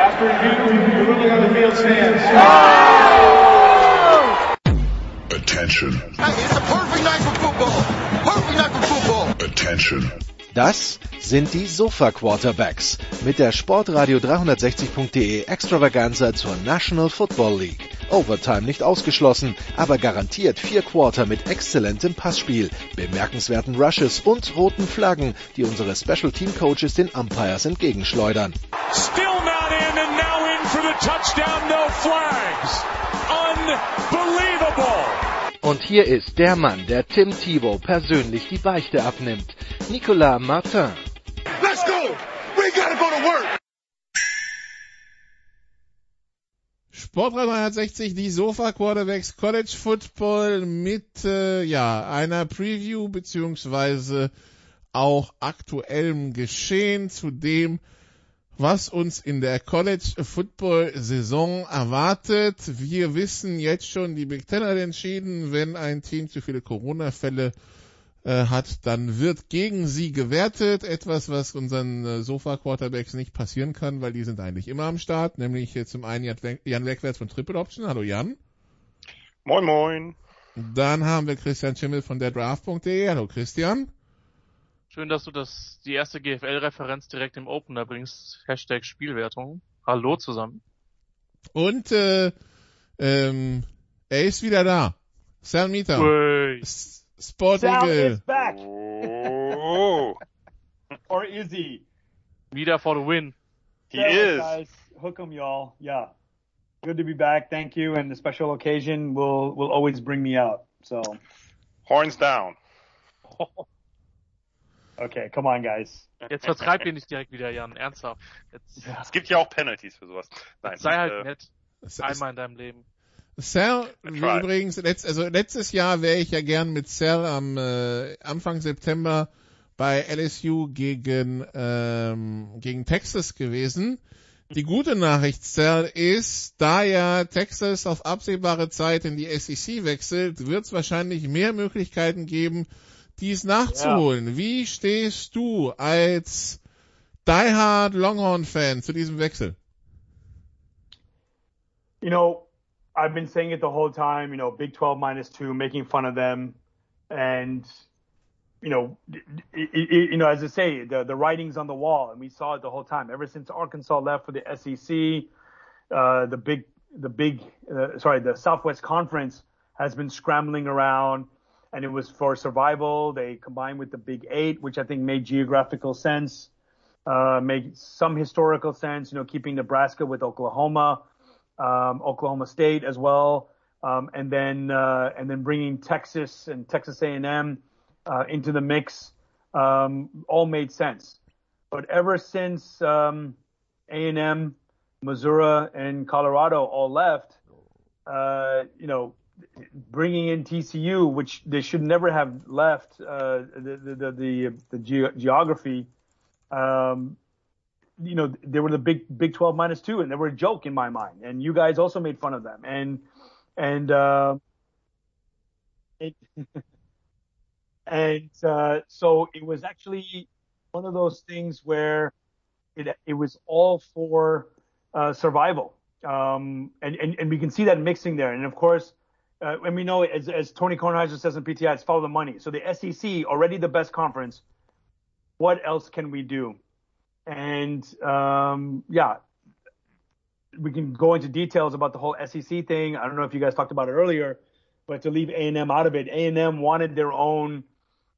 After review, the ruling on the field stands. Attention. It's a perfect night for football. Perfect night for football. Attention. Das sind die Sofa Quarterbacks mit der Sportradio 360.de Extravaganza zur National Football League. Overtime nicht ausgeschlossen, aber garantiert vier Quarter mit exzellentem Passspiel, bemerkenswerten Rushes und roten Flaggen, die unsere Special Team Coaches den Umpires entgegenschleudern. Still not in and now in for the touchdown, no flags. Unbelievable. Und hier ist der Mann, der Tim Thibault persönlich die Beichte abnimmt. Nicolas Martin. Let's go. We gotta go to work. Sportrad 360, die Sofa Quarterbacks College Football mit äh, ja einer Preview beziehungsweise auch aktuellem Geschehen zu dem, was uns in der College Football Saison erwartet. Wir wissen jetzt schon, die Big Ten hat entschieden, wenn ein Team zu viele Corona-Fälle äh, hat, dann wird gegen sie gewertet. Etwas, was unseren äh, Sofa-Quarterbacks nicht passieren kann, weil die sind eigentlich immer am Start. Nämlich äh, zum einen Jan Wegwärts von Triple Option. Hallo Jan. Moin moin. Dann haben wir Christian Schimmel von derdraft.de. Hallo Christian. Schön, dass du das, die erste GFL-Referenz direkt im Opener bringst. Hashtag Spielwertung. Hallo zusammen. Und äh, ähm, er ist wieder da. Sal Mieter. Sport Sal Eagle. is back. Oh, Or is he? Wieder for the win. he Sal, is. Guys, hook 'em, y'all. Yeah. Good to be back. Thank you. And the special occasion will will always bring me out. So, Horns down. okay, come on, guys. Jetzt vertreib ihn nicht direkt wieder, Jan. Ernsthaft. Jetzt Es gibt ja auch Penalties für sowas. Nein, sei halt äh, nett. Einmal in deinem Leben. Sal, try. übrigens, letzt, also letztes Jahr wäre ich ja gern mit Sal am äh, Anfang September bei LSU gegen, ähm, gegen Texas gewesen. Die gute Nachricht, Sal, ist, da ja Texas auf absehbare Zeit in die SEC wechselt, wird es wahrscheinlich mehr Möglichkeiten geben, dies nachzuholen. Wie stehst du als diehard Longhorn-Fan zu diesem Wechsel? You know, I've been saying it the whole time, you know, Big 12 minus two, making fun of them. And, you know, it, it, you know, as I say, the, the writing's on the wall and we saw it the whole time ever since Arkansas left for the SEC, uh, the big, the big, uh, sorry, the Southwest Conference has been scrambling around and it was for survival. They combined with the Big Eight, which I think made geographical sense, uh, made some historical sense, you know, keeping Nebraska with Oklahoma um, Oklahoma State as well, um, and then uh, and then bringing Texas and Texas A&M uh, into the mix um, all made sense. But ever since um, A&M, Missouri, and Colorado all left, uh, you know, bringing in TCU, which they should never have left, uh, the the the the, the geography. Um, you know, they were the big Big 12 minus two, and they were a joke in my mind. And you guys also made fun of them. And and uh, it, and uh, so it was actually one of those things where it it was all for uh, survival. Um, and, and and we can see that mixing there. And of course. Uh, and we know, as, as Tony Kornheiser says in PTI, it's follow the money. So the SEC, already the best conference. What else can we do? And um, yeah, we can go into details about the whole SEC thing. I don't know if you guys talked about it earlier, but to leave A&M out of it, A&M wanted their own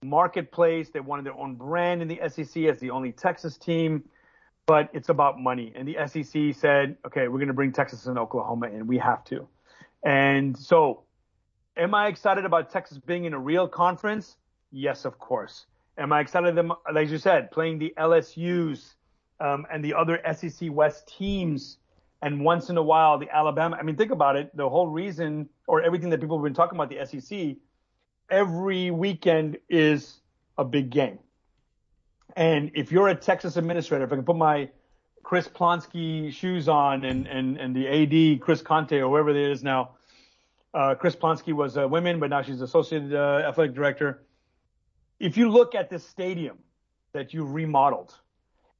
marketplace. They wanted their own brand in the SEC as the only Texas team, but it's about money. And the SEC said, okay, we're going to bring Texas and Oklahoma in. We have to. And so, am I excited about Texas being in a real conference? Yes, of course. Am I excited them, like you said, playing the LSU's um, and the other SEC West teams, and once in a while the Alabama. I mean, think about it. The whole reason, or everything that people have been talking about the SEC, every weekend is a big game. And if you're a Texas administrator, if I can put my Chris Plonsky shoes on and and and the AD Chris Conte or whoever it is now, uh, Chris Plonsky was a women, but now she's associate uh, athletic director. If you look at this stadium that you remodeled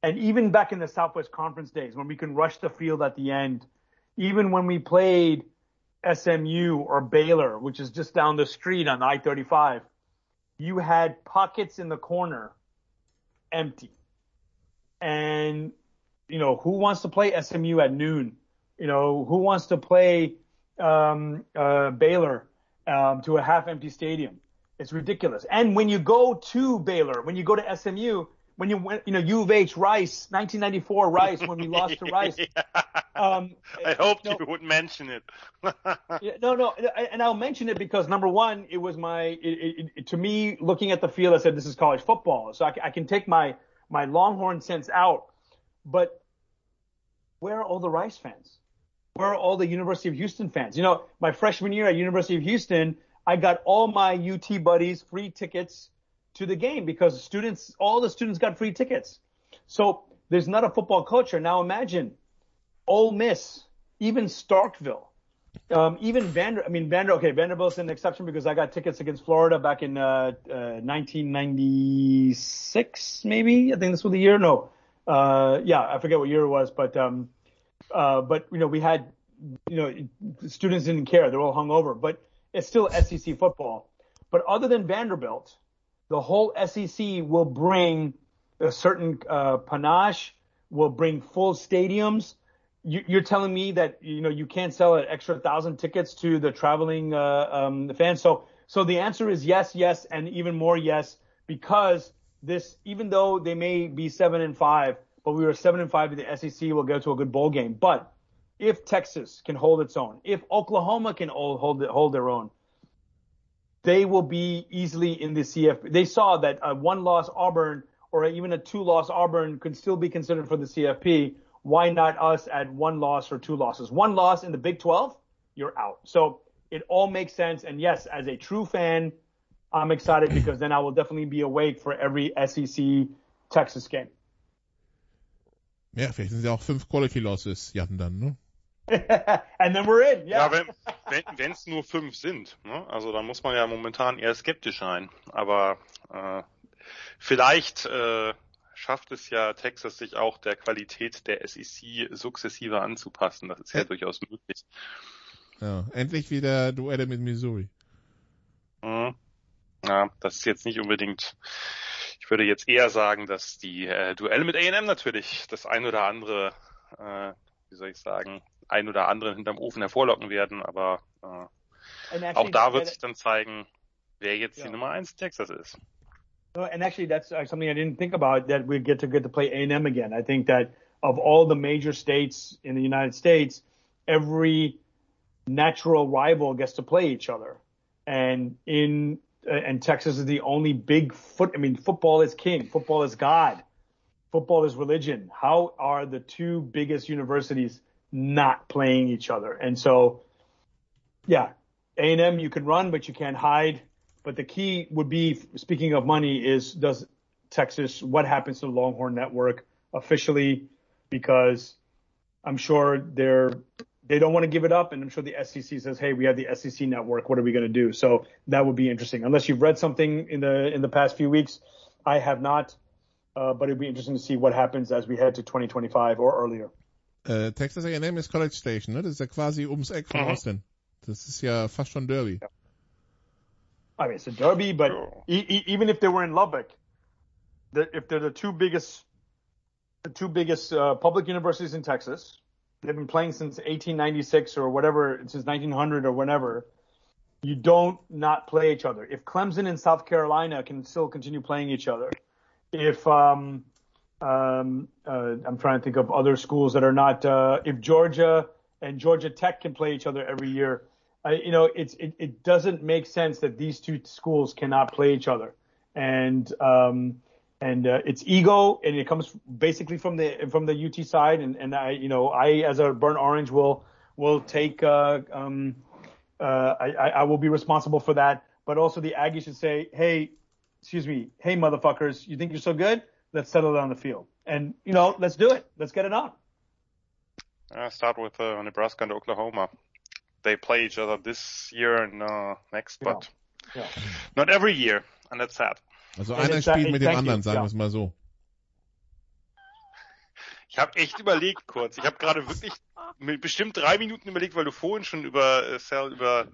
And even back in the Southwest Conference days when we can rush the field at the end, even when we played SMU or Baylor, which is just down the street on I-35, you had pockets in the corner empty. And, you know, who wants to play SMU at noon? You know, who wants to play um, uh, Baylor um, to a half empty stadium? It's ridiculous. And when you go to Baylor, when you go to SMU, when you went, you know, U of H, Rice, 1994 Rice, when we lost to Rice. Um, I hoped no, you would mention it. no, no, and I'll mention it because number one, it was my, it, it, it, to me, looking at the field, I said, this is college football. So I, I can take my, my Longhorn sense out, but where are all the Rice fans? Where are all the University of Houston fans? You know, my freshman year at University of Houston, I got all my UT buddies free tickets to the game because students, all the students got free tickets. So there's not a football culture. Now imagine Ole Miss, even Starkville, um, even Vander, I mean, Vander, okay, Vanderbilt's an exception because I got tickets against Florida back in, uh, uh, 1996, maybe. I think this was the year. No. Uh, yeah, I forget what year it was, but, um, uh, but, you know, we had, you know, students didn't care. They're all hungover, but it's still SEC football. But other than Vanderbilt, the whole SEC will bring a certain, uh, panache, will bring full stadiums you, are telling me that you know you can't sell an extra thousand tickets to the traveling uh, um, the fans. So so the answer is yes, yes, and even more yes because this even though they may be seven and five, but we were seven and five, the SEC will go to a good bowl game. But if Texas can hold its own, if Oklahoma can hold hold their own, they will be easily in the CFP. They saw that a one loss Auburn or even a two loss Auburn could still be considered for the CFP why not us at one loss or two losses? One loss in the Big 12, you're out. So it all makes sense. And yes, as a true fan, I'm excited because then I will definitely be awake for every SEC Texas game. Ja, vielleicht sind ja auch fünf Quality Losses, Jan, dann, ne? And then we're in, yeah. Ja, wenn es nur fünf sind, ne? also dann muss man ja momentan eher skeptisch sein. Aber äh, vielleicht äh, schafft es ja Texas, sich auch der Qualität der SEC sukzessive anzupassen. Das ist ja, ja durchaus möglich. Ja, endlich wieder Duelle mit Missouri. Mhm. Ja, das ist jetzt nicht unbedingt. Ich würde jetzt eher sagen, dass die äh, Duelle mit A&M natürlich das ein oder andere, äh, wie soll ich sagen, ein oder andere hinterm Ofen hervorlocken werden, aber äh, auch da wird sich dann zeigen, wer jetzt yeah. die Nummer eins Texas ist. No, and actually, that's uh, something I didn't think about that we get to get to play A&M again. I think that of all the major states in the United States, every natural rival gets to play each other. And in uh, and Texas is the only big foot. I mean, football is king. Football is God. Football is religion. How are the two biggest universities not playing each other? And so, yeah, A&M you can run, but you can't hide. But the key would be, speaking of money, is does Texas, what happens to the Longhorn Network officially? Because I'm sure they're, they don't want to give it up. And I'm sure the SEC says, Hey, we have the SEC network. What are we going to do? So that would be interesting. Unless you've read something in the, in the past few weeks. I have not. Uh, but it'd be interesting to see what happens as we head to 2025 or earlier. Uh, Texas A&M ist College Station, ne? Das ist ja quasi ums Eck von mhm. Austin. Das ist ja fast schon Derby. Ja. I mean, it's a derby, but e- e- even if they were in Lubbock, if they're the two biggest, the two biggest uh, public universities in Texas, they've been playing since 1896 or whatever, since 1900 or whenever. You don't not play each other. If Clemson and South Carolina can still continue playing each other, if um, um, uh, I'm trying to think of other schools that are not, uh, if Georgia and Georgia Tech can play each other every year, I, you know, it's it, it doesn't make sense that these two schools cannot play each other, and um, and uh, it's ego, and it comes basically from the from the UT side, and and I, you know, I as a burnt orange will will take uh, um, uh, I, I will be responsible for that, but also the Aggies should say, hey, excuse me, hey motherfuckers, you think you're so good? Let's settle it on the field, and you know, let's do it, let's get it on. I start with uh, Nebraska and Oklahoma they play each other this year and uh, next, but ja. not every year, and that's sad. Also einer spielt mit dem anderen, sagen wir es mal so. Ich habe echt überlegt kurz. Ich habe gerade wirklich mit bestimmt drei Minuten überlegt, weil du vorhin schon über äh, Cell, über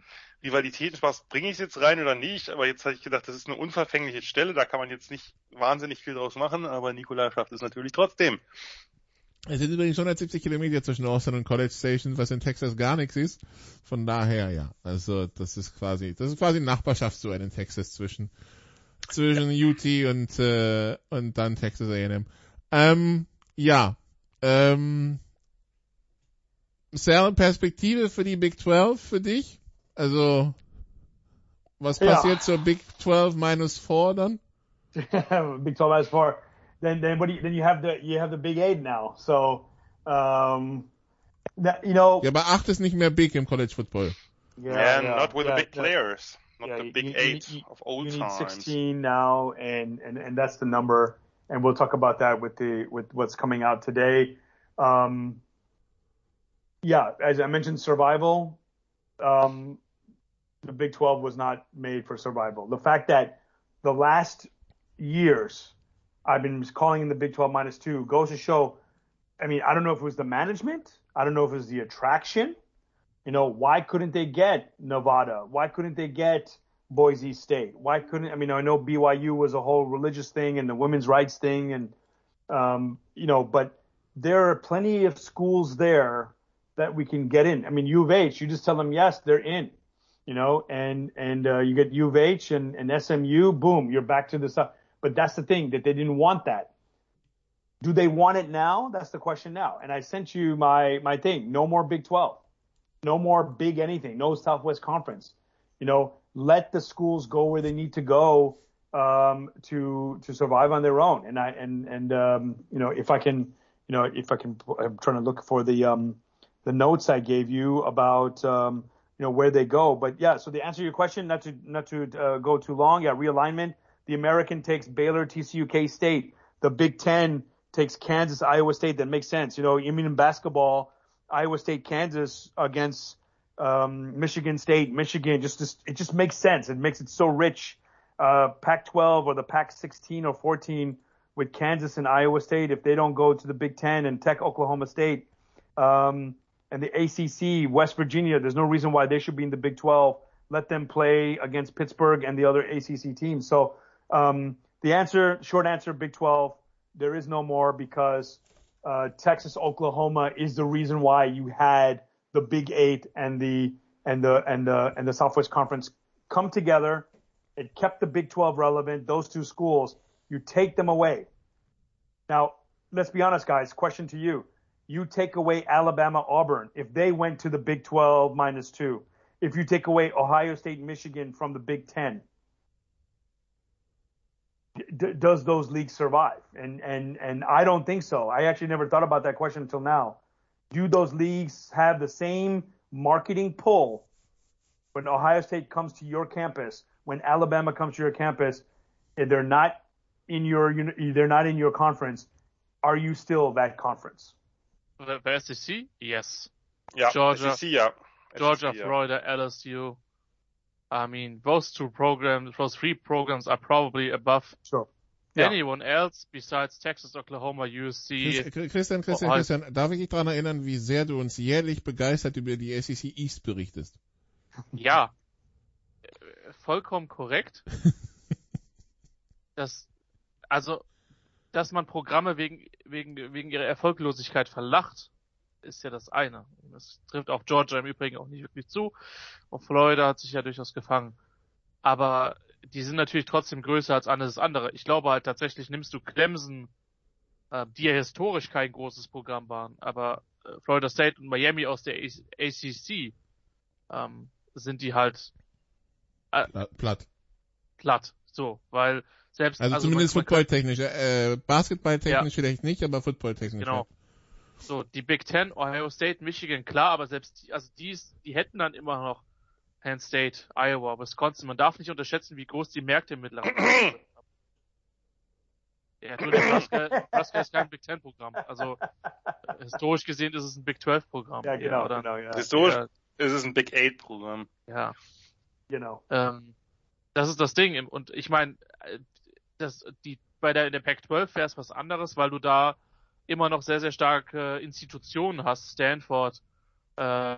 Rivalitäten sprachst, bringe ich es jetzt rein oder nicht? Aber jetzt habe ich gedacht, das ist eine unverfängliche Stelle, da kann man jetzt nicht wahnsinnig viel draus machen, aber Nikola schafft es natürlich trotzdem. Es sind übrigens 170 Kilometer zwischen Austin und College Station, was in Texas gar nichts ist. Von daher, ja. Also, das ist quasi, das ist quasi ein Nachbarschaftsduell in Texas zwischen, zwischen UT und, äh, und dann Texas A&M. Ähm, ja. Ähm, Sal, Perspektive für die Big 12 für dich? Also, was Ja. passiert zur Big 12 minus 4 dann? Big 12 minus four. Then then what do you, then you have the you have the Big Eight now. So um, that, you know Ja, aber 8 ist nicht mehr big im College Football. Yeah, not with yeah, the big yeah. players, not Yeah, the you- big you- you eight need- of old you need 16 now, and, and and that's the number. And we'll talk about that with the with what's coming out today. Um, yeah, as I mentioned, survival. Um, the Big 12 was not made for survival. The fact that the last years I've been calling in the Big 12 minus two goes to show. I mean, I don't know if it was the management. I don't know if it was the attraction. You know, why couldn't they get Nevada? Why couldn't they get Boise State? Why couldn't I mean I know BYU was a whole religious thing and the women's rights thing and um, you know, but there are plenty of schools there that we can get in. I mean, U of H, you just tell them yes, they're in. You know, and and uh, you get U of H and, and SMU, boom, you're back to the stuff. But that's the thing that they didn't want that. Do they want it now? That's the question now. And I sent you my my thing. No more Big 12 no more big anything, no Southwest Conference. You know, let the schools go where they need to go um, to to survive on their own. And I and and um, you know, if I can, you know, if I can, I'm trying to look for the um, the notes I gave you about um, you know where they go. But yeah, so to answer your question, not to not to uh, go too long, yeah, realignment. The American takes Baylor, TCU, K State. The Big Ten takes Kansas, Iowa State. That makes sense. You know, you mean in basketball. Iowa State, Kansas against um, Michigan State, Michigan. Just, just it just makes sense. It makes it so rich. Uh, Pac-12 or the Pac-16 or 14 with Kansas and Iowa State if they don't go to the Big Ten and Tech, Oklahoma State, um, and the ACC, West Virginia. There's no reason why they should be in the Big 12. Let them play against Pittsburgh and the other ACC teams. So um, the answer, short answer, Big 12. There is no more because uh, Texas, Oklahoma is the reason why you had the Big Eight and the and the and the and the Southwest Conference come together. It kept the Big 12 relevant. Those two schools, you take them away. Now, let's be honest, guys. Question to you: You take away Alabama, Auburn. If they went to the Big 12 minus two, if you take away Ohio State, Michigan from the Big 10, d- does those leagues survive? And and and I don't think so. I actually never thought about that question until now. Do those leagues have the same marketing pull when Ohio State comes to your campus, when Alabama comes to your campus, and they're not in your they're not in your conference? Are you still that conference? The, the SEC? Yes. Ja, Georgia. SEC, ja. Georgia, SEC, ja. Florida, LSU. I mean, those two programs, those three programs are probably above Sure. Yeah. anyone else besides Texas, Oklahoma, USC. Chris- Christian, Christian, Christian, darf ich dich daran erinnern, wie sehr du uns jährlich begeistert über die SEC East berichtest? Ja, äh, vollkommen korrekt. Das, also, dass man Programme wegen, wegen, wegen ihrer Erfolglosigkeit verlacht, ist ja das eine. Das trifft auf Georgia im Übrigen auch nicht wirklich zu. Und Florida hat sich ja durchaus gefangen. Aber die sind natürlich trotzdem größer als alles andere. Ich glaube halt tatsächlich, nimmst du Clemson, äh, die ja historisch kein großes Programm waren, aber äh, Florida State und Miami aus der ACC, ähm, sind die halt Pla- Platt. platt. So, weil selbst Also, zumindest man kann- footballtechnisch. Äh, Basketballtechnisch vielleicht nicht, aber footballtechnisch. Genau. So, die Big Ten, Ohio State, Michigan, klar, aber selbst die, also die, ist- die hätten dann immer noch Penn State, Iowa, Wisconsin. Man darf nicht unterschätzen, wie groß die Märkte mittlerweile sind. Ja, nur Nebraska, Nebraska ist kein Big Ten Programm. Also äh, historisch gesehen ist es ein Big 12 Programm. Ja, genau, oder? genau, ja. Historisch Ja, ist es ein Big Eight Programm. ja. Genau. Ähm, das ist das Ding. Und ich meine, das, die, bei der, in der Pac-12 wäre es was anderes, weil du da immer noch sehr, sehr starke Institutionen hast, Stanford, äh,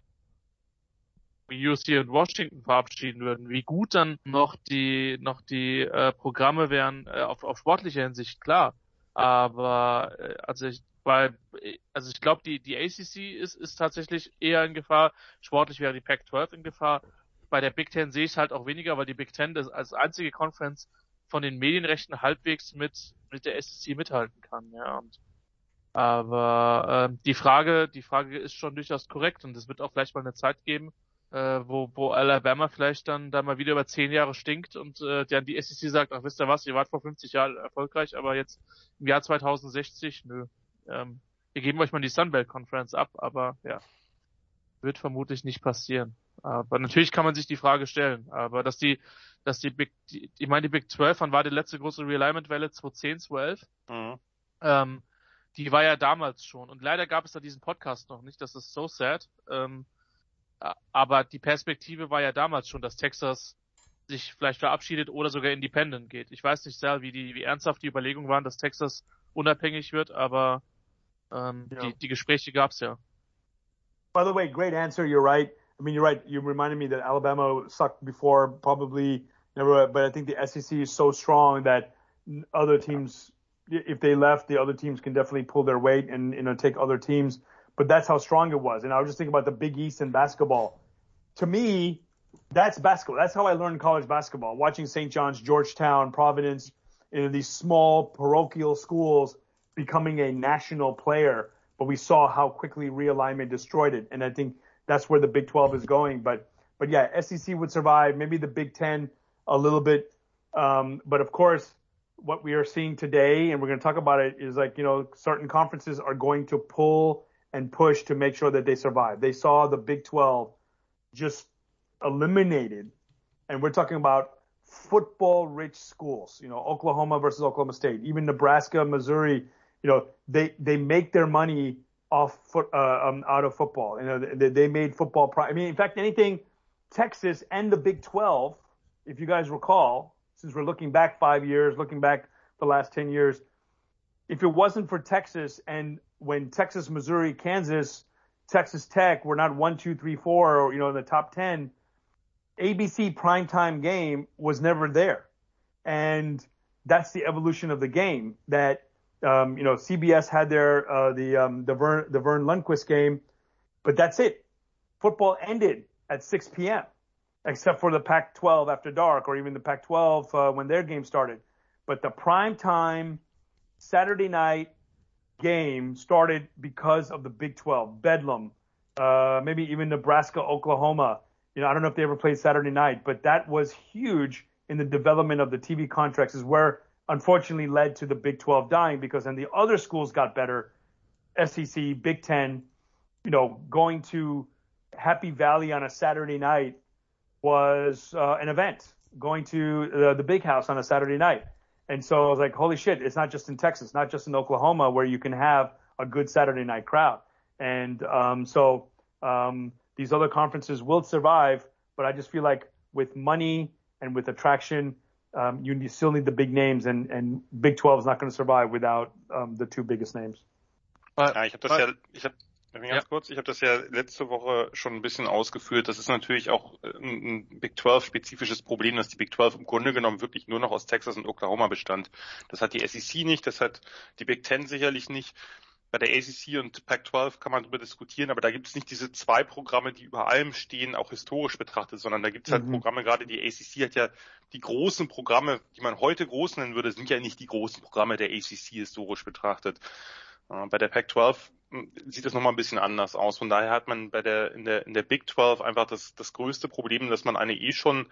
UC und Washington verabschieden würden, wie gut dann noch die noch die äh, Programme wären äh, auf, auf sportlicher Hinsicht klar. Aber äh, also ich weil also ich glaube die die ACC ist ist tatsächlich eher in Gefahr. Sportlich wäre die Pac-12 in Gefahr. Bei der Big Ten sehe ich es halt auch weniger, weil die Big Ten das als einzige Conference von den Medienrechten halbwegs mit mit der SEC mithalten kann. Ja und aber äh, die Frage die Frage ist schon durchaus korrekt und es wird auch vielleicht mal eine Zeit geben, äh, wo, wo Alabama vielleicht dann da mal wieder über zehn Jahre stinkt und äh, dann die SEC sagt, ach wisst ihr was, ihr wart vor 50 Jahren erfolgreich, aber jetzt im Jahr 2060, nö. Ähm, wir geben euch mal die Sunbelt Conference ab, aber ja, wird vermutlich nicht passieren. Aber natürlich kann man sich die Frage stellen, aber dass die, dass die Big, die, ich meine die Big 12, wann war die letzte große Realignment-Welle? 2010, 2011? Mhm. Ähm, die war ja damals schon und leider gab es da diesen Podcast noch nicht, das ist so sad. Ähm, aber die Perspektive war ja damals schon, dass Texas sich vielleicht verabschiedet oder sogar independent geht. Ich weiß nicht sehr, wie die, wie ernsthaft die Überlegungen waren, dass Texas unabhängig wird, aber ähm, yeah. die, die Gespräche gab's ja. By the way, great answer. You're right. I mean, you're right. You reminded me that Alabama sucked before, probably never. But I think the SEC is so strong that other teams, if they left, the other teams can definitely pull their weight and you know take other teams but that's how strong it was. And I was just thinking about the Big East in basketball. To me, that's basketball. That's how I learned college basketball. Watching St. John's, Georgetown, Providence, you know, these small parochial schools becoming a national player. But we saw how quickly realignment destroyed it. And I think that's where the Big 12 is going. But, but yeah, SEC would survive, maybe the Big 10 a little bit. Um, but of course, what we are seeing today, and we're going to talk about it, is like, you know, certain conferences are going to pull and push to make sure that they survive. They saw the Big 12 just eliminated, and we're talking about football rich schools, you know, Oklahoma versus Oklahoma State, even Nebraska, Missouri, you know, they, they make their money off foot, uh, um, out of football. You know, they, they made football. Pri- I mean, in fact, anything Texas and the Big 12, if you guys recall, since we're looking back five years, looking back the last 10 years, if it wasn't for Texas and when Texas, Missouri, Kansas, Texas Tech were not one, two, three, four, or you know in the top ten, ABC primetime game was never there, and that's the evolution of the game. That um, you know CBS had their uh, the um, the Vern the Vern Lundquist game, but that's it. Football ended at 6 p.m. except for the Pac-12 after dark, or even the Pac-12 uh, when their game started. But the prime time Saturday night game started because of the Big 12, Bedlam, uh, maybe even Nebraska, Oklahoma. You know, I don't know if they ever played Saturday night, but that was huge in the development of the TV contracts is where unfortunately led to the Big 12 dying because then the other schools got better. SEC, Big 10, you know, going to Happy Valley on a Saturday night was uh, an event. Going to the, the big house on a Saturday night and so I was like, holy shit, it's not just in Texas, not just in Oklahoma where you can have a good Saturday night crowd. And um, so um, these other conferences will survive, but I just feel like with money and with attraction, um, you still need the big names, and, and Big 12 is not going to survive without um, the two biggest names. Ja, ich habe das ja, ich habe Ganz ja. kurz, ich habe das ja letzte Woche schon ein bisschen ausgeführt. Das ist natürlich auch äh, ein Big 12 spezifisches Problem, dass die Big 12 im Grunde genommen wirklich nur noch aus Texas und Oklahoma bestand. Das hat die SEC nicht, das hat die Big 10 sicherlich nicht. Bei der ACC und Pac-12 kann man darüber diskutieren, aber da gibt es nicht diese zwei Programme, die über allem stehen, auch historisch betrachtet, sondern da gibt es halt mhm. Programme, gerade die ACC hat ja die großen Programme, die man heute groß nennen würde, sind ja nicht die großen Programme der ACC historisch betrachtet. Äh, bei der Pac-12 sieht es nochmal ein bisschen anders aus. Von daher hat man bei der, in der, in der Big 12 einfach das, das größte Problem, dass man eine eh schon,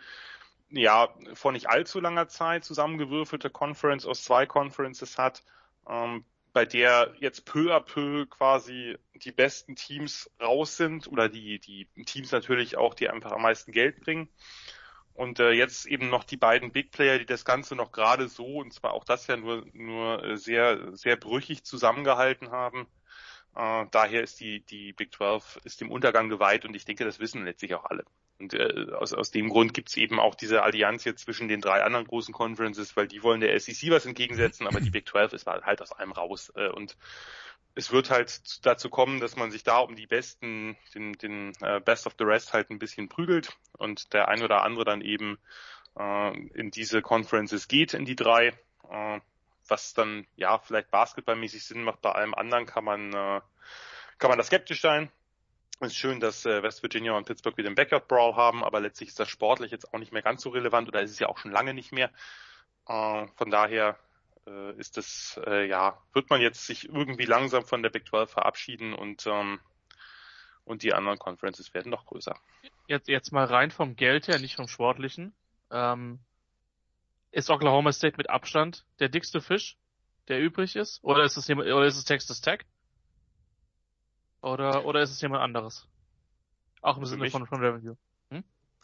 ja, vor nicht allzu langer Zeit zusammengewürfelte Conference aus zwei Conferences hat, ähm, bei der jetzt peu à peu quasi die besten Teams raus sind oder die, die Teams natürlich auch, die einfach am meisten Geld bringen. Und äh, jetzt eben noch die beiden Big Player, die das Ganze noch gerade so, und zwar auch das ja nur, nur sehr, sehr brüchig zusammengehalten haben. Äh, daher ist die, die Big 12 ist dem Untergang geweiht und ich denke, das wissen letztlich auch alle. Und äh, aus, aus dem Grund gibt es eben auch diese Allianz jetzt zwischen den drei anderen großen Conferences, weil die wollen der SEC was entgegensetzen, aber die Big 12 ist halt aus allem raus. Äh, und es wird halt dazu kommen, dass man sich da um die besten, den, den äh, Best of the Rest halt ein bisschen prügelt und der ein oder andere dann eben äh, in diese Conferences geht, in die drei, äh, was dann ja vielleicht basketballmäßig Sinn macht. Bei allem anderen kann man äh, kann man da skeptisch sein. Es ist schön, dass äh, West Virginia und Pittsburgh wieder einen Backyard Brawl haben, aber letztlich ist das sportlich jetzt auch nicht mehr ganz so relevant oder ist es ja auch schon lange nicht mehr. Äh, von daher äh, ist das, äh, ja, wird man jetzt sich irgendwie langsam von der Big 12 verabschieden und, ähm, und die anderen Conferences werden noch größer. Jetzt, jetzt mal rein vom Geld her, nicht vom Sportlichen. Ähm, ist Oklahoma State mit Abstand der dickste Fisch, der übrig ist? Oder ist es, oder ist es Texas Tech? Oder, oder ist es jemand anderes? Auch im Für Sinne mich- von, von Revenue.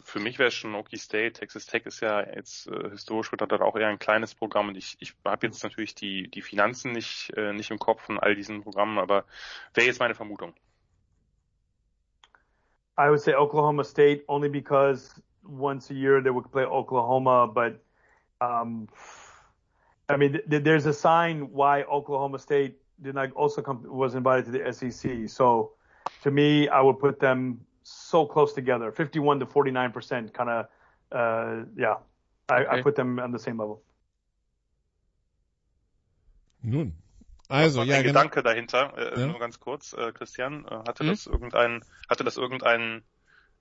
Für mich wäre es schon Okie State. Texas Tech ist ja jetzt äh, historisch wird das auch eher ein kleines Programm und ich, ich habe jetzt natürlich die, die Finanzen nicht, äh, nicht im Kopf von all diesen Programmen, aber wäre jetzt meine Vermutung. I would say Oklahoma State only because once a year they would play Oklahoma, but um, I mean, th- there's a sign why Oklahoma State did not also come was invited to the SEC. So to me, I would put them so close together, 51 to 49 percent, kind of. Uh, yeah, I, I Okay. put them on the same level. Nun. Also, ja, ein genau. Gedanke dahinter, äh, Ja. nur ganz kurz, äh, Christian, äh, hatte Mhm. das irgendeinen, hatte das irgendeinen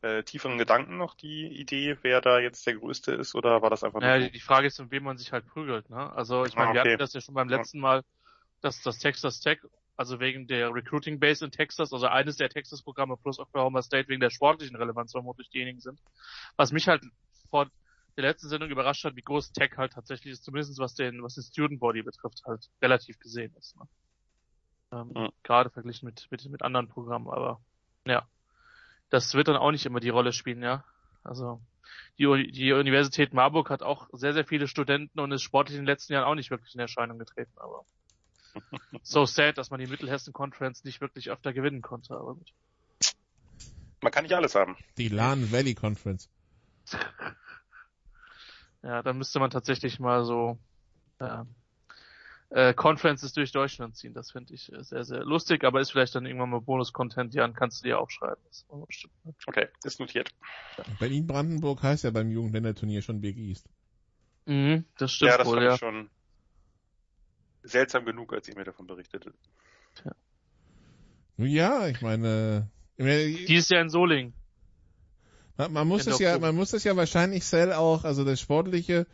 äh, tieferen Gedanken noch, die Idee, wer da jetzt der Größte ist, oder war das einfach Naja, nur die, die Frage ist, um wen man sich halt prügelt, ne? Also ich meine, Ah, wir okay. hatten das ja schon beim letzten Mal, dass das Texas Tech, also wegen der Recruiting Base in Texas, also eines der Texas-Programme plus Oklahoma State wegen der sportlichen Relevanz vermutlich diejenigen sind. Was mich halt vor der letzten Sendung überrascht hat, wie groß Tech halt tatsächlich ist, zumindest was den, was den Student Body betrifft, halt relativ gesehen ist. Ne? Ähm, Mhm. Gerade verglichen mit, mit, mit anderen Programmen, aber ja. Das wird dann auch nicht immer die Rolle spielen, ja. Also die, die Universität Marburg hat auch sehr, sehr viele Studenten und ist sportlich in den letzten Jahren auch nicht wirklich in Erscheinung getreten, aber so sad, dass man die Mittelhessen Conference nicht wirklich öfter gewinnen konnte, aber gut. Man kann nicht alles haben. Die Lahn Valley Conference. Ja, dann müsste man tatsächlich mal so äh, äh, Conferences durch Deutschland ziehen. Das finde ich äh, sehr, sehr lustig, aber ist vielleicht dann irgendwann mal Bonus-Content, Jan, kannst du dir aufschreiben. Okay, ist notiert. Berlin-Brandenburg heißt ja beim Jugendländerturnier schon Big East. Mhm, das stimmt ja, das wohl, ja. ich schon seltsam genug, als ihr mir davon berichtete. Nun Ja, ich meine, ich meine, Dieses Jahr in Solingen. Man, man muss es ja, man muss es ja wahrscheinlich Cell auch, also das Sportliche,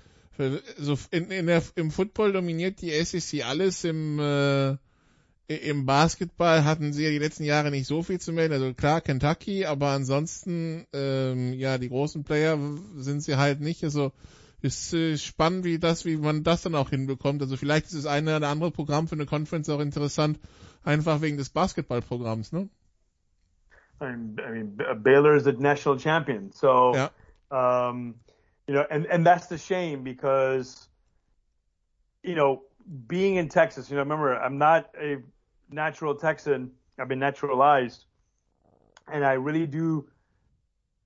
so in, in der, im Football dominiert die SEC alles, im, äh, im Basketball hatten sie ja die letzten Jahre nicht so viel zu melden, also klar Kentucky, aber ansonsten, ähm, ja, die großen Player sind sie halt nicht, also ist äh, spannend, wie das, wie man das dann auch hinbekommt, also vielleicht ist das eine oder andere Programm für eine Conference auch interessant, einfach wegen des Basketballprogramms, ne? I mean, I mean, Baylor is the national champion. So, Ja. um, you know, and, and that's the shame because, you know, being in Texas, you know, remember, I'm not a natural Texan. I've been naturalized and I really do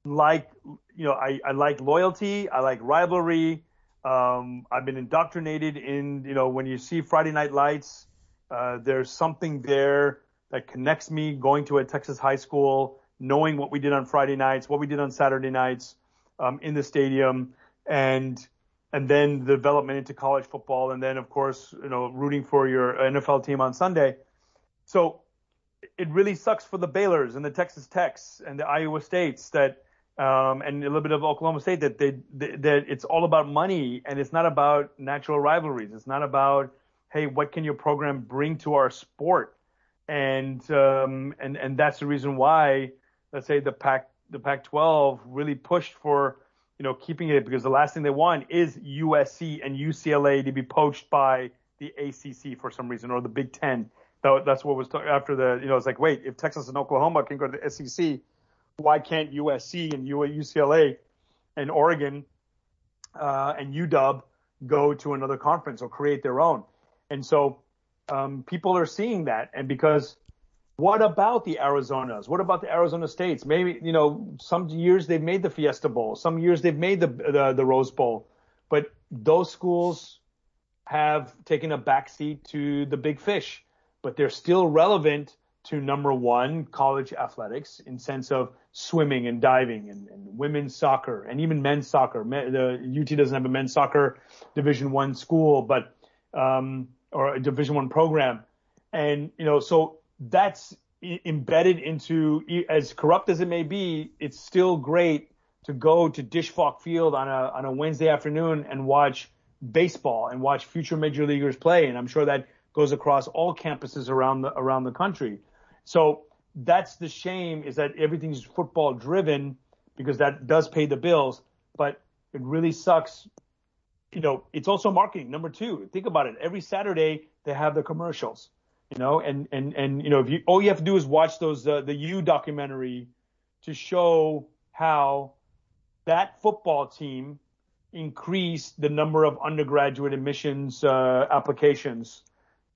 like, you know, I, I like loyalty. I like rivalry. Um, I've been indoctrinated in, you know, when you see Friday Night Lights, uh, there's something there that connects me going to a Texas high school, knowing what we did on Friday nights, what we did on Saturday nights um, in the stadium, and and then the development into college football, and then of course you know rooting for your NFL team on Sunday. So it really sucks for the Baylors and the Texas Techs and the Iowa States that. Um, and a little bit of Oklahoma State that they, they that it's all about money and it's not about natural rivalries. It's not about hey, what can your program bring to our sport? and um, and and that's the reason why let's say the Pac the Pac-12 really pushed for you know keeping it because the last thing they want is USC and UCLA to be poached by the ACC for some reason or the Big Ten. That, that's what was after the you know it's like wait if Texas and Oklahoma can go to the SEC, why can't USC and UCLA and Oregon uh, and UW go to another conference or create their own? And so um, people are seeing that, and because what about the Arizonas? What about the Arizona states? Maybe you know some years they've made the Fiesta Bowl, some years they've made the the, the Rose Bowl, but those schools have taken a backseat to the big fish. but they're still relevant to number one college athletics in sense of swimming and diving and, and women's soccer and even men's soccer. The UT doesn't have a men's soccer division one school, but, um, or a division one program. And, you know, so that's embedded into, as corrupt as it may be, it's still great to go to Dish Falk Field on a, on a Wednesday afternoon and watch baseball and watch future major leaguers play. And I'm sure that goes across all campuses around the, around the country. So that's the shame is that everything's football driven because that does pay the bills, but it really sucks. You know, it's also marketing. Number two, think about it. Every Saturday they have the commercials, you know, and, and, and, you know, if you, all you have to do is watch those, uh, the U documentary to show how that football team increased the number of undergraduate admissions, uh, applications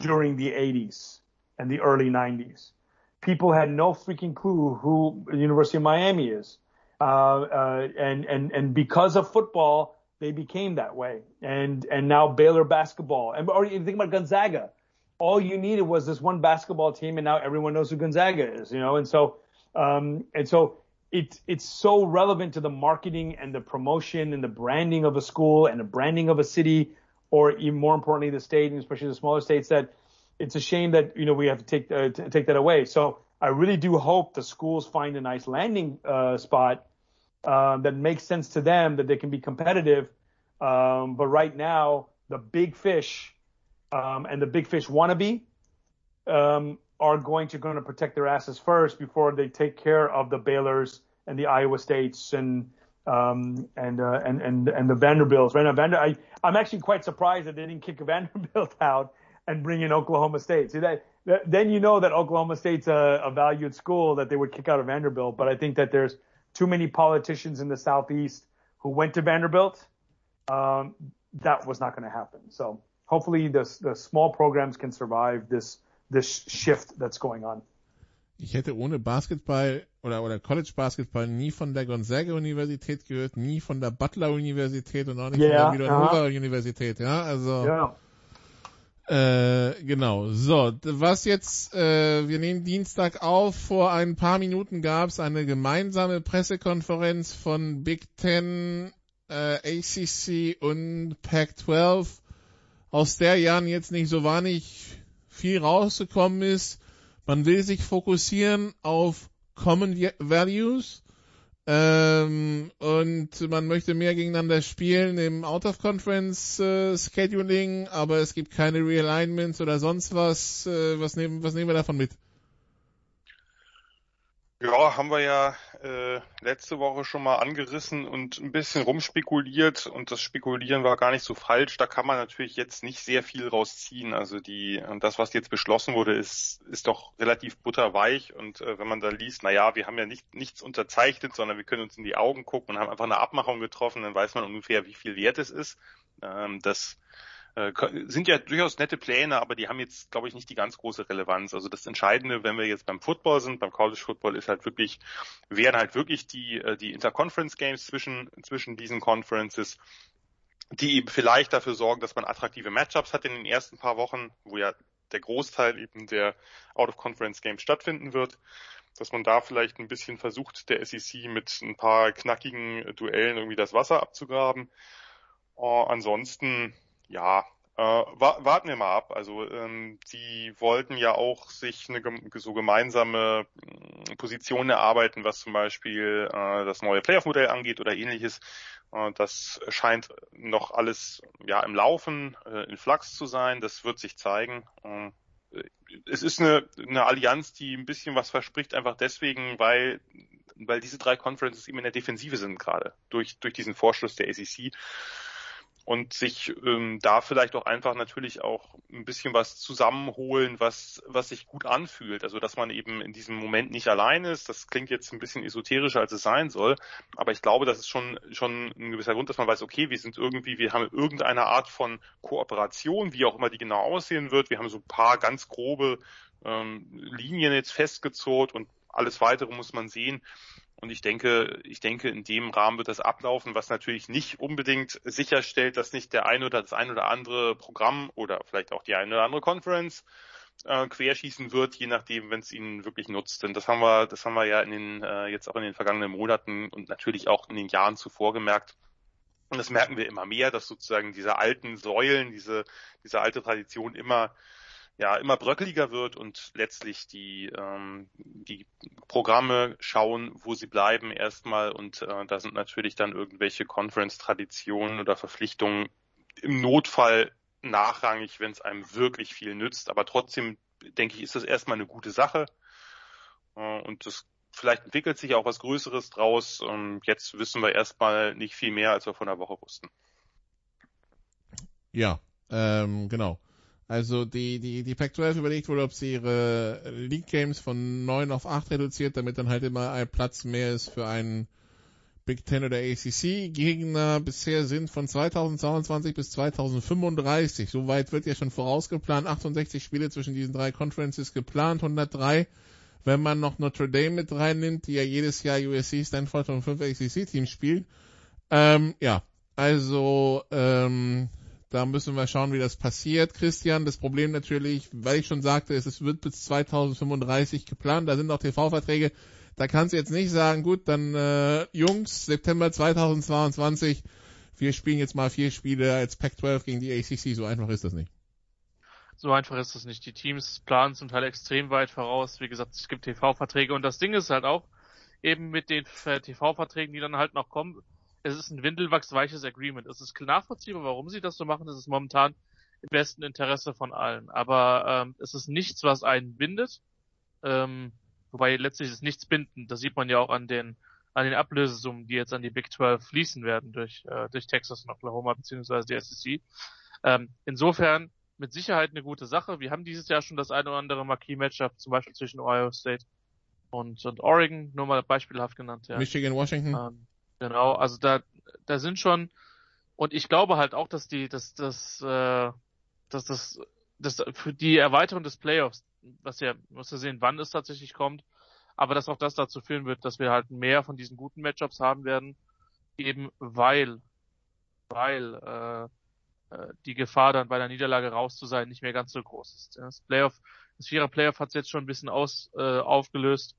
during the 80s and the early 90s people had no freaking clue who the University of Miami is. Uh, uh, and, and, and because of football, they became that way. And, and now Baylor basketball and, or you think about Gonzaga. All you needed was this one basketball team and now everyone knows who Gonzaga is, you know? And so, um, and so it's, it's so relevant to the marketing and the promotion and the branding of a school and the branding of a city or even more importantly, the state and especially the smaller states that it's a shame that you know we have to take uh, take that away. So I really do hope the schools find a nice landing uh, spot uh, that makes sense to them, that they can be competitive. Um, but right now, the big fish um, and the big fish wannabe um, are going to going to protect their asses first before they take care of the Baylor's and the Iowa States and um, and, uh, and and and the Vanderbilts. Right now, Vander, I, I'm actually quite surprised that they didn't kick Vanderbilt out and bring in Oklahoma State. See that, that then you know that Oklahoma State's a, a valued school that they would kick out of Vanderbilt. But I think that there's too many politicians in the southeast who went to Vanderbilt. Um, that was not going to happen. So hopefully the the small programs can survive this this shift that's going on. Ich hätte ohne Basketball oder, oder College Basketball nie von der Gonzaga Universität gehört, nie von der Butler Universität und auch nicht yeah, von der Villanova Universität, ja, also. Yeah. Äh, genau. So, was jetzt, äh, wir nehmen Dienstag auf. Vor ein paar Minuten gab es eine gemeinsame Pressekonferenz von Big Ten, äh, ACC und Pac-12, aus der Jan jetzt nicht so wahnsinnig viel rausgekommen ist. Man will sich fokussieren auf Common Values ähm, und man möchte mehr gegeneinander spielen im Out-of-Conference-Scheduling, äh, aber es gibt keine Realignments oder sonst was. Äh, was, nehmen, was nehmen wir davon mit? Ja, haben wir ja äh, letzte Woche schon mal angerissen und ein bisschen rumspekuliert und das Spekulieren war gar nicht so falsch. Da kann man natürlich jetzt nicht sehr viel rausziehen. Also die das, was jetzt beschlossen wurde, ist ist doch relativ butterweich und äh, wenn man da liest, na ja, wir haben ja nicht nichts unterzeichnet, sondern wir können uns in die Augen gucken und haben einfach eine Abmachung getroffen, dann weiß man ungefähr, wie viel wert es ist. Ähm, das sind ja durchaus nette Pläne, aber die haben jetzt, glaube ich, nicht die ganz große Relevanz. Also das Entscheidende, wenn wir jetzt beim Football sind, beim College Football, ist halt wirklich, wären halt wirklich die, äh, die Interconference Games zwischen, zwischen diesen Conferences, die eben vielleicht dafür sorgen, dass man attraktive Matchups hat in den ersten paar Wochen, wo ja der Großteil eben der Out-of-Conference Games stattfinden wird dass man da vielleicht ein bisschen versucht, der SEC mit ein paar knackigen Duellen irgendwie das Wasser abzugraben. Uh, ansonsten ja, äh, warten wir mal ab. Also ähm, die wollten ja auch sich eine so gemeinsame mm, Position erarbeiten, was zum Beispiel äh, das neue Playoff-Modell angeht oder ähnliches. Äh, das scheint noch alles ja im Laufen, äh, in Flux zu sein. Das wird sich zeigen. Äh, es ist eine, eine Allianz, die ein bisschen was verspricht, einfach deswegen, weil weil diese drei Conferences eben in der Defensive sind gerade durch durch diesen Vorschluss der ACC und sich ähm, da vielleicht auch einfach natürlich auch ein bisschen was zusammenholen, was, was sich gut anfühlt. Also dass man eben in diesem Moment nicht allein ist. Das klingt jetzt ein bisschen esoterischer, als es sein soll. Aber ich glaube, das ist schon, schon ein gewisser Grund, dass man weiß, okay, wir sind irgendwie, wir haben irgendeine Art von Kooperation, wie auch immer die genau aussehen wird. Wir haben so ein paar ganz grobe ähm, Linien jetzt festgezurrt und alles weitere muss man sehen. Und ich denke, ich denke, in dem Rahmen wird das ablaufen, was natürlich nicht unbedingt sicherstellt, dass nicht der eine oder das ein oder andere Programm oder vielleicht auch die eine oder andere Conference äh, querschießen wird, je nachdem, wenn es ihnen wirklich nutzt. Denn das haben wir, das haben wir ja in den äh, jetzt auch in den vergangenen Monaten und natürlich auch in den Jahren zuvor gemerkt. Und das merken wir immer mehr, dass sozusagen diese alten Säulen, diese diese alte Tradition immer ja immer bröckeliger wird und letztlich die ähm, die Programme schauen, wo sie bleiben erstmal und äh, da sind natürlich dann irgendwelche Conference-Traditionen oder Verpflichtungen im Notfall nachrangig, wenn es einem wirklich viel nützt. Aber trotzdem denke ich, ist das erstmal eine gute Sache. Äh, und das vielleicht entwickelt sich auch was Größeres draus. Und jetzt wissen wir erstmal nicht viel mehr, als wir von der Woche wussten. Ja, ähm, genau. Also die, die, die Pac-12 überlegt wohl, ob sie ihre League Games von 9 auf 8 reduziert, damit dann halt immer ein Platz mehr ist für einen Big Ten oder ACC. Gegner bisher sind von 2022 bis 2035. Soweit wird ja schon vorausgeplant. 68 Spiele zwischen diesen drei Conferences geplant, 103. Wenn man noch Notre Dame mit reinnimmt, die ja jedes Jahr USC, Stanford und fünf ACC-Teams spielen. Ähm, ja, also ähm, da müssen wir schauen, wie das passiert. Christian, das Problem natürlich, weil ich schon sagte, es wird bis 2035 geplant. Da sind auch TV-Verträge. Da kannst du jetzt nicht sagen, gut, dann äh, Jungs, September 2022, wir spielen jetzt mal vier Spiele als Pac-12 gegen die ACC. So einfach ist das nicht. So einfach ist das nicht. Die Teams planen zum Teil extrem weit voraus. Wie gesagt, es gibt TV-Verträge und das Ding ist halt auch, eben mit den TV-Verträgen, die dann halt noch kommen, es ist ein windelwachsweiches Agreement. Es ist nachvollziehbar, warum sie das so machen. Es ist momentan im besten Interesse von allen. Aber ähm, es ist nichts, was einen bindet. Ähm, Wobei letztlich ist nichts bindend. Das sieht man ja auch an den an den Ablösesummen, die jetzt an die Big 12 fließen werden durch äh, durch Texas und Oklahoma beziehungsweise die SEC. Ähm, insofern mit Sicherheit eine gute Sache. Wir haben dieses Jahr schon das eine oder andere Marquis-Matchup, zum Beispiel zwischen Ohio State und, und Oregon, nur mal beispielhaft genannt. Ja. Michigan, Washington. Ähm, genau, also da da sind schon und ich glaube halt auch, dass die, dass das, äh, dass das, dass für die Erweiterung des Playoffs was ja, muss ja sehen, wann es tatsächlich kommt, aber dass auch das dazu führen wird, dass wir halt mehr von diesen guten Matchups haben werden, eben weil, weil äh, äh, die Gefahr dann bei der Niederlage raus zu sein nicht mehr ganz so groß ist. Das Playoff, das Vierer Playoff hat es jetzt schon ein bisschen aus, äh, aufgelöst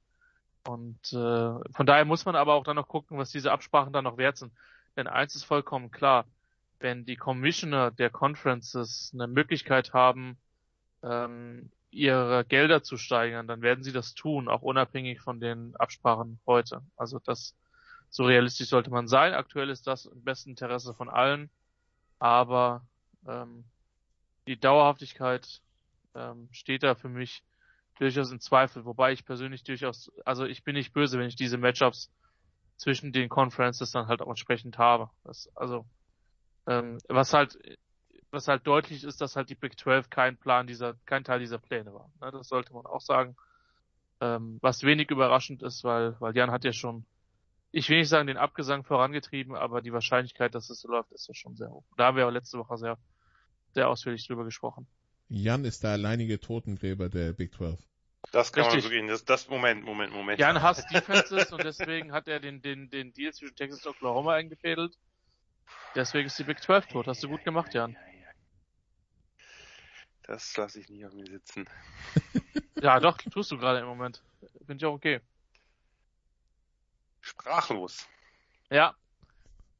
und äh, von daher muss man aber auch dann noch gucken, was diese Absprachen dann noch wert sind. Denn eins ist vollkommen klar, wenn die Commissioner der Conferences eine Möglichkeit haben, ähm, ihre Gelder zu steigern, dann werden sie das tun, auch unabhängig von den Absprachen heute. Also das, so realistisch sollte man sein. Aktuell ist das im besten Interesse von allen, aber ähm, die Dauerhaftigkeit ähm, steht da für mich durchaus in Zweifel, wobei ich persönlich durchaus, also ich bin nicht böse, wenn ich diese Matchups zwischen den Conferences dann halt auch entsprechend habe. Das, also ähm, was halt was halt deutlich ist, dass halt die Big 12 kein Plan dieser, kein Teil dieser Pläne war. Ne, das sollte man auch sagen. Ähm, was wenig überraschend ist, weil, weil Jan hat ja schon, ich will nicht sagen, den Abgesang vorangetrieben, aber die Wahrscheinlichkeit, dass es so läuft, ist ja schon sehr hoch. Da haben wir auch letzte Woche sehr, sehr ausführlich drüber gesprochen. Jan ist der alleinige Totengräber der Big 12. Das kann Richtig. man so gehen. Das, das Moment, Moment, Moment. Jan hasst Defenses und deswegen hat er den, den, den Deal zwischen Texas und Oklahoma eingefädelt. Deswegen ist die Big 12 tot. Hast du gut gemacht, Jan. Das lasse ich nicht auf mir sitzen. ja, doch, tust du gerade im Moment. Finde ich auch okay. Sprachlos. Ja,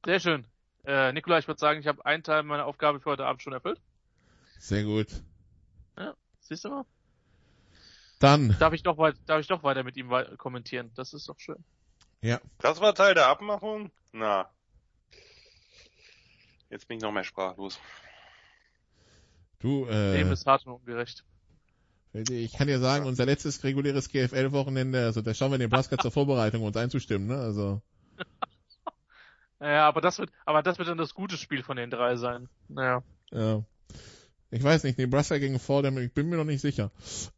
sehr schön. Äh, Nikola, ich würde sagen, ich habe einen Teil meiner Aufgabe für heute Abend schon erfüllt. Sehr gut. Ja, siehst du mal. Dann. Darf ich doch, weit, darf ich doch weiter mit ihm kommentieren. Das ist doch schön. Ja. Das war Teil der Abmachung? Na. Jetzt bin ich noch mehr sprachlos. Du, äh. Leben ist hart und ungerecht. Ich kann dir sagen, unser letztes reguläres GFL-Wochenende, also da schauen wir den Nebraska zur Vorbereitung, uns einzustimmen, ne? Also. ja, aber das wird, aber das wird dann das gute Spiel von den drei sein. Naja. Ja. Ich weiß nicht, Nebraska gegen Fordham, ich bin mir noch nicht sicher.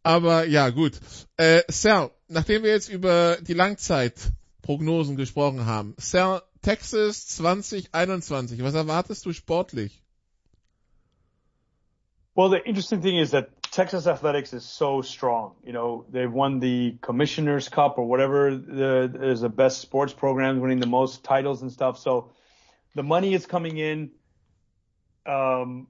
Aber ja, gut. Äh, Sal, nachdem wir jetzt über die Langzeitprognosen gesprochen haben, Sal, Texas 2021, was erwartest du sportlich? Well, the interesting thing is that Texas athletics is so strong. You know, they've won the Commissioner's Cup or whatever the, is the best sports programs, winning the most titles and stuff. So the money is coming in. Um,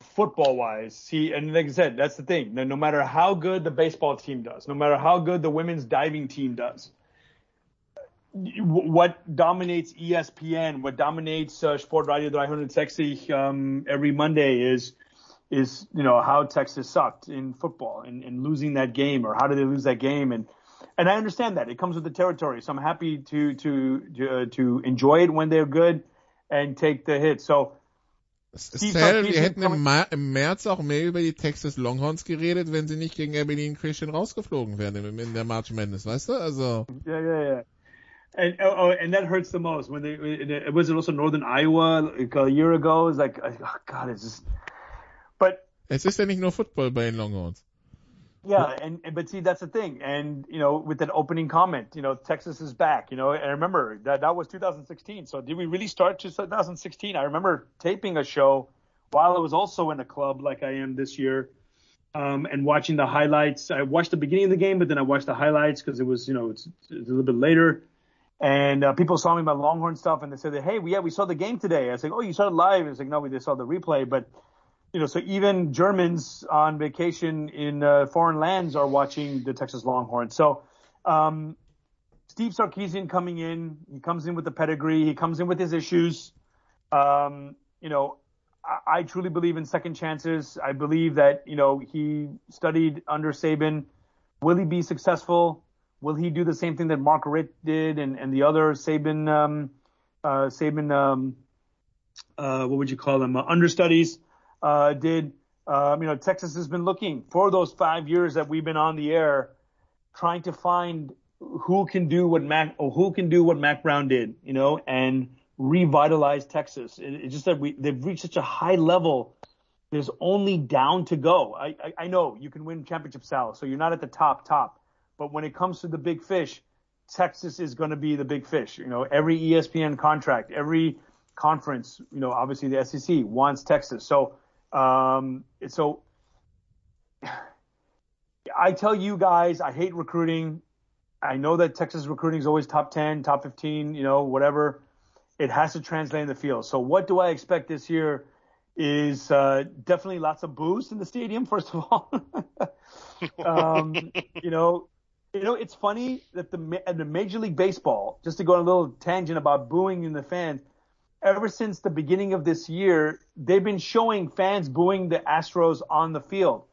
football wise, see, and like I said, that's the thing. No matter how good the baseball team does, no matter how good the women's diving team does, what dominates ESPN, what dominates uh, Sport Radio 360 um, every Monday is is you know how Texas sucked in football and, and losing that game or how did they lose that game and and I understand that it comes with the territory. So I'm happy to to to, uh, to enjoy it when they're good and take the hit. So Sal, wir hätten im, Ma im März auch mehr über die Texas Longhorns geredet, wenn sie nicht gegen Abilene Christian rausgeflogen wären in der March Madness, weißt du? Also. Yeah, yeah, yeah. And oh, oh, and that hurts the most when they it was also Northern Iowa like a year ago. It's like oh God, it's just. But es ist ja nicht nur Football bei den Longhorns. Yeah, and, and but see that's the thing, and you know with that opening comment, you know Texas is back, you know, and I remember that that was 2016. So did we really start 2016? I remember taping a show while I was also in a club like I am this year, um, and watching the highlights. I watched the beginning of the game, but then I watched the highlights because it was you know it's, it's, a little bit later. And uh, people saw me my Longhorn stuff, and they said, "Hey, we, yeah, we saw the game today." I said, "Oh, you saw it live?" It's like, "No, we just saw the replay." But you know, so even Germans on vacation in uh, foreign lands are watching the Texas Longhorns. So um, Steve Sarkisian coming in, he comes in with the pedigree, he comes in with his issues. Um, you know, I, I truly believe in second chances. I believe that you know he studied under Saban. Will he be successful? Will he do the same thing that Mark Ritt did and, and the other Saban, um, uh, Saban, um, uh, what would you call them, uh, understudies, uh, did? Um, you know, Texas has been looking for those five years that we've been on the air, trying to find who can do what Mac, or who can do what Mac Brown did, you know, and revitalize Texas. It, it's just that we, they've reached such a high level. There's only down to go. I, I, I know you can win championship South, so you're not at the top, top but when it comes to the big fish, Texas is going to be the big fish. You know, every ESPN contract, every conference, you know, obviously the SEC wants Texas. So, um, so I tell you guys, I hate recruiting. I know that Texas recruiting is always top 10, top 15, you know, whatever. It has to translate in the field. So what do I expect this year is, uh, definitely lots of booze in the stadium, first of all. um, you know, you know, it's funny that the the Major League Baseball, just to go on a little tangent about booing in the fans, ever since the beginning of this year, they've been showing fans booing the Astros on the field.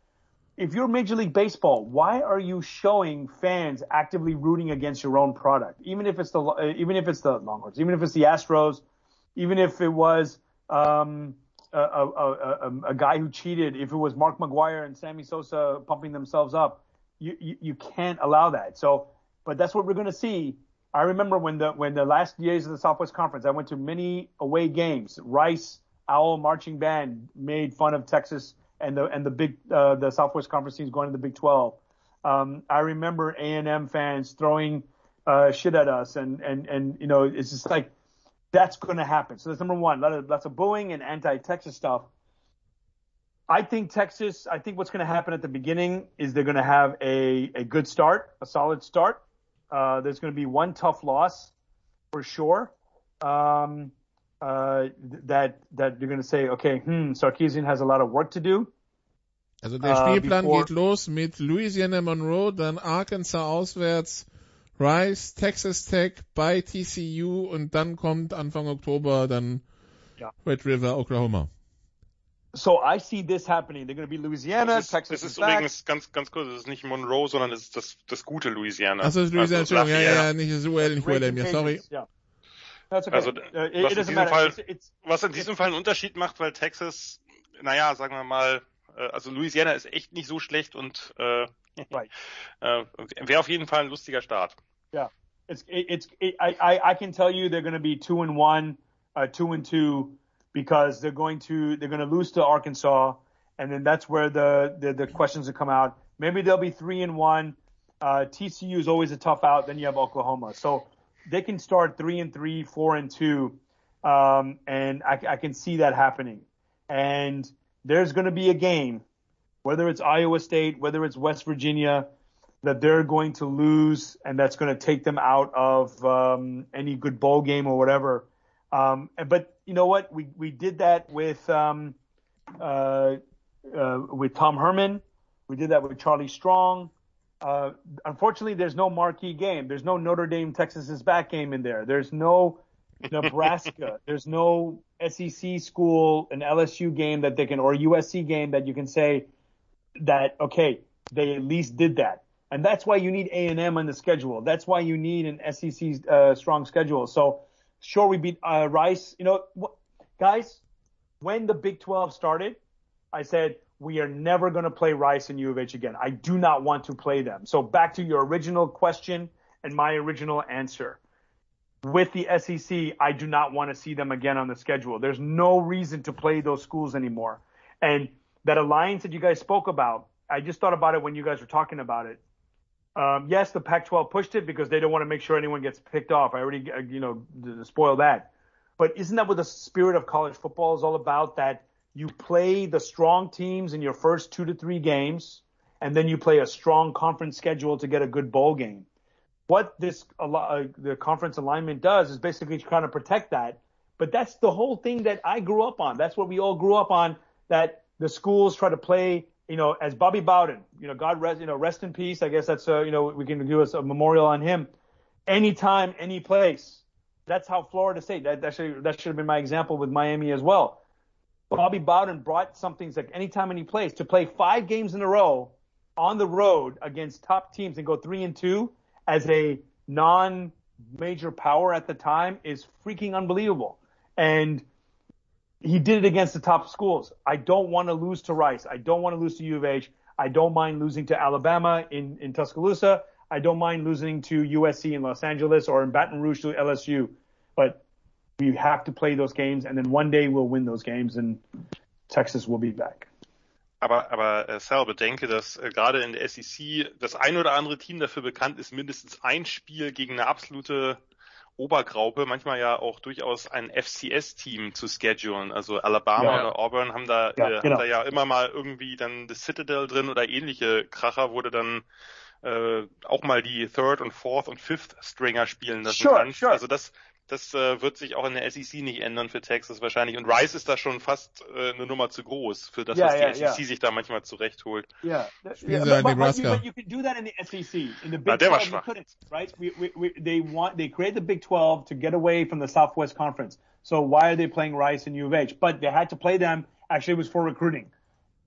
If you're Major League Baseball, why are you showing fans actively rooting against your own product? Even if it's the even if it's the Longhorns, even if it's the Astros, even if it was um, a, a, a, a guy who cheated, if it was Mark McGwire and Sammy Sosa pumping themselves up you, you, you can't allow that. So, but that's what we're going to see. I remember when the, when the last days of the Southwest Conference, I went to many away games. Rice Owl Marching Band made fun of Texas and the, and the big, uh, the Southwest Conference teams going to the Big 12. Um, I remember A&M fans throwing, uh, shit at us and, and, and, you know, it's just like, that's going to happen. So that's number one, lots of booing and anti-Texas stuff. I think Texas, I think what's going to happen at the beginning is they're going to have a, a good start, a solid start. Uh, there's going to be one tough loss for sure. Um, uh, that, that you're going to say, okay, hmm, Sarkeesian has a lot of work to do. Also der Spielplan uh, geht los mit Louisiana Monroe, dann Arkansas auswärts, Rice, Texas Tech bei TCU und dann kommt Anfang Oktober dann ja. Red River, Oklahoma. So I see this happening. They're going to be Louisiana, das ist, Texas. Das ist back. übrigens ganz, ganz kurz. Das ist nicht Monroe, sondern das ist das, das gute Louisiana. Achso, das ist Louisiana, also, Entschuldigung. Ja, ja, ja, nicht das UL, nicht ULM, ja, sorry. Yeah. That's okay. Also, uh, it, was, it in diesem Fall, it's, it's, was in diesem Fall einen Unterschied macht, weil Texas, naja, sagen wir mal, äh, also Louisiana ist echt nicht so schlecht und äh, right. äh, wäre auf jeden Fall ein lustiger Start. Yeah. It's, it's, it, I, I can tell you they're going to be two and one, uh, two and two, because they're going to, they're going to lose to Arkansas and then that's where the, the, the questions will come out. Maybe they'll be three and one. Uh, TCU is always a tough out. Then you have Oklahoma, so they can start three and three, four and two, um, and I, I can see that happening. And there's going to be a game, whether it's Iowa State, whether it's West Virginia, that they're going to lose, and that's going to take them out of um, any good bowl game or whatever. Um, but you know what? We we did that with um, uh, uh, with Tom Herman. We did that with Charlie Strong. Uh, unfortunately, there's no marquee game. There's no Notre Dame Texas is back game in there. There's no Nebraska. there's no SEC school, an LSU game that they can, or USC game that you can say that okay, they at least did that. And that's why you need A&M on the schedule. That's why you need an SEC uh, strong schedule. So sure, we beat uh, Rice. You know, wh- guys, when the Big 12 started, I said we are never going to play Rice and U of H again. I do not want to play them. So back to your original question and my original answer. With the SEC, I do not want to see them again on the schedule. There's no reason to play those schools anymore. And that alliance that you guys spoke about, I just thought about it when you guys were talking about it. Um, yes, the Pac-12 pushed it because they don't want to make sure anyone gets picked off. I already, uh, you know, spoil that. But isn't that what the spirit of college football is all about? That you play the strong teams in your first two to three games, and then you play a strong conference schedule to get a good bowl game. What this uh, the conference alignment does is basically trying to protect that. But that's the whole thing that I grew up on. That's what we all grew up on. That the schools try to play you know, as Bobby Bowden, you know, God rest, you know, rest in peace. I guess that's, uh, you know, we can do a, a memorial on him. Anytime, any place. That's how Florida State, that, that should, that should have been my example with Miami as well. Bobby Bowden brought something like anytime, any place to play five games in a row on the road against top teams and go three and two as a non major power at the time is freaking unbelievable. And he did it against the top schools. I don't want to lose to Rice. I don't want to lose to U of H. I don't mind losing to Alabama in, in Tuscaloosa. I don't mind losing to USC in Los Angeles or in Baton Rouge to LSU. But we have to play those games and then one day we'll win those games and Texas will be back. Aber, aber äh, Sal, bedenke, dass äh, gerade in der SEC das ein oder andere Team dafür bekannt ist, mindestens ein Spiel gegen eine absolute Obergraupe manchmal ja auch durchaus ein FCS-Team zu schedulen. Also Alabama ja, oder Auburn haben da, ja, äh, genau. haben da ja immer mal irgendwie dann The Citadel drin oder ähnliche Kracher, wurde dann äh, auch mal die Third und Fourth und Fifth Stringer spielen lassen sure, kannst. Sure. Also das das äh, wird sich auch in der SEC nicht ändern für Texas wahrscheinlich. Und Rice ist da schon fast äh, eine Nummer zu groß für das, yeah, was yeah, die SEC yeah. sich da manchmal zurechtholt. Yeah, yeah. But, but, you, but you can do that in the SEC. In the Big Na, 12, you couldn't, right? We, we, we, they want they create the Big 12 to get away from the Southwest Conference. So why are they playing Rice and U of H? But they had to play them. Actually, it was for recruiting.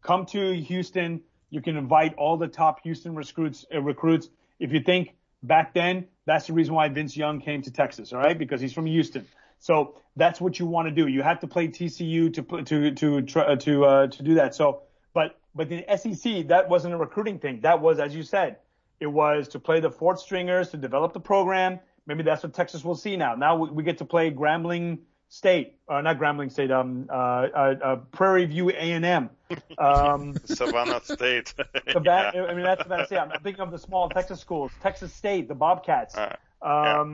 Come to Houston. You can invite all the top Houston recruits. Uh, recruits. If you think back then, that's the reason why Vince Young came to Texas, all right? Because he's from Houston. So that's what you want to do. You have to play TCU to to to uh, to uh, to do that. So, but but the SEC that wasn't a recruiting thing. That was, as you said, it was to play the fourth stringers to develop the program. Maybe that's what Texas will see now. Now we, we get to play Grambling State, uh, not Grambling State, um, uh, uh, uh Prairie View A&M. Um, Savannah State. Savannah, yeah. I mean, that's I say. I'm thinking of the small Texas schools, Texas State, the Bobcats. Um, yeah.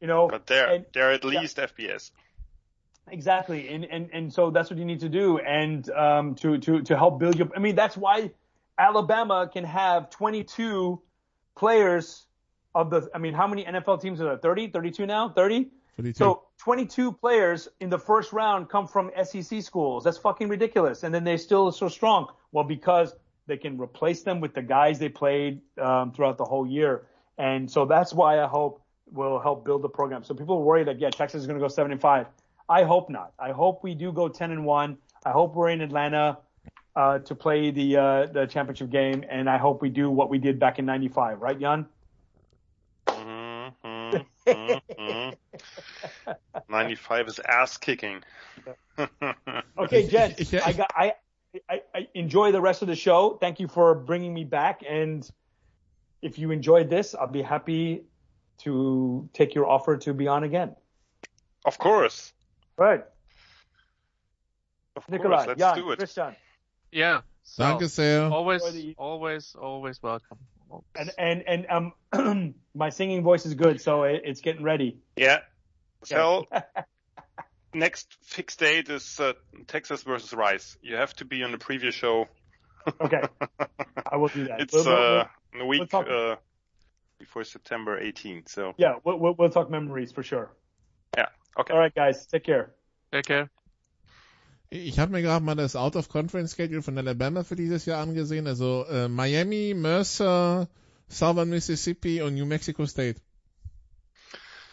you know. But they're, and, they're at least yeah. FBS. Exactly. And, and, and so that's what you need to do. And, um, to, to, to help build your, I mean, that's why Alabama can have 22 players of the, I mean, how many NFL teams are there? 30, 32 now? 30? 22. So 22 players in the first round come from SEC schools. That's fucking ridiculous. And then they're still so strong. Well, because they can replace them with the guys they played um, throughout the whole year. And so that's why I hope will help build the program. So people worry that, yeah, Texas is going to go 75. I hope not. I hope we do go 10 and 1. I hope we're in Atlanta uh, to play the uh, the championship game, and I hope we do what we did back in '95, right, Jan? Mm-hmm, mm-hmm. 95 is ass kicking. okay, Jen, I got, I, I, I enjoy the rest of the show. Thank you for bringing me back. And if you enjoyed this, I'll be happy to take your offer to be on again. Of course. Right. Of Nikolai, course, let's Jan, do it. Christian. Yeah. So Danke sehr. Always, always, always welcome. And and and um, my singing voice is good, so it, it's getting ready. Yeah. So next fixed date is uh, Texas versus Rice. You have to be on the previous show. okay, I will do that. It's we'll, we'll, uh, we'll, a week talk... uh, before September 18th. So yeah, we'll, we'll talk memories for sure. Yeah. Okay. All right, guys. Take care. Take care. Ich habe mir gerade mal das Out-of-Conference-Schedule von Alabama für dieses Jahr angesehen. Also äh, Miami, Mercer, Southern Mississippi und New Mexico State.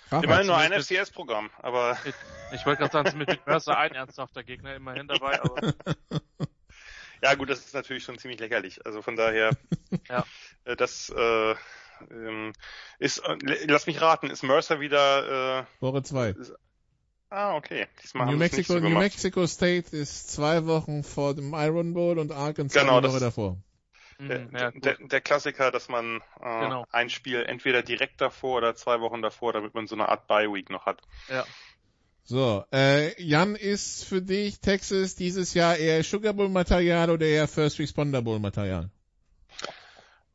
Ach, immerhin nur ein FCS-Programm, aber... Ich, ich wollte gerade sagen, mit Mercer ein ernsthafter Gegner immerhin dabei, aber... ja gut, das ist natürlich schon ziemlich lächerlich. Also von daher, ja. Äh, das äh, ähm, ist, äh, lass mich raten, ist Mercer wieder... Äh, Woche zwei. Ah, okay. Diesmal New Mexico, so New Mexico State ist zwei Wochen vor dem Iron Bowl und Arkansas genau, eine Woche davor. Der, mhm, ja, der, der, Klassiker, dass man äh, genau. ein Spiel entweder direkt davor oder zwei Wochen davor, damit man so eine Art Bye-Week noch hat. Ja. So, äh, Jan, ist für dich Texas dieses Jahr eher Sugar Bowl Material oder eher First Responder Bowl Material?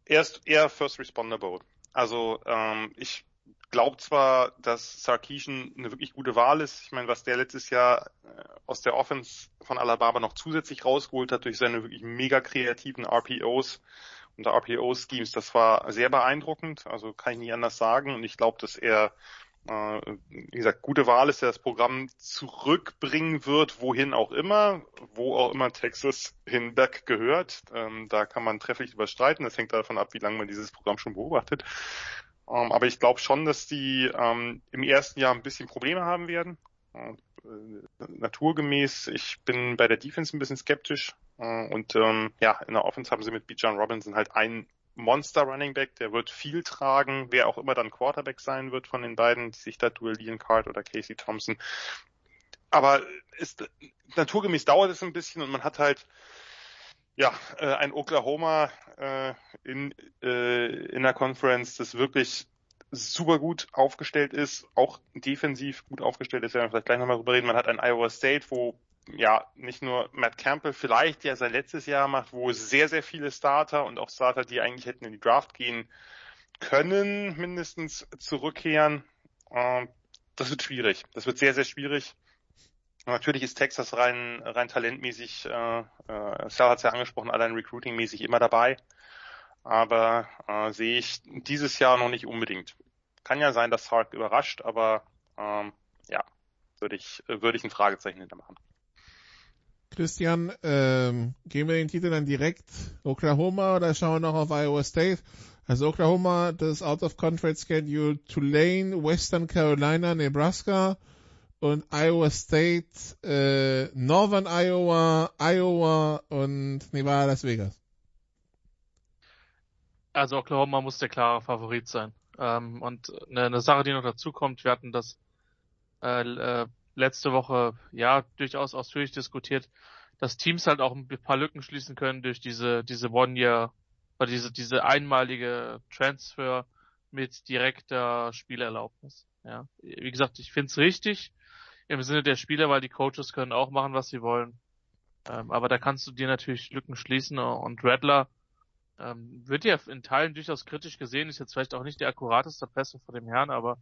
Erst eher First Responder Bowl. Also ähm, ich glaube zwar, dass Sarkeesian eine wirklich gute Wahl ist. Ich meine, was der letztes Jahr äh, aus der Offense von Alabama noch zusätzlich rausgeholt hat durch seine wirklich mega kreativen RPOs und RPO-Schemes, das war sehr beeindruckend. Also kann ich nicht anders sagen. Und ich glaube, dass er äh, wie gesagt, gute Wahl ist, der das Programm zurückbringen wird, wohin auch immer, wo auch immer Texas hinweg gehört. Ähm, da kann man trefflich überstreiten. Das hängt davon ab, wie lange man dieses Programm schon beobachtet. Ähm, aber ich glaube schon, dass die ähm, im ersten Jahr ein bisschen Probleme haben werden. Äh, naturgemäß, ich bin bei der Defense ein bisschen skeptisch. Äh, und ähm, ja, in der Offense haben sie mit Bijan Robinson halt einen Monster Running Back, der wird viel tragen, wer auch immer dann Quarterback sein wird von den beiden, die sich da duellieren, Card oder Casey Thompson. Aber ist, naturgemäß dauert es ein bisschen und man hat halt ja, äh, ein Oklahoma äh, in, äh, in der Conference, das wirklich super gut aufgestellt ist, auch defensiv gut aufgestellt ist, werden wir vielleicht gleich nochmal drüber reden. Man hat ein Iowa State, wo ja nicht nur Matt Campbell vielleicht, der sein letztes Jahr macht, wo sehr, sehr viele Starter und auch Starter, die eigentlich hätten in die Draft gehen können, mindestens zurückkehren. Äh, das wird schwierig. Das wird sehr, sehr schwierig. Natürlich ist Texas rein, rein talentmäßig, äh, äh, Sal hat es ja angesprochen, allein recruitingmäßig immer dabei. Aber äh, sehe ich dieses Jahr noch nicht unbedingt. Kann ja sein, dass Sark überrascht, aber ähm, ja, würde ich, würde ich ein Fragezeichen hintermachen. Christian, ähm, gehen wir den Titel dann direkt Oklahoma oder schauen wir noch auf Iowa State? Also Oklahoma, das Out of Conference Schedule Tulane, Western Carolina, Nebraska, und Iowa State, äh, Northern Iowa, Iowa und Nevada, Las Vegas. Also Oklahoma muss der klare Favorit sein. Ähm, und eine, eine, Sache, die noch dazu kommt, wir hatten das äh, äh, letzte Woche ja durchaus ausführlich diskutiert, dass Teams halt auch ein paar Lücken schließen können durch diese diese One-Year oder diese diese einmalige Transfer mit direkter Spielerlaubnis. Ja, wie gesagt, ich finde es richtig, im Sinne der Spieler, weil die Coaches können auch machen, was sie wollen. Ähm, aber da kannst du dir natürlich Lücken schließen und Rattler ähm, wird ja in Teilen durchaus kritisch gesehen, ist jetzt vielleicht auch nicht der akkurateste Pässe vor dem Herrn, aber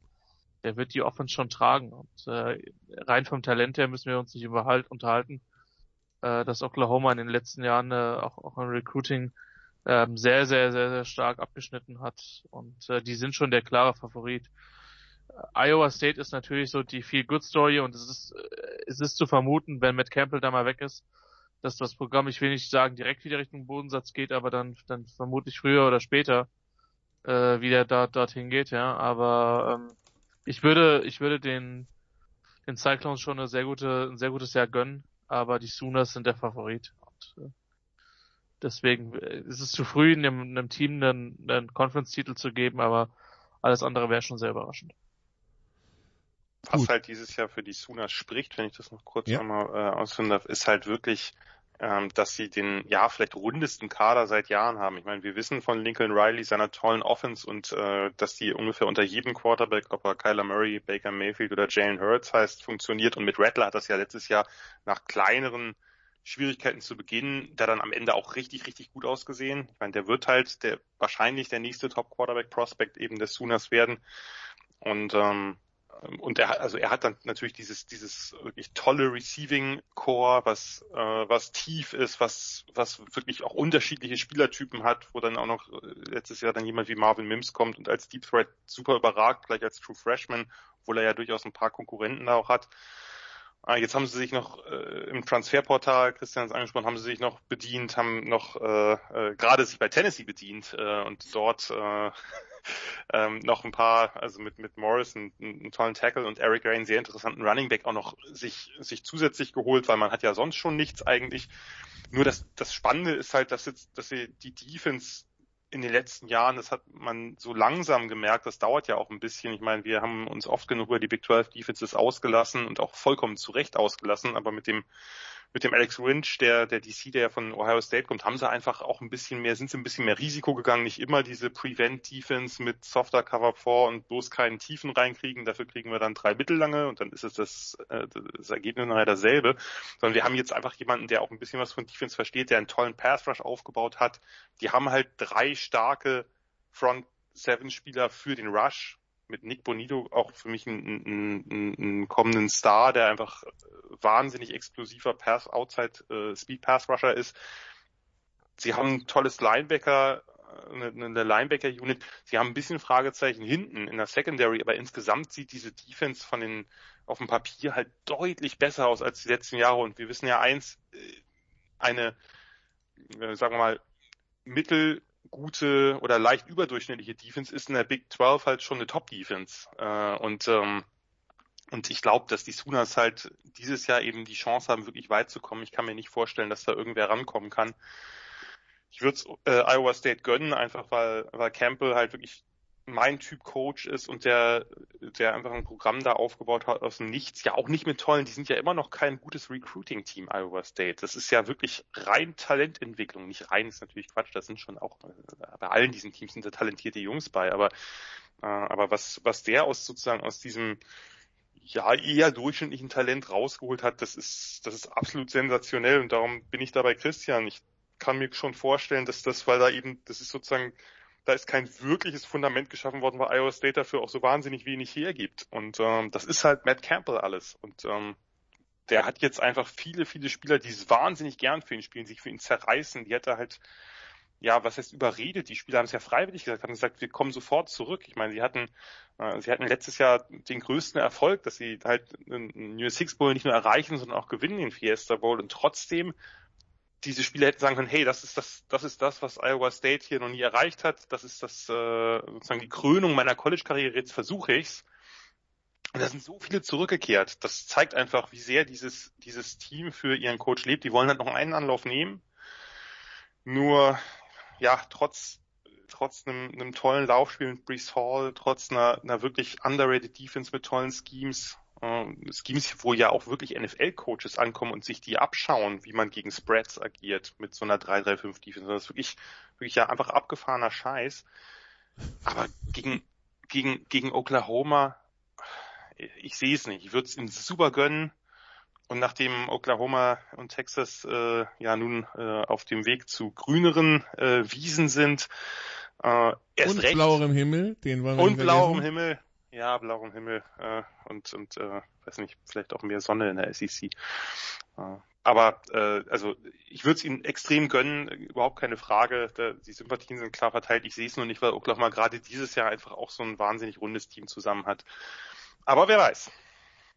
der wird die Offense schon tragen. Und äh, rein vom Talent her müssen wir uns nicht unterhalten, äh, dass Oklahoma in den letzten Jahren äh, auch, auch im Recruiting ähm, sehr, sehr, sehr, sehr stark abgeschnitten hat. Und äh, die sind schon der klare Favorit. Iowa State ist natürlich so die Feel Good Story und es ist, äh, es ist zu vermuten, wenn Matt Campbell da mal weg ist, dass das Programm, ich will nicht sagen, direkt wieder Richtung Bodensatz geht, aber dann, dann vermutlich früher oder später äh, wieder da, dorthin geht, ja. Aber ähm, ich würde, ich würde den, den Cyclones schon eine sehr gute, ein sehr gutes Jahr gönnen, aber die Sooners sind der Favorit. Und, äh, deswegen äh, ist es zu früh, einem, einem Team einen, einen Conference-Titel zu geben, aber alles andere wäre schon sehr überraschend was Gut. halt dieses Jahr für die Sooners spricht, wenn ich das noch kurz ja. einmal äh, ausführen darf, ist halt wirklich, ähm, dass sie den ja vielleicht rundesten Kader seit Jahren haben. Ich meine, wir wissen von Lincoln Riley seiner tollen Offense und äh, dass die ungefähr unter jedem Quarterback, ob er Kyler Murray, Baker Mayfield oder Jalen Hurts heißt, funktioniert. Und mit Rattler hat das ja letztes Jahr nach kleineren Schwierigkeiten zu Beginn, da dann am Ende auch richtig, richtig gut ausgesehen. Ich meine, der wird halt der wahrscheinlich der nächste Top Quarterback Prospect eben des Sooners werden. Und ähm, und er, also er hat dann natürlich dieses, dieses wirklich tolle Receiving Core, was, äh, was tief ist, was, was wirklich auch unterschiedliche Spielertypen hat, wo dann auch noch äh, letztes Jahr dann jemand wie Marvin Mims kommt und als Deep Threat super überragt, gleich als True Freshman, obwohl er ja durchaus ein paar Konkurrenten da auch hat. Ah, jetzt haben sie sich noch äh, im Transferportal, Christian hat es angesprochen, haben sie sich noch bedient, haben noch äh, äh, gerade sich bei Tennessee bedient äh, und dort äh, ähm, noch ein paar, also mit, mit Morris einen, einen tollen Tackle und Eric Ray einen sehr interessanten Running Back auch noch sich, sich zusätzlich geholt, weil man hat ja sonst schon nichts eigentlich. Nur das, das Spannende ist halt, dass jetzt, dass sie die Defense in den letzten Jahren, das hat man so langsam gemerkt, das dauert ja auch ein bisschen. Ich meine, wir haben uns oft genug über die Big 12 Defenses ausgelassen und auch vollkommen zu Recht ausgelassen, aber mit dem mit dem Alex Winch, der, der DC, der von Ohio State kommt, haben sie einfach auch ein bisschen mehr, sind sie ein bisschen mehr Risiko gegangen, nicht immer diese Prevent-Defense mit softer Cover 4 und bloß keinen Tiefen reinkriegen, dafür kriegen wir dann drei mittellange und dann ist es das, äh, das Ergebnis nachher dasselbe, sondern wir haben jetzt einfach jemanden, der auch ein bisschen was von Defense versteht, der einen tollen Pass Rush aufgebaut hat. Die haben halt drei starke Front Seven Spieler für den Rush, mit Nick Bonito auch für mich einen, einen, einen kommenden Star, der einfach wahnsinnig explosiver Pass Outside äh, Speed Pass Rusher ist. Sie haben ein tolles Linebacker, eine, eine Linebacker Unit. Sie haben ein bisschen Fragezeichen hinten in der Secondary, aber insgesamt sieht diese Defense von den auf dem Papier halt deutlich besser aus als die letzten Jahre. Und wir wissen ja eins, äh, eine, äh, sagen wir mal, mittel gute oder leicht überdurchschnittliche Defense ist in der Big 12 halt schon eine Top-Defense. Äh, und, ähm, und ich glaube, dass die Sooners halt dieses Jahr eben die Chance haben, wirklich weit zu kommen. Ich kann mir nicht vorstellen, dass da irgendwer rankommen kann. Ich würde äh, Iowa State gönnen, einfach weil, weil Campbell halt wirklich mein Typ Coach ist und der, der einfach ein Programm da aufgebaut hat aus dem Nichts. Ja, auch nicht mit tollen, die sind ja immer noch kein gutes Recruiting-Team, Iowa State. Das ist ja wirklich rein Talententwicklung. Nicht rein ist natürlich Quatsch, da sind schon auch, äh, bei allen diesen Teams sind da talentierte Jungs bei, aber, äh, aber was, was der aus sozusagen aus diesem, ja, eher durchschnittlichen Talent rausgeholt hat, das ist, das ist absolut sensationell und darum bin ich da bei Christian. Ich kann mir schon vorstellen, dass das, weil da eben, das ist sozusagen da ist kein wirkliches Fundament geschaffen worden, weil Iowa State dafür auch so wahnsinnig wenig hergibt. Und ähm, das ist halt Matt Campbell alles. Und ähm, der hat jetzt einfach viele, viele Spieler, die es wahnsinnig gern für ihn spielen, sich für ihn zerreißen. Die hat er halt, ja, was heißt überredet? Die Spieler haben es ja freiwillig gesagt, haben gesagt, wir kommen sofort zurück. Ich meine, sie hatten, äh, sie hatten letztes Jahr den größten Erfolg, dass sie halt einen New Six Bowl nicht nur erreichen, sondern auch gewinnen den Fiesta Bowl. Und trotzdem diese Spieler hätten sagen können, hey, das ist das, das ist das, was Iowa State hier noch nie erreicht hat. Das ist das äh, sozusagen die Krönung meiner College-Karriere. Jetzt versuche ich's. Und da sind so viele zurückgekehrt. Das zeigt einfach, wie sehr dieses dieses Team für ihren Coach lebt. Die wollen halt noch einen Anlauf nehmen. Nur ja, trotz trotz einem, einem tollen Laufspiel mit Brees Hall, trotz einer, einer wirklich underrated Defense mit tollen Schemes, äh, Schemes, wo ja auch wirklich NFL-Coaches ankommen und sich die abschauen, wie man gegen Spreads agiert mit so einer 3-3-5-Defense. Das ist wirklich, wirklich ja einfach abgefahrener Scheiß. Aber gegen, gegen, gegen Oklahoma, ich sehe es nicht. Ich würde es ihm super gönnen. Und nachdem Oklahoma und Texas äh, ja nun äh, auf dem Weg zu grüneren äh, Wiesen sind, äh, erst und recht. blauerem Himmel, den wollen wir Und vergessen. Himmel, ja, blauem Himmel äh, und und äh, weiß nicht, vielleicht auch mehr Sonne in der SEC. Äh, aber äh, also ich würde es ihnen extrem gönnen, überhaupt keine Frage. Da, die Sympathien sind klar verteilt. Ich sehe es nur nicht, weil Oklahoma gerade dieses Jahr einfach auch so ein wahnsinnig rundes Team zusammen hat. Aber wer weiß.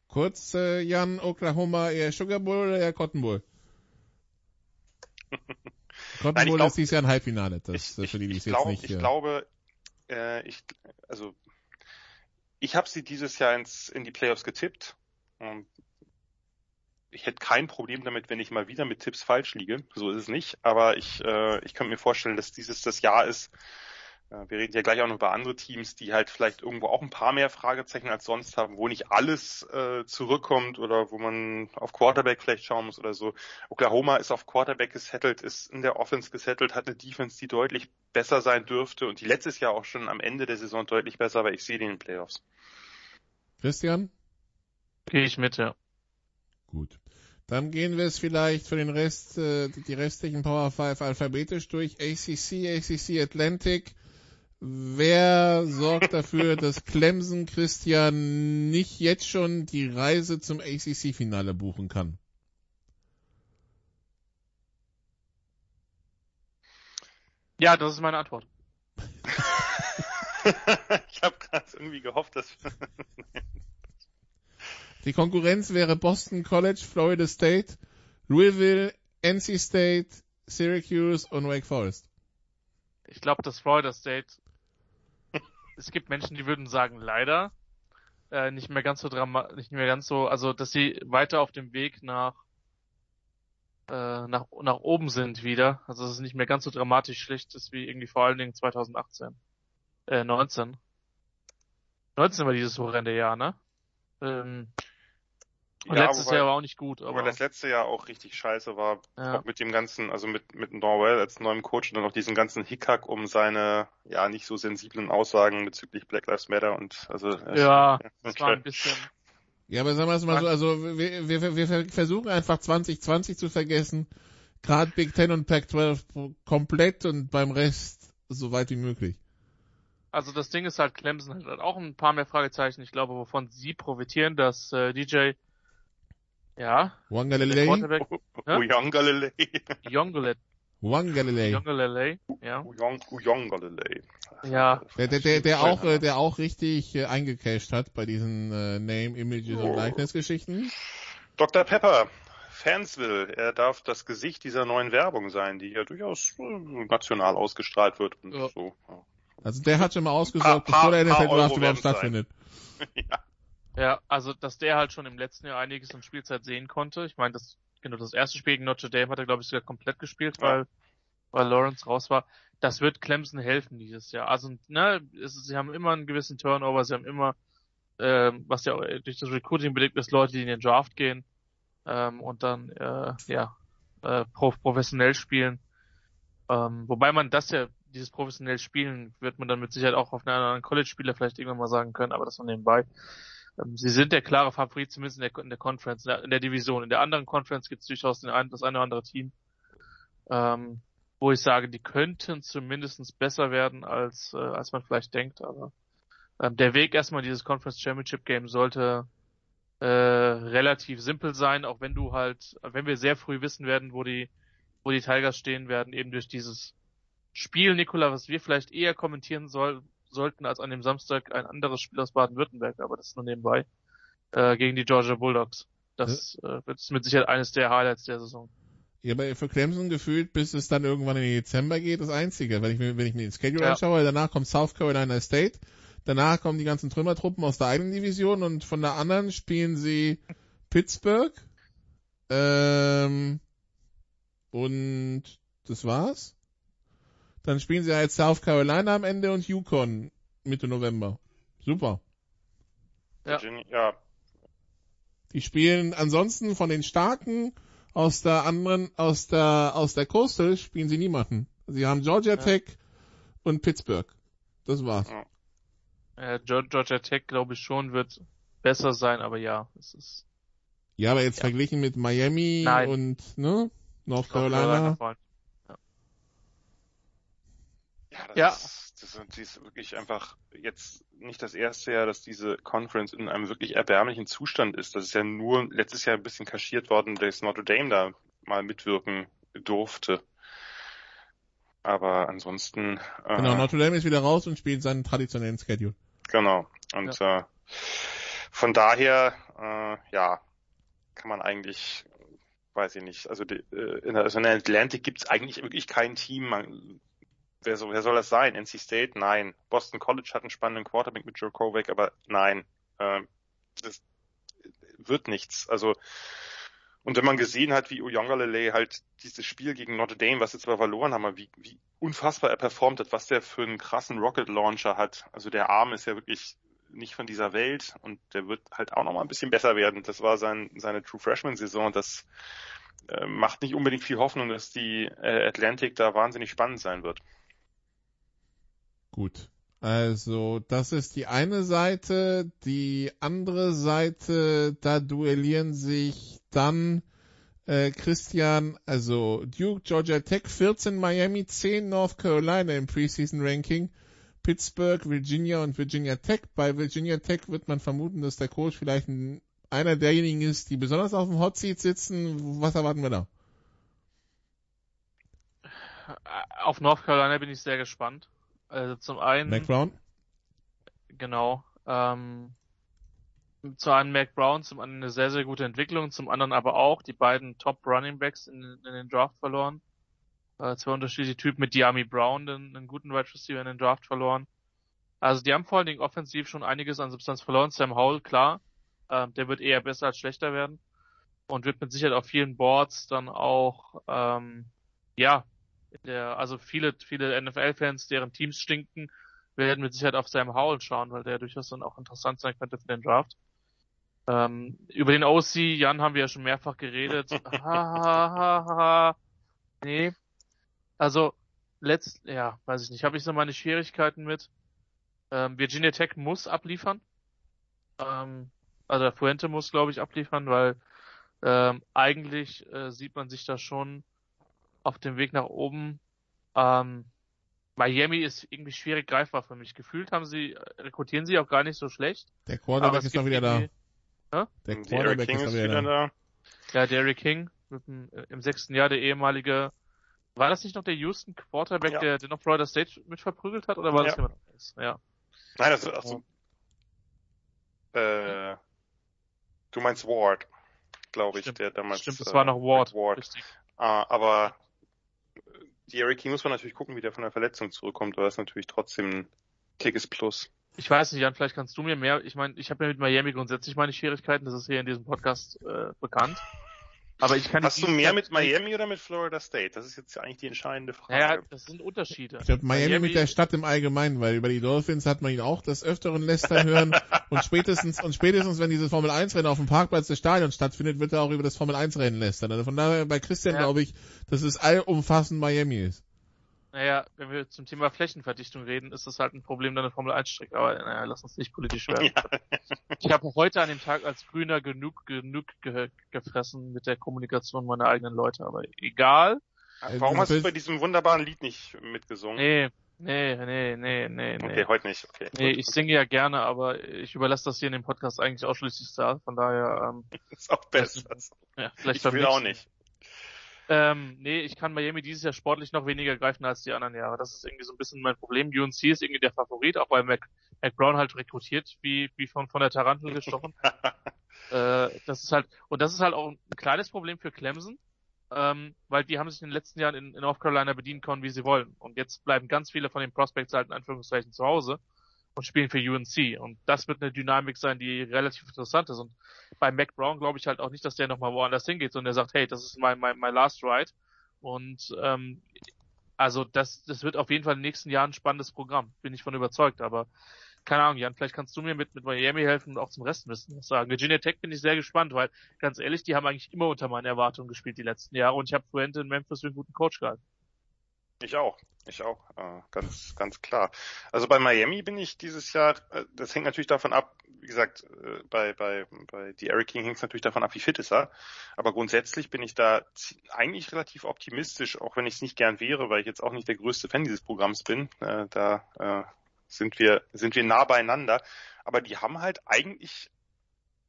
Kurz, äh, Jan, Oklahoma, eher Sugar Bowl oder eher Cotton Bowl? Cotton Nein, ich Bowl glaub- ist dieses Jahr ein Halbfinale, das ich, äh, ich, für die, die ich, jetzt glaub, nicht... ich äh, glaube, äh, ich, also ich habe sie dieses Jahr ins, in die Playoffs getippt. Und ich hätte kein Problem damit, wenn ich mal wieder mit Tipps falsch liege. So ist es nicht. Aber ich, äh, ich könnte mir vorstellen, dass dieses das Jahr ist. Äh, wir reden ja gleich auch noch über andere Teams, die halt vielleicht irgendwo auch ein paar mehr Fragezeichen als sonst haben, wo nicht alles äh, zurückkommt oder wo man auf Quarterback vielleicht schauen muss oder so. Oklahoma ist auf Quarterback gesettelt, ist in der Offense gesettelt, hat eine Defense, die deutlich besser sein dürfte und die letztes Jahr auch schon am Ende der Saison deutlich besser, aber ich sehe die in den Playoffs. Christian? Gehe ich mit, ja. Gut. Dann gehen wir es vielleicht für den Rest, äh, die restlichen Power 5 alphabetisch durch. ACC, ACC Atlantic. Wer sorgt dafür, dass Clemson Christian nicht jetzt schon die Reise zum ACC-Finale buchen kann? Ja, das ist meine Antwort. ich habe gerade irgendwie gehofft, dass Die Konkurrenz wäre Boston College, Florida State, Louisville, NC State, Syracuse und Wake Forest. Ich glaube, dass Florida State, es gibt Menschen, die würden sagen, leider, äh, nicht mehr ganz so dramatisch, nicht mehr ganz so, also, dass sie weiter auf dem Weg nach, äh, nach, nach oben sind wieder. Also, dass es nicht mehr ganz so dramatisch schlecht ist wie irgendwie vor allen Dingen 2018, äh, 19. 19 war dieses horrende Jahr, ne? Ähm, und Ja, letztes wobei- Jahr war auch nicht gut, aber Aber das letzte Jahr auch richtig scheiße war, Ja. auch mit dem ganzen, also mit, mit Norwell als neuem Coach und dann noch diesen ganzen Hickhack um seine, ja, nicht so sensiblen Aussagen bezüglich Black Lives Matter und, also, äh, ja, das okay. war ein bisschen, Ja, aber sagen wir es mal so, also wir, wir, wir versuchen einfach 2020 zu vergessen. Gerade Big Ten und Pac-12 komplett und beim Rest so weit wie möglich. also das Ding ist halt, Clemson hat auch ein paar mehr Fragezeichen. Ich glaube, wovon sie profitieren, dass äh, DJ, ja, Wangalele, Galilei. Yongelet, Wangalele. Yongelele, ja, Galilei. ja, Der, der, der, der auch, äh, der auch richtig äh, eingecashed hat bei diesen äh, Name, Images und Oh. Likeness-Geschichten. Dr. Pepper, Fansville, er darf das Gesicht dieser neuen Werbung sein, die ja durchaus äh, national ausgestrahlt wird und Ja. so. Also der hat schon mal ausgesorgt, bevor der NFL-Draft überhaupt stattfindet. ja. Ja, also dass der halt schon im letzten Jahr einiges an Spielzeit sehen konnte. Ich meine, das genau das erste Spiel gegen Notre Dame hat er glaube ich sogar komplett gespielt, Ja. weil weil Lawrence raus war. Das wird Clemson helfen dieses Jahr. Also ne, es, sie haben immer einen gewissen Turnover, sie haben immer ähm, was ja durch das Recruiting bedingt ist, Leute, die in den Draft gehen ähm, und dann äh, ja äh, prof professionell spielen. Ähm, wobei man das ja, dieses professionell Spielen, wird man dann mit Sicherheit auch auf einen anderen College-Spieler vielleicht irgendwann mal sagen können, aber das noch nebenbei. Ähm, sie sind der klare Favorit, zumindest in der, in der Conference, in der, in der Division. In der anderen Conference gibt es durchaus ein, das eine oder andere Team, ähm, wo ich sage, die könnten zumindest besser werden, als, äh, als man vielleicht denkt, aber ähm, der Weg erstmal dieses Conference Championship Game sollte äh, relativ simpel sein, auch wenn du halt, wenn wir sehr früh wissen werden, wo die, wo die Tigers stehen werden, eben durch dieses Spiel, Nikola, was wir vielleicht eher kommentieren soll, sollten als an dem Samstag ein anderes Spiel aus Baden-Württemberg, aber das ist nur nebenbei, äh, gegen die Georgia Bulldogs. Das äh, wird mit Sicherheit eines der Highlights der Saison. Ja, aber für Clemson gefühlt, bis es dann irgendwann in den Dezember geht, das Einzige. Wenn ich mir, wenn ich mir den Schedule Ja. anschaue, danach kommt South Carolina State, danach kommen die ganzen Trümmertruppen aus der eigenen Division und von der anderen spielen sie Pittsburgh, ähm, und das war's. Dann spielen sie halt South Carolina am Ende und Yukon Mitte November. Super. Ja. Virginia, ja. Die spielen ansonsten von den Starken aus der anderen, aus der, aus der Coastal spielen sie niemanden. Sie haben Georgia Ja. Tech und Pittsburgh. Das war's. Äh, Geor- Georgia Tech, glaube ich schon, wird besser sein, aber ja, es ist Ja, aber jetzt Ja. verglichen mit Miami Nein. und, ne? North North Carolina. Ja, das, Ja. Ist, das, ist, die ist wirklich einfach jetzt nicht das erste Jahr, dass diese Conference in einem wirklich erbärmlichen Zustand ist. Das ist ja nur letztes Jahr ein bisschen kaschiert worden, dass Notre Dame da mal mitwirken durfte. Aber ansonsten, äh, Genau, Notre Dame ist wieder raus und spielt seinen traditionellen Schedule. genau. Und äh, von daher, äh, ja, kann man eigentlich, weiß ich nicht, also, die, äh, in der, also in der Atlantic gibt es eigentlich wirklich kein Team. Man, wer, soll, wer soll das sein? NC State? Nein. Boston College hat einen spannenden Quarterback mit Joe Kovac, aber nein. Äh, das wird nichts. Also und wenn man gesehen hat, wie Uyongalele halt dieses Spiel gegen Notre Dame, was sie zwar verloren haben, aber wie, wie unfassbar er performt hat, was der für einen krassen Rocket Launcher hat. Also der Arm ist ja wirklich nicht von dieser Welt und der wird halt auch nochmal ein bisschen besser werden. Das war sein, seine True Freshman Saison. Das äh, macht nicht unbedingt viel Hoffnung, dass die äh, Atlantic da wahnsinnig spannend sein wird. Gut. Also, das ist die eine Seite. Die andere Seite, da duellieren sich dann äh, Christian, also Duke, Georgia Tech, 14 Miami, 10 North Carolina im Preseason Ranking, Pittsburgh, Virginia und Virginia Tech. Bei Virginia Tech wird man vermuten, dass der Coach vielleicht ein, einer derjenigen ist, die besonders auf dem Hot Seat sitzen. Was erwarten wir da? Auf North Carolina bin ich sehr gespannt. Also zum einen, Mac Brown? genau, ähm, Zu einem Mac Brown, zum einen eine sehr, sehr gute Entwicklung, zum anderen aber auch die beiden Top Running Backs in, in den Draft verloren. Äh, zwei unterschiedliche Typen mit Diami Brown, den, einen guten Wide Receiver in den Draft verloren. Also die haben vor allen Dingen offensiv schon einiges an Substanz verloren. Sam Howell, klar, äh, der wird eher besser als schlechter werden und wird mit Sicherheit auf vielen Boards dann auch, ähm, ja, der, also viele, viele NFL-Fans, deren Teams stinken, werden mit Sicherheit auf Sam Howell schauen, weil der durchaus dann auch interessant sein könnte für den Draft. Ähm, über den OC, Jan, haben wir ja schon mehrfach geredet. ha, ha, ha, ha. Nee. Also, letzt, ja, weiß ich nicht, habe ich so meine Schwierigkeiten mit. Ähm, Virginia Tech muss abliefern. Ähm, also der Fuente muss, glaube ich, abliefern, weil ähm, eigentlich äh, sieht man sich da schon auf dem Weg nach oben. Ähm, Miami ist irgendwie schwierig greifbar für mich. Gefühlt haben sie, rekrutieren sie auch gar nicht so schlecht. Der Quarterback ist doch wieder da. Ja? Der Quarterback King ist wieder da. Ja, Derrick King, mit dem, äh, im sechsten Jahr der ehemalige, war das nicht noch der Houston Quarterback, Ja. der, der noch Florida State mit verprügelt hat, oder war das Ja. jemand anderes? Ja. Nein, das ist, ach so. Äh, du meinst Ward, glaube ich, Stimmt. der damals. Stimmt, das äh, war noch Ward. Ward. Richtig. Ah, aber Eric King muss man natürlich gucken, wie der von der Verletzung zurückkommt, aber das ist natürlich trotzdem ein dickes Plus. Ich weiß nicht, Jan, vielleicht kannst du mir mehr, ich meine, ich habe ja mit Miami grundsätzlich meine Schwierigkeiten, das ist hier in diesem Podcast äh, bekannt. Aber ich kann Hast du mehr mit nicht- Miami oder mit Florida State? Das ist jetzt eigentlich die entscheidende Frage. Naja, das sind Unterschiede. Ich glaube Miami, mit der Stadt im Allgemeinen, weil über die Dolphins hat man ihn auch des Öfteren lästern hören und spätestens und spätestens wenn dieses Formel 1 Rennen auf dem Parkplatz des Stadions stattfindet, wird er auch über das Formel 1 Rennen lästern. Also von daher bei Christian Ja. glaube ich, dass es allumfassend Miami ist. Naja, wenn wir zum Thema Flächenverdichtung reden, ist das halt ein Problem deiner Formel 1 Strecke, aber naja, lass uns nicht politisch werden. Ich habe heute an dem Tag als Grüner genug, genug ge gefressen mit der Kommunikation meiner eigenen Leute, aber egal. Warum du hast du bei diesem wunderbaren Lied nicht mitgesungen? Nee, nee, nee, nee, nee, nee. Okay, heute nicht. Okay. Nee, gut. ich singe ja gerne, aber ich überlasse das hier in dem Podcast eigentlich ausschließlich Star, von daher, ähm, ist auch besser. ja, vielleicht Ich will auch nicht. Ähm, nee, ich kann Miami dieses Jahr sportlich noch weniger greifen als die anderen Jahre. Das ist irgendwie so ein bisschen mein Problem. UNC ist irgendwie der Favorit, auch weil Mac, Mac Brown halt rekrutiert, wie, wie von, von der Tarantel gestochen. äh, das ist halt, und das ist halt auch ein kleines Problem für Clemson, ähm, weil die haben sich in den letzten Jahren in, in North Carolina bedienen können, wie sie wollen. Und jetzt bleiben ganz viele von den Prospects halt in Anführungszeichen zu Hause und spielen für UNC. Und das wird eine Dynamik sein, die relativ interessant ist. Und bei Mac Brown glaube ich halt auch nicht, dass der nochmal woanders hingeht, sondern der sagt, hey, das ist mein, mein, mein last ride. Und ähm, also das, das wird auf jeden Fall in den nächsten Jahren ein spannendes Programm, bin ich von überzeugt. Aber keine Ahnung, Jan, vielleicht kannst du mir mit, mit Miami helfen und auch zum Rest bisschen was sagen. Virginia Tech bin ich sehr gespannt, weil ganz ehrlich, die haben eigentlich immer unter meinen Erwartungen gespielt die letzten Jahre und ich habe Fuente in Memphis für einen guten Coach gehalten. Ich auch. Ich auch. Äh, ganz, ganz klar. Also bei Miami bin ich dieses Jahr, äh, das hängt natürlich davon ab, wie gesagt, äh, bei, bei, bei die Eric King hängt es natürlich davon ab, wie fit ist er. Aber grundsätzlich bin ich da eigentlich relativ optimistisch, auch wenn ich es nicht gern wäre, weil ich jetzt auch nicht der größte Fan dieses Programms bin. Da sind wir, sind wir nah beieinander. Aber die haben halt eigentlich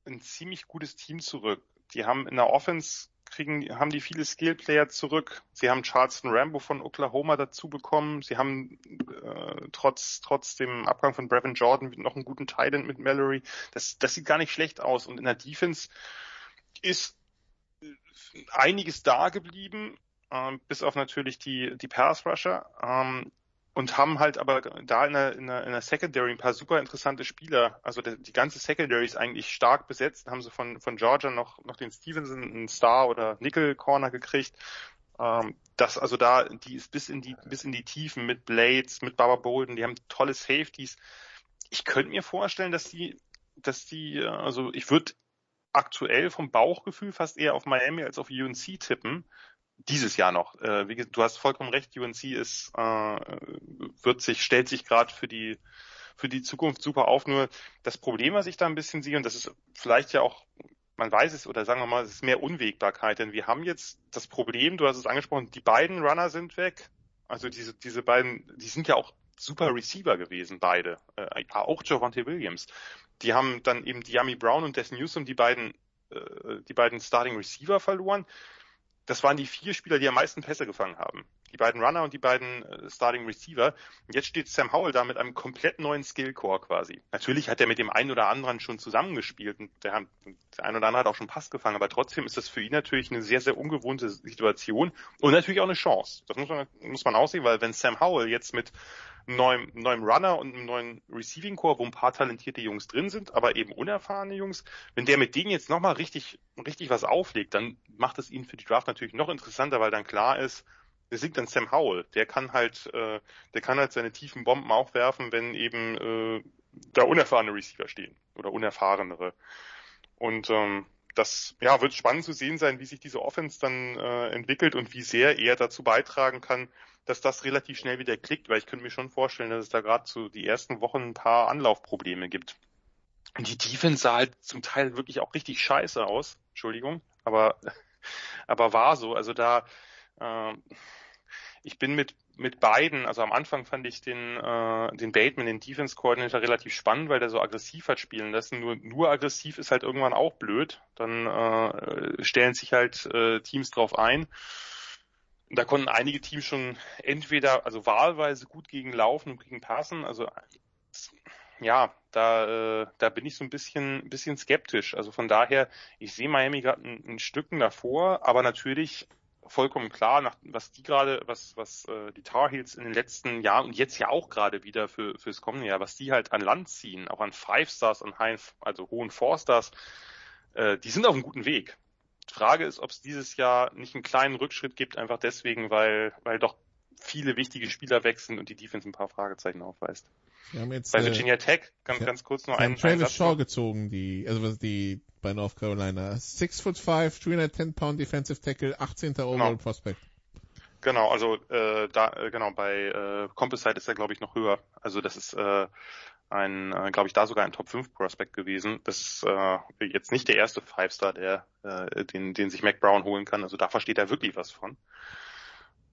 ein ziemlich gutes Team zurück. Die haben in der Offense kriegen, haben die viele Skillplayer zurück. Sie haben Charleston Rambo von Oklahoma dazu bekommen. Sie haben äh, trotz trotz dem Abgang von Brevin Jordan noch einen guten Titan mit Mallory. Das das sieht gar nicht schlecht aus. Und in der Defense ist einiges da geblieben, ähm, bis auf natürlich die die Pass Rusher. Ähm, und haben halt aber da in der, in der, in der Secondary ein paar super interessante Spieler. Also die, die ganze Secondary ist eigentlich stark besetzt. Haben sie von, von Georgia noch, noch den Stevenson, einen Star oder Nickel Corner gekriegt. Ähm, das also da, die ist bis in die, bis in die Tiefen mit Blades, mit Baba Bolden. Die haben tolle Safeties. Ich könnte mir vorstellen, dass die, dass die, äh, also ich würde aktuell vom Bauchgefühl fast eher auf Miami als auf UNC tippen dieses Jahr noch. Äh, wie, du hast vollkommen recht, UNC ist, äh, wird sich, stellt sich gerade für die für die Zukunft super auf. Nur das Problem, was ich da ein bisschen sehe, und das ist vielleicht ja auch, man weiß es, oder sagen wir mal, es ist mehr Unwägbarkeit, denn wir haben jetzt das Problem, du hast es angesprochen, die beiden Runner sind weg. Also diese, diese beiden, die sind ja auch super Receiver gewesen, beide. Äh, auch Javante Williams. Die haben dann eben Diami Brown und Des Newsom, die beiden, äh, die beiden Starting Receiver verloren das waren die vier Spieler, die am meisten Pässe gefangen haben. die beiden Runner und die beiden äh, Starting Receiver. Und jetzt steht Sam Howell da mit einem komplett neuen Skillcore quasi. Natürlich hat er mit dem einen oder anderen schon zusammengespielt und der, der ein oder andere hat auch schon Pass gefangen, aber trotzdem ist das für ihn natürlich eine sehr, sehr ungewohnte Situation und natürlich auch eine Chance. Das muss man, muss man aussehen, weil wenn Sam Howell jetzt mit neuem, neuem Runner und einem neuen Receiving Core, wo ein paar talentierte Jungs drin sind, aber eben unerfahrene Jungs, wenn der mit denen jetzt nochmal richtig, richtig was auflegt, dann macht es ihn für die Draft natürlich noch interessanter, weil dann klar ist, der singt dann Sam Howell. Der kann halt, äh, der kann halt seine tiefen Bomben auch werfen, wenn eben äh, da unerfahrene Receiver stehen oder unerfahrenere. Und ähm, das ja, wird spannend zu sehen sein, wie sich diese Offense dann äh, entwickelt und wie sehr er dazu beitragen kann, dass das relativ schnell wieder klickt, weil ich könnte mir schon vorstellen, dass es da gerade zu die ersten Wochen ein paar Anlaufprobleme gibt. Und die Defense sah halt zum Teil wirklich auch richtig scheiße aus. Entschuldigung, aber aber war so. Also da äh, ich bin mit mit beiden, also am Anfang fand ich den äh, den Bateman, den Defense Coordinator relativ spannend, weil der so aggressiv hat spielen lassen. Nur nur aggressiv ist halt irgendwann auch blöd. Dann äh, stellen sich halt äh, Teams drauf ein. Und da konnten einige Teams schon entweder, also wahlweise gut gegen Laufen und gegen Passen. Also ja, da, äh, da bin ich so ein bisschen, bisschen skeptisch. Also von daher, ich sehe Miami gerade ein, ein Stücken davor, aber natürlich vollkommen klar, nach, was die gerade, was, was äh, die Tar Heels in den letzten Jahren und jetzt ja auch gerade wieder für fürs kommende Jahr, was die halt an Land ziehen, auch an Five Stars, an high, also hohen Four Stars, äh, die sind auf einem guten Weg. Frage ist, ob es dieses Jahr nicht einen kleinen Rückschritt gibt, einfach deswegen, weil, weil doch viele wichtige Spieler wechseln und die Defense ein paar Fragezeichen aufweist. Wir haben jetzt, Bei Virginia Tech, ganz, ja, ganz kurz noch einen, Travis Shaw gezogen, die, also was die bei North Carolina. Six foot five, 310 pound defensive tackle, 18. Overall genau. Prospect. Genau, also äh, da äh, genau bei äh, Composite ist er glaube ich noch höher. Also das ist äh, ein, äh, glaube ich, da sogar ein Top 5 Prospect gewesen. Das ist äh, jetzt nicht der erste Five Star, der äh, den, den sich Mac Brown holen kann. Also da versteht er wirklich was von.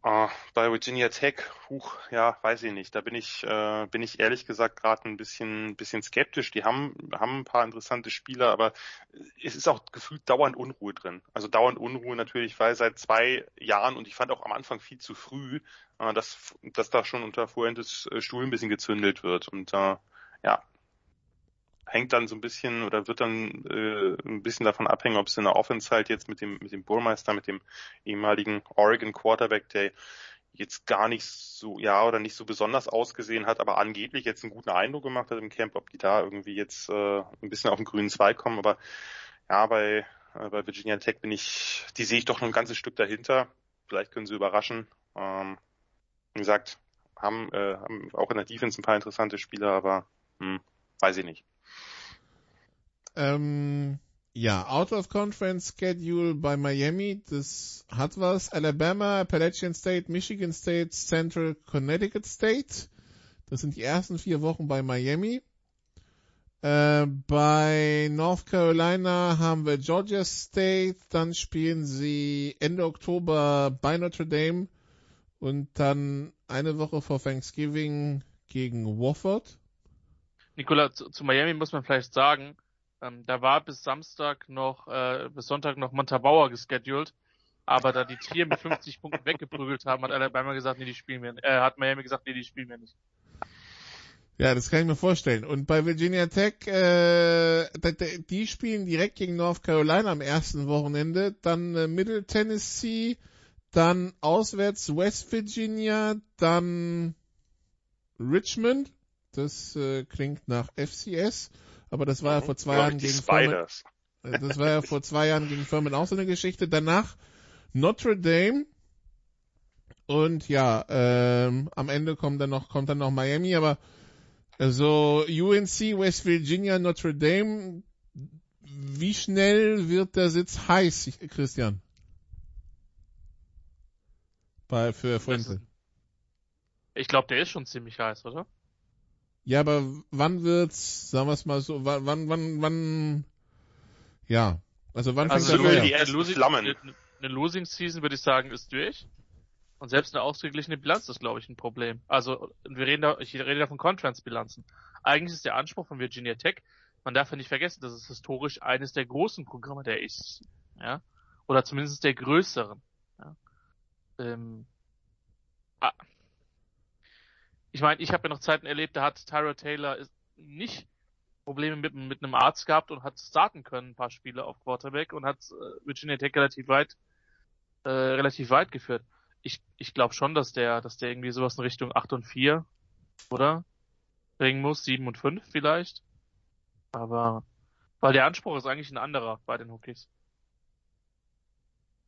Uh, bei Virginia Tech, huch, ja, weiß ich nicht. Da bin ich, äh, bin ich ehrlich gesagt gerade ein bisschen, bisschen skeptisch. Die haben, haben ein paar interessante Spieler, aber es ist auch gefühlt dauernd Unruhe drin. Also dauernd Unruhe natürlich, weil seit zwei Jahren und ich fand auch am Anfang viel zu früh, äh, dass, dass da schon unter Fuentes Stuhl ein bisschen gezündelt wird. Und äh, ja, hängt dann so ein bisschen oder wird dann äh, ein bisschen davon abhängen, ob es in der Offense halt jetzt mit dem mit dem Burmeister, mit dem ehemaligen Oregon Quarterback, der jetzt gar nicht so, ja, oder nicht so besonders ausgesehen hat, aber angeblich jetzt einen guten Eindruck gemacht hat im Camp, ob die da irgendwie jetzt äh, ein bisschen auf den grünen Zweig kommen. Aber ja, bei, äh, bei Virginia Tech bin ich, die sehe ich doch noch ein ganzes Stück dahinter. Vielleicht können sie überraschen. Ähm, wie gesagt, haben, äh, haben auch in der Defense ein paar interessante Spieler, aber hm, weiß ich nicht. Ähm, ja, Out of Conference Schedule bei Miami, das hat was. Alabama, Appalachian State, Michigan State, Central Connecticut State. Das sind die ersten vier Wochen bei Miami. Äh, bei North Carolina haben wir Georgia State, dann spielen sie Ende Oktober bei Notre Dame und dann eine Woche vor Thanksgiving gegen Wofford. Nicola, zu, zu Miami muss man vielleicht sagen, ähm, da war bis Samstag noch, äh, bis Sonntag noch Montabauer gescheduled. Aber da die Trier mit 50 Punkten weggeprügelt haben, hat Alabama gesagt, nee, die spielen wir nicht. Äh, hat Miami gesagt, nee, die spielen wir nicht. Ja, das kann ich mir vorstellen. Und bei Virginia Tech, äh, die spielen direkt gegen North Carolina am ersten Wochenende, dann äh, Middle Tennessee, dann auswärts West Virginia, dann Richmond, das äh, klingt nach FCS aber das war ja vor zwei Jahren gegen Spiders. Furman, äh, das war ja vor zwei Jahren gegen Furman auch so eine Geschichte. Danach Notre Dame und ja, ähm, am Ende kommt dann noch kommt dann noch Miami, aber so UNC, West Virginia, Notre Dame, wie schnell wird der Sitz heiß, Christian? Bei für Fuente. Ich glaube, der ist schon ziemlich heiß, oder? Ja, aber wann wird's, sagen wir es mal so, wann, wann, wann, wann, ja, also wann also fängt also die ersten Losing? Eine, eine Losing Season würde ich sagen ist durch. Und selbst eine ausgeglichene Bilanz ist, glaube ich, ein Problem. Also wir reden da, ich rede da von Conference-Bilanzen. Eigentlich ist der Anspruch von Virginia Tech, man darf ja nicht vergessen, das ist historisch eines der großen Programme der ist, ja, oder zumindest der größeren. Ja. Ähm, ah, ich meine, ich habe ja noch Zeiten erlebt, da hat Tyra Taylor nicht Probleme mit, mit einem Arzt gehabt und hat starten können, ein paar Spiele auf Quarterback und hat äh, Virginia Tech relativ weit, äh, relativ weit geführt. Ich, ich glaube schon, dass der, dass der irgendwie sowas in Richtung 8 und 4, oder? Bringen muss, 7 und 5 vielleicht. Aber, weil der Anspruch ist eigentlich ein anderer bei den Hookies.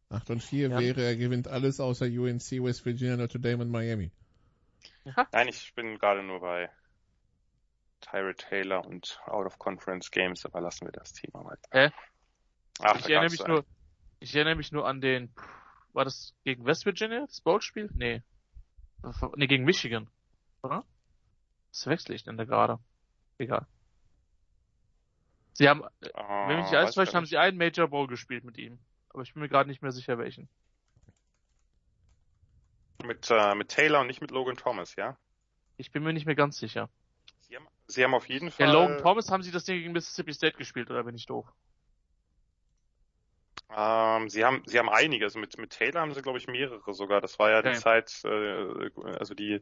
8 und 4 Ja. wäre, er gewinnt alles außer UNC, West Virginia, Notre Dame und Miami. Nein, ich bin gerade nur bei Tyra Taylor und Out of Conference Games, aber lassen wir das Thema mal. Hä? Ach, ich erinnere mich nur, ich erinnere mich nur an den, war das gegen West Virginia, das Bowl-Spiel? Nee. Nee, gegen Michigan. Oder? Was wechsle ich denn da gerade? Egal. Sie haben, Ah, wenn mich nicht weiß alles täuscht, haben sie einen Major Bowl gespielt mit ihm. Aber ich bin mir gerade nicht mehr sicher, welchen. Mit, äh, mit Taylor und nicht mit Logan Thomas, ja? Ich bin mir nicht mehr ganz sicher. Sie haben, Sie haben auf jeden Fall. Der Logan Thomas haben sie das Ding gegen Mississippi State gespielt, oder bin ich doof? Ähm, sie haben, sie haben einige. Also mit, mit Taylor haben sie, glaube ich, mehrere sogar. Das war ja die Okay. Zeit, äh, also die,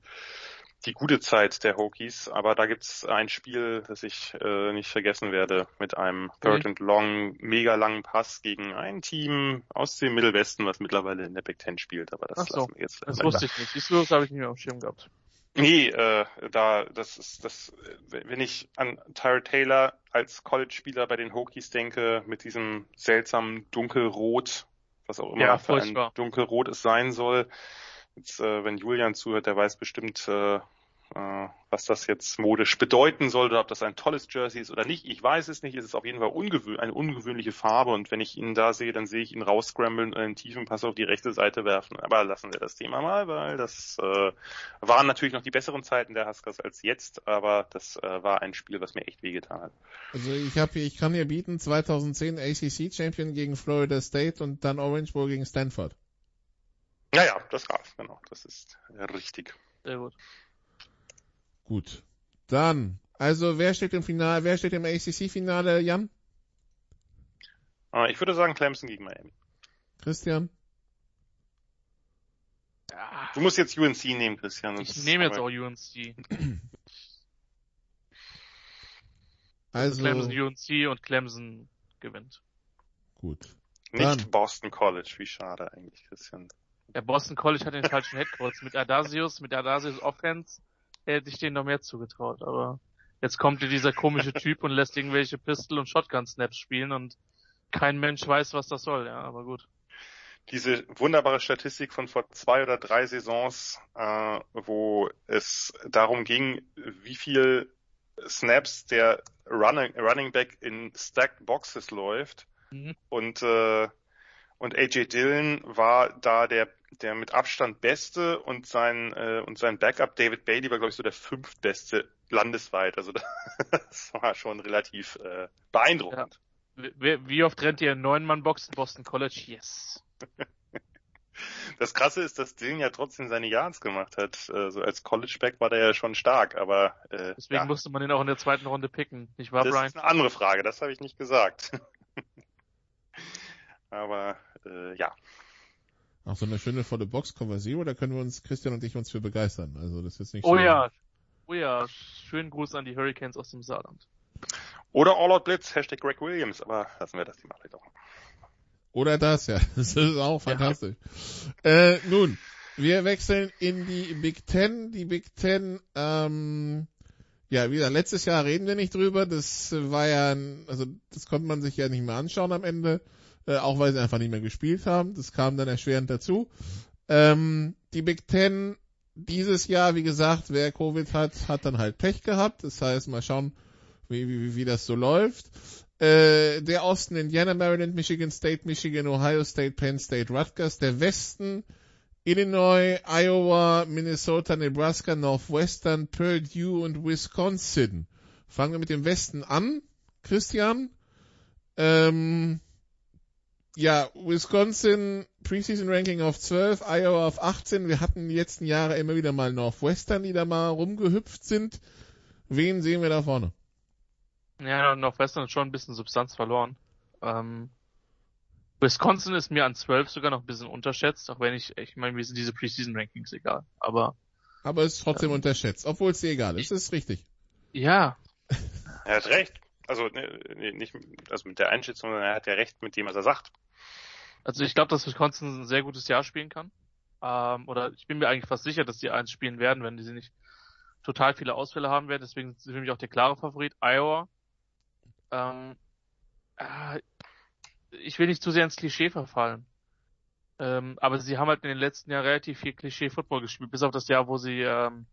die gute Zeit der Hokies. Aber da gibt's ein Spiel, das ich äh, nicht vergessen werde, mit einem Third and Long, mega langen Pass gegen ein Team aus dem Mittelwesten, was mittlerweile in der Big Ten spielt. Aber das Ach so, lassen wir jetzt. Das wusste ich nicht. Siehst du, das habe ich nicht mehr auf dem Schirm gehabt. Nee, äh, da, das ist, das, wenn ich an Tyra Taylor als College-Spieler bei den Hokies denke, mit diesem seltsamen Dunkelrot, was auch immer Ja, für ein. Dunkelrot es sein soll. Jetzt, äh, wenn Julian zuhört, der weiß bestimmt, äh, äh, was das jetzt modisch bedeuten soll oder ob das ein tolles Jersey ist oder nicht. Ich weiß es nicht. Es ist auf jeden Fall ungewö eine ungewöhnliche Farbe und wenn ich ihn da sehe, dann sehe ich ihn rausscramblen und einen tiefen Pass auf die rechte Seite werfen. Aber lassen wir das Thema mal, weil das äh, waren natürlich noch die besseren Zeiten der Huskers als jetzt, aber das äh, war ein Spiel, was mir echt wehgetan hat. Also ich habe ich kann hier bieten 2010 ACC Champion gegen Florida State und dann Orange Bowl gegen Stanford. Ja, ja, das war's, genau. Das ist äh, richtig. Sehr gut. Gut. Dann, also wer steht im Finale, wer steht im ACC Finale, Jan? Äh, ich würde sagen Clemson gegen Miami. Christian? Ja, Du musst jetzt UNC nehmen, Christian. ich nehme jetzt auch UNC. Also, Clemson UNC und Clemson gewinnt. gut. Nicht Dann. Boston College, wie schade eigentlich, Christian. Der Boston College hat den falschen Headcoach. Mit Adasius, mit Adasius Offense hätte ich denen noch mehr zugetraut. Aber jetzt kommt hier dieser komische Typ und lässt irgendwelche Pistol- und Shotgun-Snaps spielen und kein Mensch weiß, was das soll. Ja, aber gut. Diese wunderbare Statistik von vor zwei oder drei Saisons, äh, wo es darum ging, wie viel Snaps der Running, Running Back in Stacked Boxes läuft. Mhm. Und, äh, und AJ Dillon war da der, der mit Abstand beste und sein, äh, und sein Backup David Bailey war, glaube ich, so der fünftbeste landesweit. Also das war schon relativ äh, beeindruckend. Wie, wie oft rennt ihr neun Mann Boxen Boston College? Yes. Das Krasse ist, dass Dillon ja trotzdem seine Yards gemacht hat. Äh, so als College-Back war der ja schon stark, aber äh, Deswegen ja, musste man ihn auch in der zweiten Runde picken. Nicht wahr, das Brian? ist eine andere Frage, das habe ich nicht gesagt. aber äh, ja, Auch so eine schöne volle Box Cover Zero, da können wir uns, Christian und ich, uns für begeistern. Also das ist nicht Oh so. ja. Oh ja. Schönen Gruß an die Hurricanes aus dem Saarland. Oder All Out Blitz, Hashtag Greg Williams, aber lassen wir das Thema vielleicht auch. Oder das, ja. Das ist auch fantastisch. Äh, nun, wir wechseln in die Big Ten. Die Big Ten, ähm, ja, wie gesagt, letztes Jahr reden wir nicht drüber. Das war ja, ein- also das konnte man sich ja nicht mehr anschauen am Ende, äh, auch weil sie einfach nicht mehr gespielt haben. Das kam dann erschwerend dazu. Ähm, die Big Ten dieses Jahr, wie gesagt, wer Covid hat, hat dann halt Pech gehabt. Das heißt, mal schauen, wie, wie, wie das so läuft. Äh, der Osten Indiana, Maryland, Michigan State, Michigan, Ohio State, Penn State, Rutgers. Der Westen Illinois, Iowa, Minnesota, Nebraska, Northwestern, Purdue und Wisconsin. Fangen wir mit dem Westen an, Christian. Ähm, ja, Wisconsin Preseason Ranking auf 12, Iowa auf 18. Wir hatten die letzten Jahre immer wieder mal Northwestern, die da mal rumgehüpft sind. Wen sehen wir da vorne? Ja, Northwestern hat schon ein bisschen Substanz verloren. Ähm, Wisconsin ist mir an 12 sogar noch ein bisschen unterschätzt, auch wenn ich, ich meine, wir sind diese Preseason Rankings egal, aber. Aber es ist trotzdem ja. unterschätzt, obwohl es dir egal ist, das ist richtig. Ja. Er hat recht. Also, ne, nicht, also mit der Einschätzung, sondern er hat ja recht mit dem, was er sagt. Also ich glaube, dass Wisconsin ein sehr gutes Jahr spielen kann. Ähm, oder ich bin mir eigentlich fast sicher, dass die eins spielen werden, wenn sie nicht total viele Ausfälle haben werden. Deswegen sind sie für mich auch der klare Favorit. Iowa. Ähm, äh, ich will nicht zu sehr ins Klischee verfallen. Ähm, aber sie haben halt in den letzten Jahren relativ viel Klischee-Football gespielt, bis auf das Jahr, wo sie, ähm,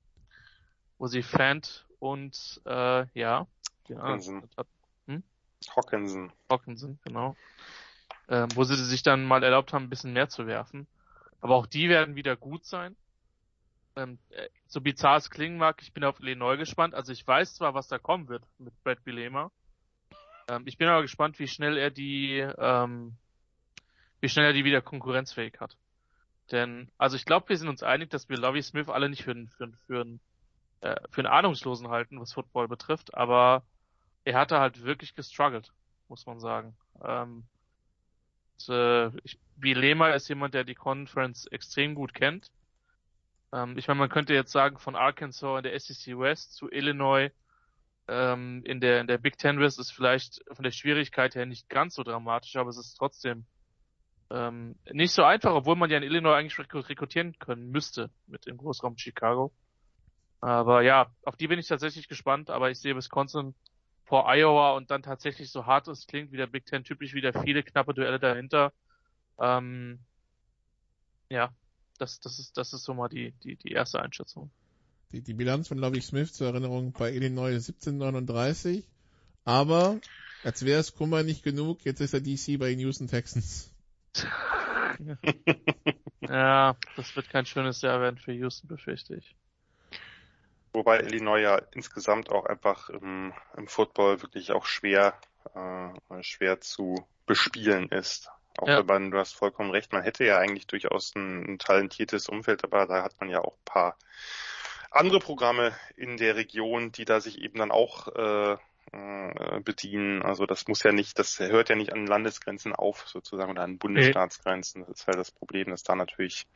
wo sie Fant und äh, ja, Hawkinson. Hm? Hawkinson. Hawkinson, genau. Ähm, wo sie sich dann mal erlaubt haben, ein bisschen mehr zu werfen. Aber auch die werden wieder gut sein. Ähm, äh, so bizarr es klingen mag, ich bin auf Illinois gespannt. Also ich weiß zwar, was da kommen wird mit Brad Bilema. Ähm, ich bin aber gespannt, wie schnell er die, ähm, wie schnell er die wieder konkurrenzfähig hat. Denn, also ich glaube, wir sind uns einig, dass wir Lovie Smith alle nicht für einen, für, einen, für, einen, äh, für einen Ahnungslosen halten, was Football betrifft, aber er hatte halt wirklich gestruggelt, muss man sagen. Ähm, äh, ich, Bilema ist jemand, der die Conference extrem gut kennt. Ähm, ich meine, man könnte jetzt sagen, von Arkansas in der SEC West zu Illinois ähm, in der in der Big Ten West ist vielleicht von der Schwierigkeit her nicht ganz so dramatisch, aber es ist trotzdem ähm, nicht so einfach, obwohl man ja in Illinois eigentlich rekrutieren können müsste mit dem Großraum Chicago. Aber ja, auf die bin ich tatsächlich gespannt, aber ich sehe Wisconsin vor Iowa und dann tatsächlich so hart es klingt, wieder Big Ten typisch wieder viele knappe Duelle dahinter. Ähm, ja, das, das ist, das ist so mal die, die, die erste Einschätzung. Die, die Bilanz von Lovie Smith zur Erinnerung bei Illinois 1739. Aber, als wäre es Kummer nicht genug, jetzt ist er DC bei den Houston Texans. ja, das wird kein schönes Jahr werden für Houston, befürchte ich. Wobei Illinois ja insgesamt auch einfach im, im Football wirklich auch schwer, äh, schwer zu bespielen ist. Auch ja. wenn man, du hast vollkommen recht, man hätte ja eigentlich durchaus ein, ein talentiertes Umfeld, aber da hat man ja auch ein paar andere Programme in der Region, die da sich eben dann auch äh, äh, bedienen. Also das muss ja nicht, das hört ja nicht an Landesgrenzen auf sozusagen oder an Bundesstaatsgrenzen. Das ist halt das Problem, dass da natürlich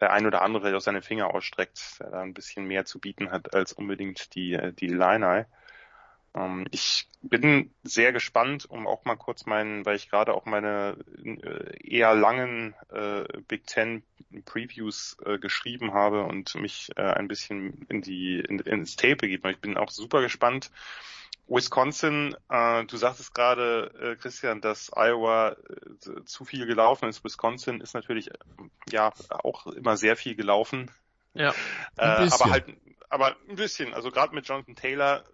der ein oder andere auch seine Finger ausstreckt, der da ein bisschen mehr zu bieten hat als unbedingt die die Line ähm, ich bin sehr gespannt, um auch mal kurz meinen, weil ich gerade auch meine äh, eher langen äh, Big Ten Previews äh, geschrieben habe und mich äh, ein bisschen in die in, ins Tape begeben. Ich bin auch super gespannt. Wisconsin, äh, du sagtest gerade, äh, Christian, dass Iowa äh, zu viel gelaufen ist. Wisconsin ist natürlich ja auch immer sehr viel gelaufen. Ja. Äh, aber halt, aber ein bisschen. Also gerade mit Jonathan Taylor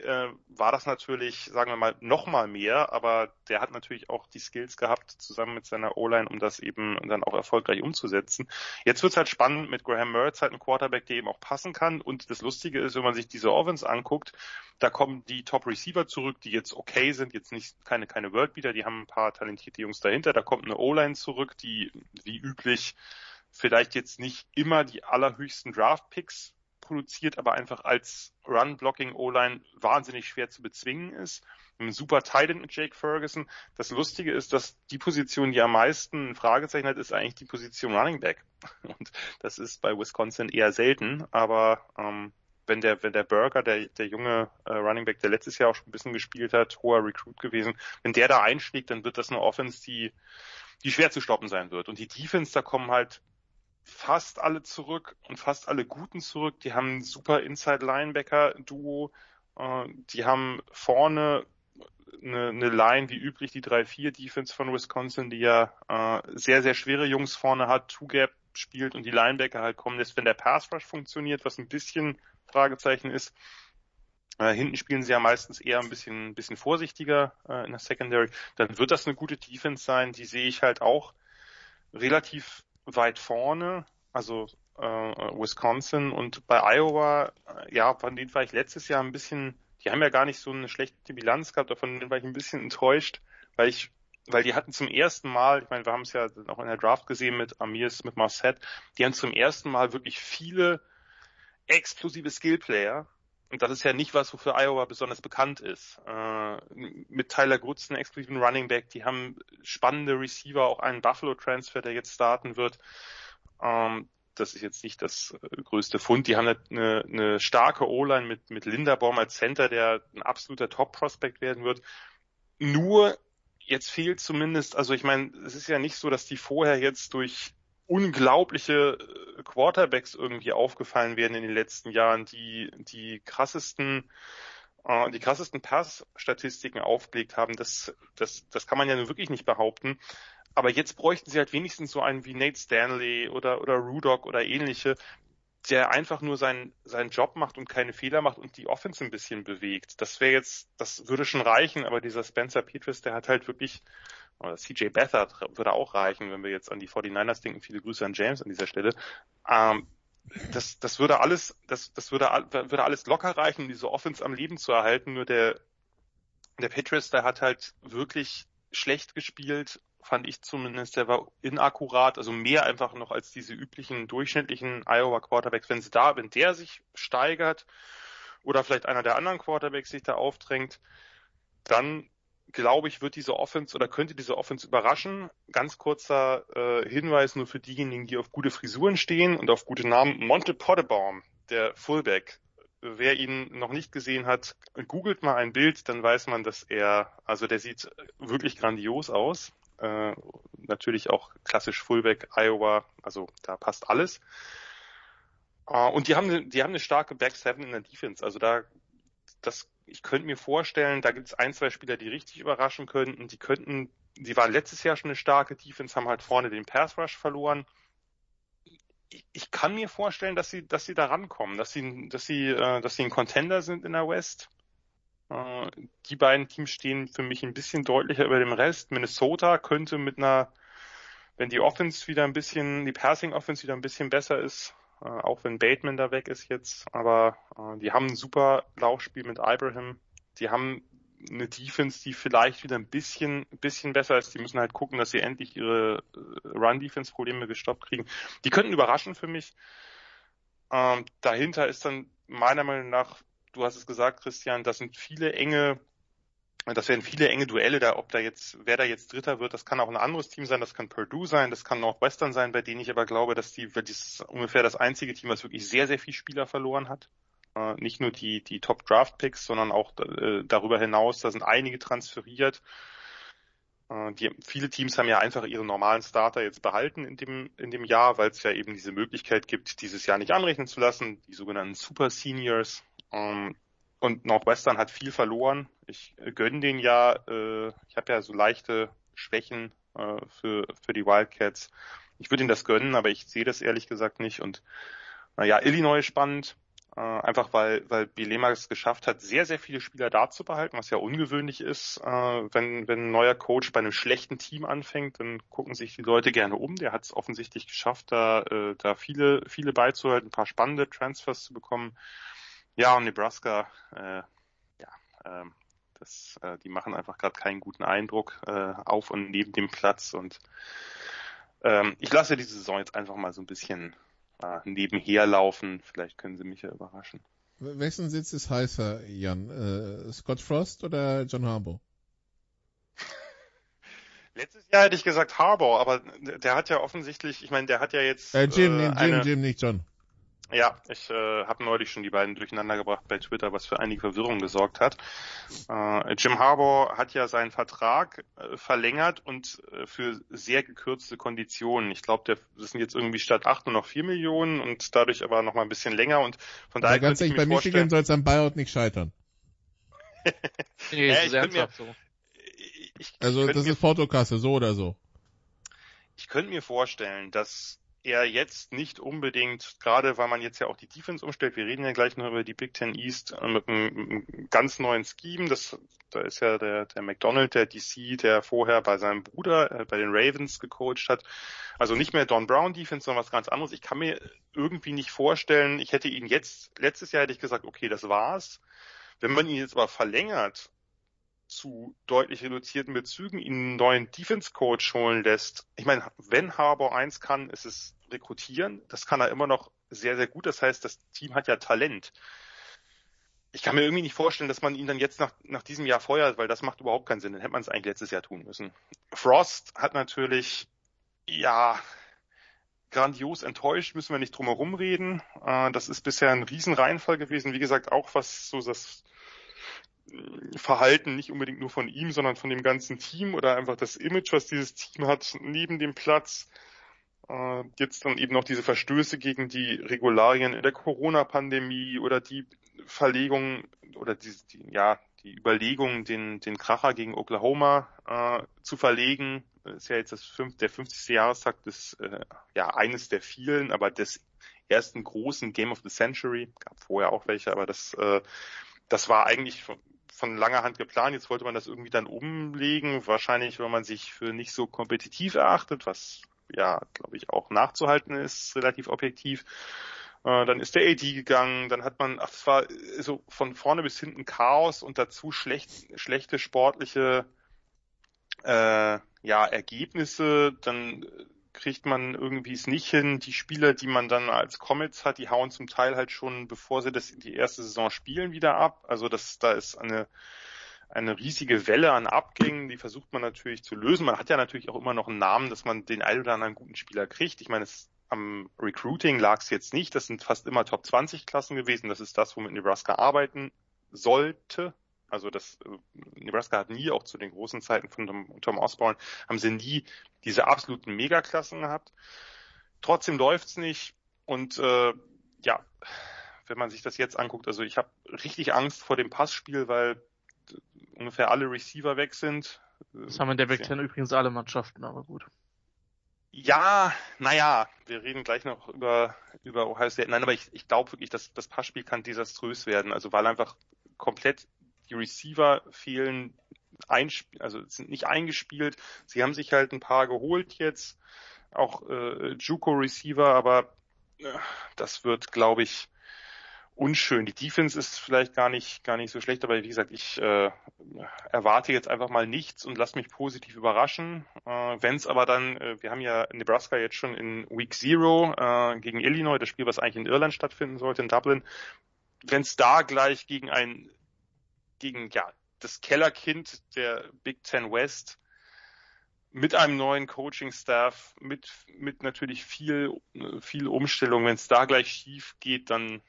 äh, war das natürlich, sagen wir mal, noch mal mehr, aber der hat natürlich auch die Skills gehabt, zusammen mit seiner O-Line, um das eben dann auch erfolgreich umzusetzen. Jetzt wird's halt spannend mit Graham Mertz, halt ein Quarterback, der eben auch passen kann. Und das Lustige ist, wenn man sich diese Offense anguckt, da kommen die Top Receiver zurück, die jetzt okay sind, jetzt nicht keine, keine Worldbeater, die haben ein paar talentierte Jungs dahinter. Da kommt eine O-Line zurück, die wie üblich vielleicht jetzt nicht immer die allerhöchsten Draft-Picks produziert, aber einfach als Run-Blocking-O-Line wahnsinnig schwer zu bezwingen ist. Ein super Titan mit Jake Ferguson. Das Lustige ist, dass die Position, die am meisten ein Fragezeichen hat, ist eigentlich die Position Running Back. Und das ist bei Wisconsin eher selten, aber ähm, wenn der, wenn der Burger, der, der junge äh, Running Back, der letztes Jahr auch schon ein bisschen gespielt hat, hoher Recruit gewesen, wenn der da einschlägt, dann wird das eine Offense, die, die schwer zu stoppen sein wird. Und die Defense, da kommen halt fast alle zurück und fast alle Guten zurück. Die haben ein super Inside-Linebacker-Duo. Äh, die haben vorne eine, eine Line wie üblich, die 3-4-Defense von Wisconsin, die ja äh, sehr, sehr schwere Jungs vorne hat, Two-Gap spielt und die Linebacker halt kommen lässt, wenn der Pass-Rush funktioniert, was ein bisschen Fragezeichen ist. Äh, hinten spielen sie ja meistens eher ein bisschen, bisschen vorsichtiger äh, in der Secondary. Dann wird das eine gute Defense sein. Die sehe ich halt auch relativ weit vorne, also äh, Wisconsin und bei Iowa, äh, ja, von denen war ich letztes Jahr ein bisschen, die haben ja gar nicht so eine schlechte Bilanz gehabt, davon war ich ein bisschen enttäuscht, weil ich, weil die hatten zum ersten Mal, ich meine, wir haben es ja auch in der Draft gesehen mit Amirs, mit Marset, die haben zum ersten Mal wirklich viele explosive Skillplayer und das ist ja nicht was, wofür Iowa besonders bekannt ist. Äh, mit Tyler Grutz, einen exklusiven Running Back, die haben spannende Receiver, auch einen Buffalo-Transfer, der jetzt starten wird. Ähm, das ist jetzt nicht das äh, größte Fund. Die haben eine, eine starke O-Line mit, mit Linderbaum als Center, der ein absoluter Top-Prospect werden wird. Nur jetzt fehlt zumindest, also ich meine, es ist ja nicht so, dass die vorher jetzt durch unglaubliche äh, Quarterbacks irgendwie aufgefallen werden in den letzten Jahren, die die krassesten äh, die krassesten Pass-Statistiken aufgelegt haben. Das, das, das kann man ja nun wirklich nicht behaupten. Aber jetzt bräuchten sie halt wenigstens so einen wie Nate Stanley oder, oder Rudock oder ähnliche, der einfach nur seinen, seinen Job macht und keine Fehler macht und die Offense ein bisschen bewegt. Das wäre jetzt, das würde schon reichen, aber dieser Spencer Petras, der hat halt wirklich oder CJ Beathard würde auch reichen, wenn wir jetzt an die 49ers denken. Viele Grüße an James an dieser Stelle. Ähm, das, das würde alles, das, das würde, würde alles locker reichen, um diese Offense am Leben zu erhalten. Nur der, der Patriots, der hat halt wirklich schlecht gespielt, fand ich zumindest. Der war inakkurat, also mehr einfach noch als diese üblichen durchschnittlichen Iowa Quarterbacks. Wenn sie da, wenn der sich steigert oder vielleicht einer der anderen Quarterbacks sich da aufdrängt, dann glaube ich, wird diese Offense oder könnte diese Offense überraschen. Ganz kurzer äh, Hinweis nur für diejenigen, die auf gute Frisuren stehen und auf gute Namen. Monte Pottebaum, der Fullback. Wer ihn noch nicht gesehen hat, googelt mal ein Bild, dann weiß man, dass er, also der sieht wirklich grandios aus. Äh, natürlich auch klassisch Fullback Iowa, also da passt alles. Uh, und die haben, die haben eine starke Back Seven in der Defense. Also da, das ich könnte mir vorstellen, da gibt es ein, zwei Spieler, die richtig überraschen könnten. Die könnten, sie waren letztes Jahr schon eine starke Defense, haben halt vorne den Pass Rush verloren. Ich, kann mir vorstellen, dass sie, dass sie da rankommen, dass sie, dass sie, äh, dass sie ein Contender sind in der West. Äh, die beiden Teams stehen für mich ein bisschen deutlicher über dem Rest. Minnesota könnte mit einer, wenn die Offense wieder ein bisschen, die Passing Offense wieder ein bisschen besser ist, äh, auch wenn Bateman da weg ist jetzt. Aber äh, die haben ein super Laufspiel mit Ibrahim. Die haben eine Defense, die vielleicht wieder ein bisschen, bisschen besser ist. Die müssen halt gucken, dass sie endlich ihre äh, Run-Defense-Probleme gestoppt kriegen. Die könnten überraschen für mich. Ähm, dahinter ist dann meiner Meinung nach, du hast es gesagt, Christian, das sind viele enge das werden viele enge Duelle da, ob da jetzt, wer da jetzt Dritter wird, das kann auch ein anderes Team sein, das kann Purdue sein, das kann Northwestern sein, bei denen ich aber glaube, dass die, weil dies ungefähr das einzige Team, was wirklich sehr, sehr viel Spieler verloren hat. Äh, nicht nur die, die Top Draft Picks, sondern auch äh, darüber hinaus, da sind einige transferiert. Äh, die, viele Teams haben ja einfach ihre normalen Starter jetzt behalten in dem, in dem Jahr, weil es ja eben diese Möglichkeit gibt, dieses Jahr nicht anrechnen zu lassen, die sogenannten Super Seniors. Ähm, und Northwestern hat viel verloren. Ich äh, gönne den ja, äh, ich habe ja so leichte Schwächen äh, für, für die Wildcats. Ich würde ihnen das gönnen, aber ich sehe das ehrlich gesagt nicht. Und naja, Illinois spannend, äh, einfach weil, weil Bilema es geschafft hat, sehr, sehr viele Spieler da zu behalten, was ja ungewöhnlich ist. Äh, wenn, wenn ein neuer Coach bei einem schlechten Team anfängt, dann gucken sich die Leute gerne um. Der hat es offensichtlich geschafft, da, äh, da viele, viele beizuhalten, ein paar spannende Transfers zu bekommen. Ja, und Nebraska, äh, ja, ähm, das, äh, die machen einfach gerade keinen guten Eindruck äh, auf und neben dem Platz und ähm, ich lasse diese Saison jetzt einfach mal so ein bisschen äh, nebenher laufen. Vielleicht können sie mich ja überraschen. Wessen Sitz ist heißer, Jan? Äh, Scott Frost oder John Harbour? Letztes Jahr hätte ich gesagt Harbour, aber der hat ja offensichtlich, ich meine, der hat ja jetzt. Äh, Jim, äh, Jim, eine, Jim, nicht John. Ja, ich äh, habe neulich schon die beiden durcheinander gebracht bei Twitter, was für einige Verwirrung gesorgt hat. Äh, Jim Harbour hat ja seinen Vertrag äh, verlängert und äh, für sehr gekürzte Konditionen. Ich glaube, das sind jetzt irgendwie statt acht nur noch vier Millionen und dadurch aber noch mal ein bisschen länger und von daher. Also ganz ehrlich, bei Michigan soll es am Buyout nicht scheitern. nee, ja, ich mir, so. ich, ich, also das ist Portokasse, so oder so. Ich könnte mir vorstellen, dass er jetzt nicht unbedingt, gerade weil man jetzt ja auch die Defense umstellt, wir reden ja gleich noch über die Big Ten East äh, mit einem, ganz neuen Scheme, das, da ist ja der, der McDonald, der DC, der vorher bei seinem Bruder äh, bei den Ravens gecoacht hat, also nicht mehr Don Brown Defense, sondern was ganz anderes. Ich kann mir irgendwie nicht vorstellen, ich hätte ihn jetzt, letztes Jahr hätte ich gesagt, okay, das war's. Wenn man ihn jetzt aber verlängert zu deutlich reduzierten Bezügen ihn einen neuen Defense-Coach holen lässt. Ich meine, wenn Harbour eins kann, ist es rekrutieren. Das kann er immer noch sehr, sehr gut. Das heißt, das Team hat ja Talent. ich kann mir irgendwie nicht vorstellen, dass man ihn dann jetzt nach, nach diesem Jahr feuert, weil das macht überhaupt keinen Sinn. Dann hätte man es eigentlich letztes Jahr tun müssen. Frost hat natürlich, ja, grandios enttäuscht, müssen wir nicht drum herum reden. Äh, das ist bisher ein Riesenreinfall gewesen. Wie gesagt, auch was so das Verhalten nicht unbedingt nur von ihm, sondern von dem ganzen Team oder einfach das Image, was dieses Team hat neben dem Platz. Äh, jetzt dann eben noch diese Verstöße gegen die Regularien in der Corona-Pandemie oder die Verlegung oder die, die, ja, die Überlegung, den, den Kracher gegen Oklahoma äh, zu verlegen. Ist ja jetzt das fünf, der 50. Jahrestag des, äh, ja, eines der vielen, aber des ersten großen Game of the Century. Gab vorher auch welche, aber das, äh, das war eigentlich von, langer Hand geplant. Jetzt wollte man das irgendwie dann umlegen. Wahrscheinlich, weil man sich für nicht so kompetitiv erachtet, was ja, glaube ich, auch nachzuhalten ist, relativ objektiv. Äh, dann ist der AD gegangen, dann hat man, ach, es war so von vorne bis hinten Chaos und dazu schlecht, schlechte sportliche äh, ja, Ergebnisse, dann kriegt man irgendwie es nicht hin. Die Spieler, die man dann als Comets hat, die hauen zum Teil halt schon, bevor sie das die erste Saison spielen, wieder ab. Also das, da ist eine eine riesige Welle an Abgängen, die versucht man natürlich zu lösen. Man hat ja natürlich auch immer noch einen Namen, dass man den einen oder anderen guten Spieler kriegt. Ich meine, es, am Recruiting lag es jetzt nicht. Das sind fast immer Top 20 Klassen gewesen. Das ist das, womit Nebraska arbeiten sollte. Also das äh, Nebraska hat nie, auch zu den großen Zeiten von Tom, Tom Osborne, haben sie nie diese absoluten Megaklassen gehabt. Trotzdem läuft's nicht. Und äh, ja, wenn man sich das jetzt anguckt, also ich habe richtig Angst vor dem Passspiel, weil ungefähr alle Receiver weg sind. Das haben in der Big Ten übrigens alle Mannschaften, aber gut. Ja, naja, wir reden gleich noch über, über Ohio State. Nein, aber ich, ich glaube wirklich, dass das Passspiel kann desaströs werden. Also weil einfach komplett die Receiver fehlen, also sind nicht eingespielt. Sie haben sich halt ein paar geholt jetzt, auch äh, Juco Receiver, aber äh, das wird, glaube ich, unschön. Die Defense ist vielleicht gar nicht gar nicht so schlecht, aber wie gesagt, ich äh, erwarte jetzt einfach mal nichts und lass mich positiv überraschen. Äh, Wenn es aber dann, äh, wir haben ja Nebraska jetzt schon in Week Zero äh, gegen Illinois, das Spiel, was eigentlich in Irland stattfinden sollte, in Dublin. Wenn es da gleich gegen ein gegen ja das Kellerkind der Big Ten West mit einem neuen Coaching-Staff, mit mit natürlich viel viel Umstellung, wenn es da gleich schief geht, dann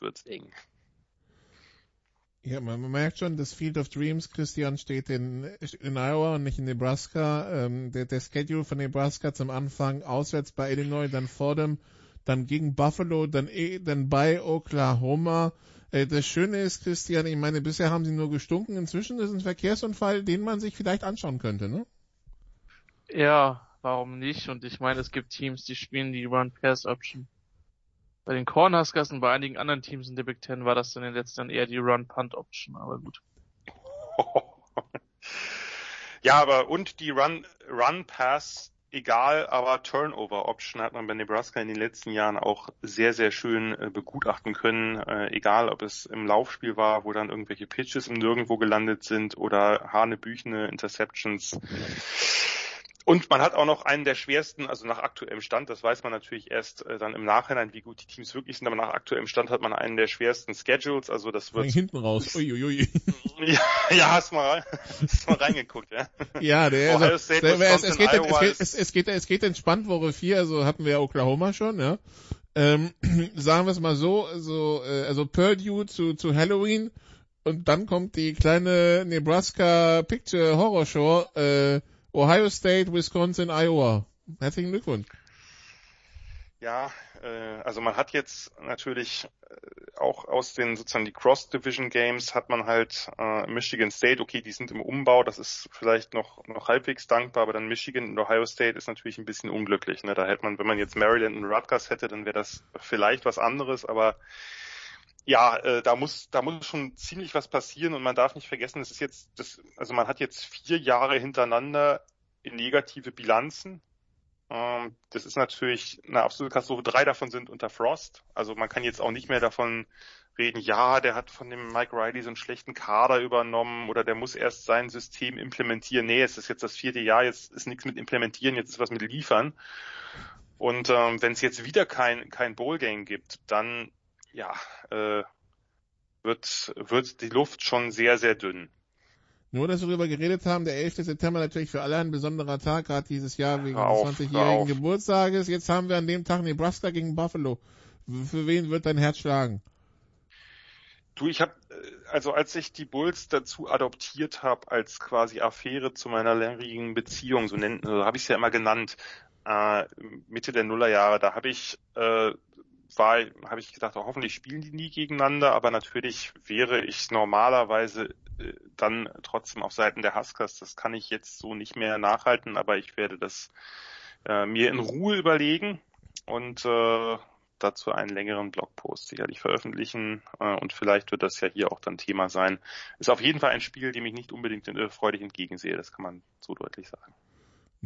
wird's eng. Ja, man, man, merkt schon, das Field of Dreams, Christian, steht in, in Iowa und nicht in Nebraska. Ähm, der, der Schedule von Nebraska zum Anfang auswärts bei Illinois, dann vor dem, dann gegen Buffalo, dann, eh, dann bei Oklahoma. Äh, das Schöne ist, Christian, ich meine, bisher haben sie nur gestunken. Inzwischen ist ein Verkehrsunfall, den man sich vielleicht anschauen könnte, ne? Ja, warum nicht? Und ich meine, es gibt Teams, die spielen die Run-Pass-Option. Bei den Cornhuskers und bei einigen anderen Teams in der Big Ten war das in den letzten Jahren eher die Run-Punt-Option, aber gut. Ja, aber und die Run, Run-Pass, egal, aber Turnover-Option hat man bei Nebraska in den letzten Jahren auch sehr, sehr schön äh, begutachten können, äh, egal ob es im Laufspiel war, wo dann irgendwelche Pitches im Nirgendwo gelandet sind oder Hanebüchene Interceptions. Und man hat auch noch einen der schwersten, also nach aktuellem Stand, das weiß man natürlich erst äh, dann im Nachhinein, wie gut die Teams wirklich sind, aber nach aktuellem Stand hat man einen der schwersten Schedules, also das wird... Hinten raus, uiuiui. ja, ja, hast mal, hast mal reingeguckt, ja. Ja, der, also, State, der es, es, geht, es, geht, es, es, geht, es geht entspannt Woche 4, also hatten wir Oklahoma schon, ja. Ähm, sagen wir es mal so, so äh, also Purdue zu, zu Halloween und dann kommt die kleine Nebraska Picture Horror Show, äh, Ohio State, Wisconsin, Iowa. Herzlichen Glückwunsch. Ja, äh, also man hat jetzt natürlich äh, auch aus den sozusagen die Cross-Division Games hat man halt äh, Michigan State, okay, die sind im Umbau, das ist vielleicht noch noch halbwegs dankbar, aber dann Michigan und Ohio State ist natürlich ein bisschen unglücklich. Ne? Da hätte man, wenn man jetzt Maryland und Rutgers hätte, dann wäre das vielleicht was anderes, aber ja, äh, da muss da muss schon ziemlich was passieren und man darf nicht vergessen, es ist jetzt das also man hat jetzt vier Jahre hintereinander negative Bilanzen. Ähm, das ist natürlich eine absolute Katastrophe. Drei davon sind unter Frost. Also man kann jetzt auch nicht mehr davon reden, ja, der hat von dem Mike Riley so einen schlechten Kader übernommen oder der muss erst sein System implementieren. Nee, es ist jetzt das vierte Jahr, jetzt ist nichts mit implementieren, jetzt ist was mit liefern. Und ähm, wenn es jetzt wieder kein kein Bowl Game gibt, dann ja, äh, wird, wird die Luft schon sehr, sehr dünn. Nur, dass wir darüber geredet haben, der 11. September natürlich für alle ein besonderer Tag, gerade dieses Jahr wegen des hör 20-jährigen auf. Geburtstages. Jetzt haben wir an dem Tag Nebraska gegen Buffalo. Für wen wird dein Herz schlagen? Du, ich habe, also als ich die Bulls dazu adoptiert habe als quasi Affäre zu meiner langjährigen Beziehung, so nennt, so habe ich es ja immer genannt, äh, Mitte der Nullerjahre, da habe ich äh, war, habe ich gedacht, oh, hoffentlich spielen die nie gegeneinander, aber natürlich wäre ich normalerweise äh, dann trotzdem auf Seiten der Huskers. Das kann ich jetzt so nicht mehr nachhalten, aber ich werde das äh, mir in Ruhe überlegen und äh, dazu einen längeren Blogpost sicherlich veröffentlichen äh, und vielleicht wird das ja hier auch dann Thema sein. Ist auf jeden Fall ein Spiel, dem ich nicht unbedingt äh, freudig entgegensehe, das kann man so deutlich sagen.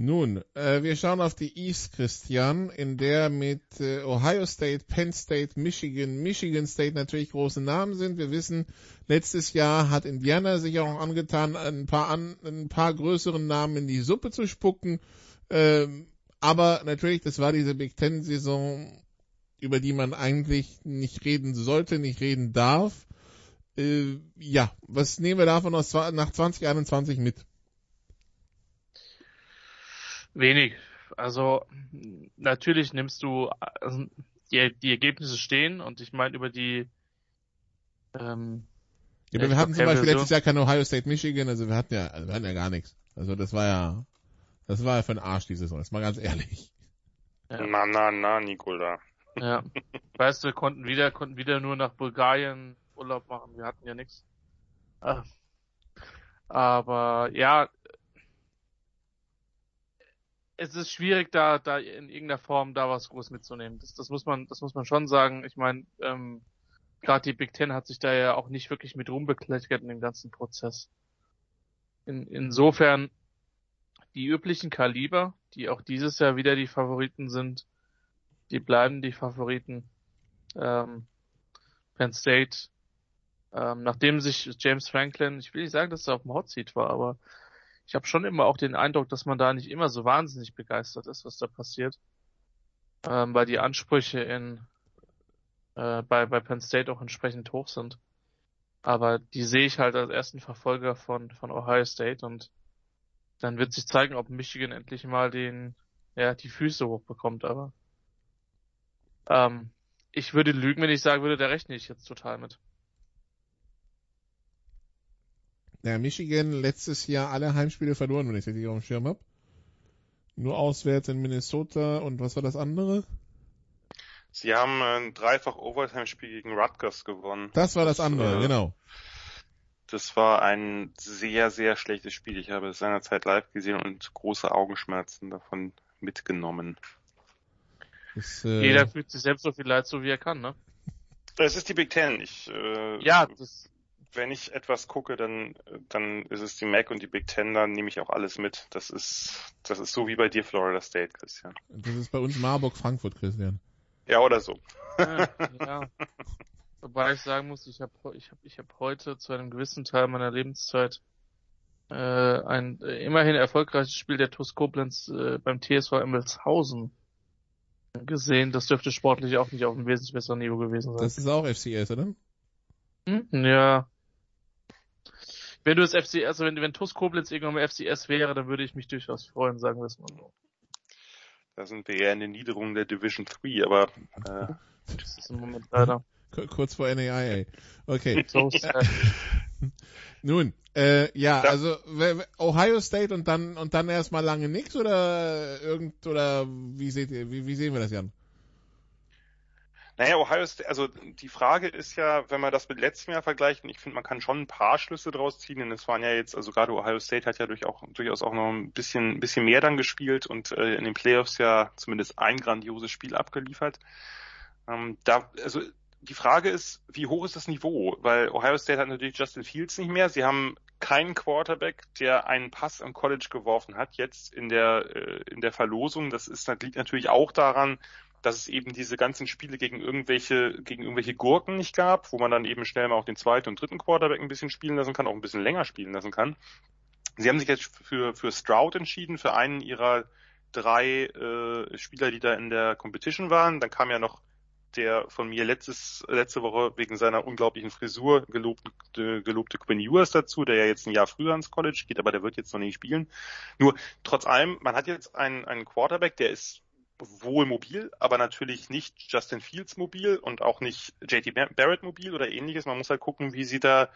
Nun, äh, wir schauen auf die East, Christian, in der mit äh, Ohio State, Penn State, Michigan, Michigan State natürlich große Namen sind. Wir wissen, letztes Jahr hat Indiana sich auch angetan, ein paar, an, ein paar größeren Namen in die Suppe zu spucken. Ähm, aber natürlich, das war diese Big Ten-Saison, über die man eigentlich nicht reden sollte, nicht reden darf. Äh, ja, was nehmen wir davon aus, nach 2021 mit? Wenig. Also natürlich nimmst du also, die, die Ergebnisse stehen und ich meine über die ähm, ja, aber wir hatten zum Beispiel letztes Jahr kein Ohio State Michigan, also wir hatten ja, also wir hatten ja gar nichts. Also das war ja, das war ja für den Arsch die Saison, ist mal ganz ehrlich. Ja. Na, na, na, Nikola. Ja. weißt du, wir konnten wieder, konnten wieder nur nach Bulgarien Urlaub machen, wir hatten ja nichts. Aber ja, es ist schwierig, da, da in irgendeiner Form da was groß mitzunehmen. Das, das muss man, das muss man schon sagen. Ich meine, ähm, gerade die Big Ten hat sich da ja auch nicht wirklich mit rumbekleckert in dem ganzen Prozess. In, insofern die üblichen Kaliber, die auch dieses Jahr wieder die Favoriten sind, die bleiben die Favoriten. Ähm, Penn State, ähm, nachdem sich James Franklin, ich will nicht sagen, dass er auf dem Hot Seat war, aber ich habe schon immer auch den Eindruck, dass man da nicht immer so wahnsinnig begeistert ist, was da passiert. Ähm, weil die Ansprüche in äh, bei, bei Penn State auch entsprechend hoch sind. Aber die sehe ich halt als ersten Verfolger von, von Ohio State und dann wird sich zeigen, ob Michigan endlich mal den, ja, die Füße hochbekommt, aber ähm, ich würde lügen, wenn ich sagen würde, da rechne ich jetzt total mit. Ja, Michigan letztes Jahr alle Heimspiele verloren, wenn ich es richtig auf dem Schirm habe. Nur auswärts in Minnesota und was war das andere? Sie haben ein dreifach Overtime-Spiel gegen Rutgers gewonnen. Das war das andere, äh, genau. Das war ein sehr, sehr schlechtes Spiel. Ich habe es seinerzeit live gesehen und große Augenschmerzen davon mitgenommen. Das, äh, Jeder fühlt sich selbst so viel leid, so wie er kann, ne? Das ist die Big Ten. Ich, äh, Ja, das, wenn ich etwas gucke, dann, dann ist es die Mac und die Big Ten, dann nehme ich auch alles mit. Das ist, das ist so wie bei dir Florida State, Christian. das ist bei uns Marburg-Frankfurt, Christian. Ja, oder so. ja, ja. Wobei ich sagen muss, ich habe ich hab, ich hab heute zu einem gewissen Teil meiner Lebenszeit äh, ein äh, immerhin erfolgreiches Spiel der TuS Koblenz äh, beim TSV Emmelshausen gesehen. Das dürfte sportlich auch nicht auf einem wesentlich besseren Niveau gewesen sein. Das ist auch FCS, oder? Hm? Ja. Wenn du das FCS, also wenn, wenn TuS Koblenz irgendwann mal FCS wäre, dann würde ich mich durchaus freuen, sagen wir es mal so. Da sind wir eher in den Niederungen der Division 3, aber äh, Das ist im Moment leider. Kurz vor NAIA. Okay. So. Nun, äh, ja, Ja. also Ohio State und dann und dann erstmal lange nix oder irgend oder wie seht ihr, wie, wie sehen wir das Jan? Naja, Ohio State, also die Frage ist ja, wenn man das mit letztem Jahr vergleicht, und ich finde, man kann schon ein paar Schlüsse draus ziehen, denn es waren ja jetzt, also gerade Ohio State hat ja durch auch, durchaus auch noch ein bisschen, ein bisschen mehr dann gespielt und äh, in den Playoffs ja zumindest ein grandioses Spiel abgeliefert. Ähm, da, also die Frage ist, wie hoch ist das Niveau? Weil Ohio State hat natürlich Justin Fields nicht mehr. Sie haben keinen Quarterback, der einen Pass am College geworfen hat, jetzt in der, äh, in der Verlosung. Das ist, das liegt natürlich auch daran, dass es eben diese ganzen Spiele gegen irgendwelche, gegen irgendwelche Gurken nicht gab, wo man dann eben schnell mal auch den zweiten und dritten Quarterback ein bisschen spielen lassen kann, auch ein bisschen länger spielen lassen kann. Sie haben sich jetzt für, für Stroud entschieden, für einen ihrer drei äh, Spieler, die da in der Competition waren. Dann kam ja noch der von mir letztes, letzte Woche wegen seiner unglaublichen Frisur gelobte, gelobte Quinn Ewers dazu, der ja jetzt ein Jahr früher ins College geht, aber der wird jetzt noch nicht spielen. Nur, trotz allem, man hat jetzt einen, einen Quarterback, der ist wohl mobil, aber natürlich nicht Justin Fields mobil und auch nicht JT Barrett mobil oder ähnliches. Man muss halt gucken, wie sie da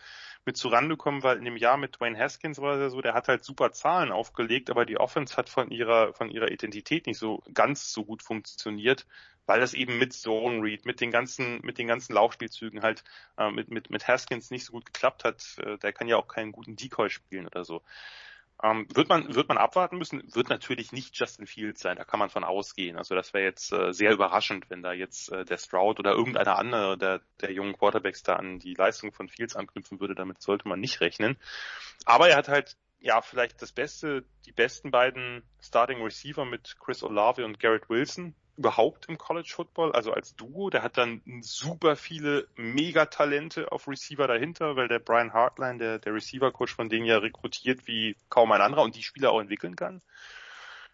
mit zurande kommen, weil in dem Jahr mit Dwayne Haskins ja so, der hat halt super Zahlen aufgelegt, aber die Offense hat von ihrer, von ihrer Identität nicht so ganz so gut funktioniert, weil das eben mit Zone Read, mit den ganzen, mit den ganzen Laufspielzügen halt, äh, mit, mit, mit Haskins nicht so gut geklappt hat. Äh, der kann ja auch keinen guten Decoy spielen oder so. Ähm, wird man wird man abwarten müssen? Wird natürlich nicht Justin Fields sein. Da kann man von ausgehen. Also das wäre jetzt äh, sehr überraschend, wenn da jetzt äh, der Stroud oder irgendeiner andere der der jungen Quarterbacks da an die Leistung von Fields anknüpfen würde. Damit sollte man nicht rechnen. Aber er hat halt ja vielleicht das Beste, die besten beiden Starting Receiver mit Chris Olave und Garrett Wilson überhaupt im College Football, also als Duo. Der hat dann super viele Megatalente auf Receiver dahinter, weil der Brian Hartline, der, der Receiver-Coach von denen ja rekrutiert wie kaum ein anderer und die Spieler auch entwickeln kann.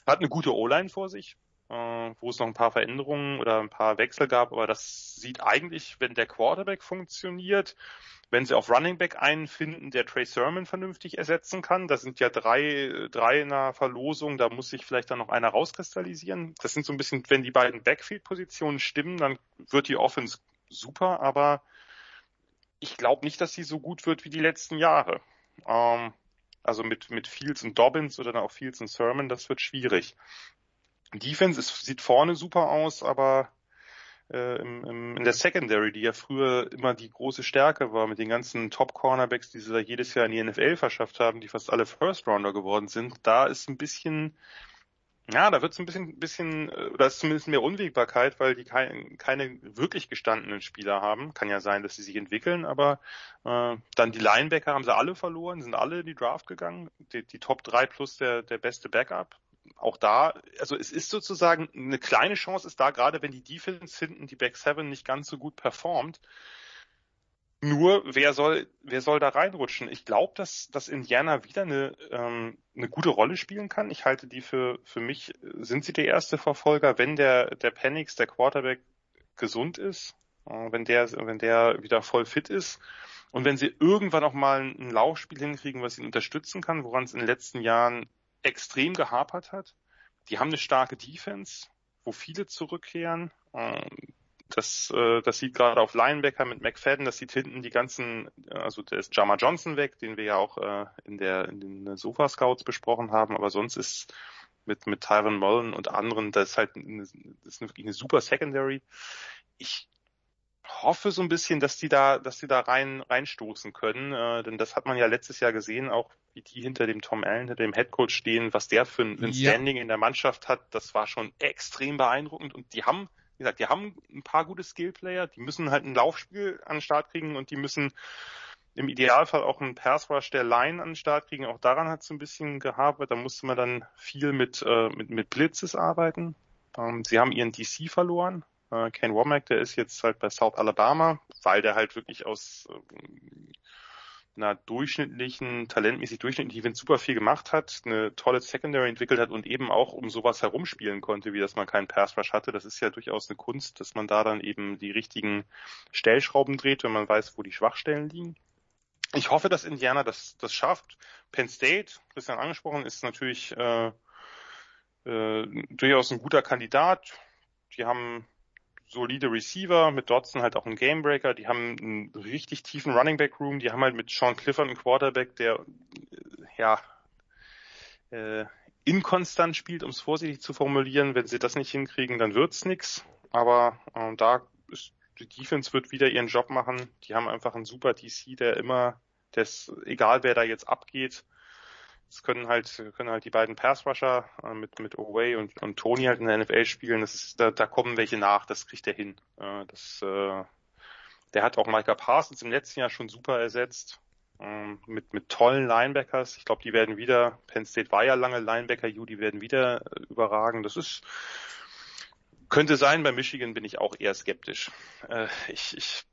Hat eine gute O-Line vor sich, äh, wo es noch ein paar Veränderungen oder ein paar Wechsel gab, aber das sieht eigentlich, wenn der Quarterback funktioniert, wenn sie auf Running Back einen finden, der Trey Sermon vernünftig ersetzen kann, das sind ja drei, drei in der Verlosung, da muss sich vielleicht dann noch einer rauskristallisieren. Das sind so ein bisschen, wenn die beiden Backfield-Positionen stimmen, dann wird die Offense super, aber ich glaube nicht, dass sie so gut wird wie die letzten Jahre. Ähm, also mit, mit Fields und Dobbins oder dann auch Fields und Sermon, das wird schwierig. Defense ist, sieht vorne super aus, aber äh, im, im, in der Secondary, die ja früher immer die große Stärke war mit den ganzen Top-Cornerbacks, die sie da jedes Jahr in die NFL verschafft haben, die fast alle First-Rounder geworden sind, da ist ein bisschen, ja, da wird es ein bisschen, bisschen, äh, da ist zumindest mehr Unwägbarkeit, weil die keine, keine wirklich gestandenen Spieler haben. Kann ja sein, dass sie sich entwickeln, aber äh, dann die Linebacker haben sie alle verloren, sind alle in die Draft gegangen. Die, die Top 3 plus der, der beste Backup auch da, also es ist sozusagen eine kleine Chance ist da, gerade wenn die Defense hinten, die Back Seven nicht ganz so gut performt. Nur, wer soll, wer soll da reinrutschen? Ich glaube, dass, dass Indiana wieder eine, ähm, eine gute Rolle spielen kann. Ich halte die für, für mich, sind sie der erste Verfolger, wenn der, der Penix, der Quarterback, gesund ist, äh, wenn der, wenn der wieder voll fit ist. Und wenn sie irgendwann auch mal ein Laufspiel hinkriegen, was ihn unterstützen kann, woran es in den letzten Jahren extrem gehapert hat. Die haben eine starke Defense, wo viele zurückkehren. Ähm, das, äh, das sieht gerade auf Linebacker mit McFadden, das sieht hinten die ganzen, also der ist Jama Johnson weg, den wir ja auch äh, in der in den Sofa Scouts besprochen haben, aber sonst ist mit mit Tyron Mullen und anderen, das ist halt eine, das ist wirklich eine super Secondary. Ich hoffe so ein bisschen, dass die da, dass die da rein reinstoßen können, äh, denn das hat man ja letztes Jahr gesehen, auch wie die hinter dem Tom Allen, hinter dem Headcoach stehen, was der für ein, ein ja. Standing in der Mannschaft hat, das war schon extrem beeindruckend und die haben, wie gesagt, die haben ein paar gute Skillplayer, die müssen halt ein Laufspiel an den Start kriegen und die müssen im Idealfall auch einen Pass Rush der Line an den Start kriegen. Auch daran hat es ein bisschen gehabert. Da musste man dann viel mit, äh, mit, mit Blitzes arbeiten. Ähm, sie haben ihren DC verloren, äh, Ken Womack, der ist jetzt halt bei South Alabama, weil der halt wirklich aus äh, einer durchschnittlichen, talentmäßig durchschnittlichen Event super viel gemacht hat, eine tolle Secondary entwickelt hat und eben auch um sowas herumspielen konnte, wie dass man keinen Pass Rush hatte. Das ist ja durchaus eine Kunst, dass man da dann eben die richtigen Stellschrauben dreht, wenn man weiß, wo die Schwachstellen liegen. Ich hoffe, dass Indiana das, das schafft. Penn State, Christian angesprochen, ist natürlich äh, äh, durchaus ein guter Kandidat. Die haben solide Receiver, mit Dodson halt auch einen Gamebreaker, die haben einen richtig tiefen Running Back Room, die haben halt mit Sean Clifford einen Quarterback, der äh, ja äh, inkonstant spielt, um es vorsichtig zu formulieren. Wenn sie das nicht hinkriegen, dann wird's nix. Aber äh, da ist die Defense wird wieder ihren Job machen. Die haben einfach einen super DC, der immer, das, egal wer da jetzt abgeht, es können halt, können halt die beiden Pass-Rusher äh, mit, mit Oway und, und Tony halt in der NFL spielen. Das ist, da, da kommen welche nach, das kriegt er hin. Äh, das, äh, der hat auch Micah Parsons im letzten Jahr schon super ersetzt. Ähm, mit, mit tollen Linebackers. Ich glaube, die werden wieder, Penn State war ja lange Linebacker, U, die werden wieder äh, überragen. Das ist, könnte sein, bei Michigan bin ich auch eher skeptisch. Äh, ich, ich,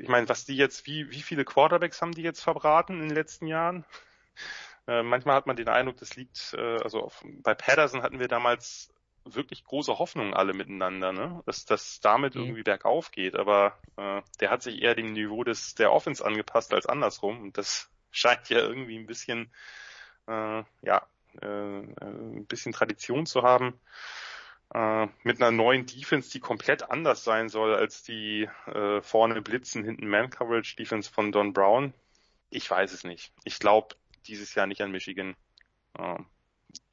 ich meine, was die jetzt, wie, wie viele Quarterbacks haben die jetzt verbraten in den letzten Jahren? Äh, manchmal hat man den Eindruck, das liegt, äh, also auf, bei Patterson hatten wir damals wirklich große Hoffnungen alle miteinander, ne? dass das damit Mhm. irgendwie bergauf geht. Aber äh, der hat sich eher dem Niveau des der Offense angepasst als andersrum. Und das scheint ja irgendwie ein bisschen, äh, ja, äh, äh, ein bisschen Tradition zu haben. Äh, mit einer neuen Defense, die komplett anders sein soll als die äh, vorne Blitzen, hinten Man-Coverage-Defense von Don Brown. Ich weiß es nicht. Ich glaube dieses Jahr nicht an Michigan. Äh,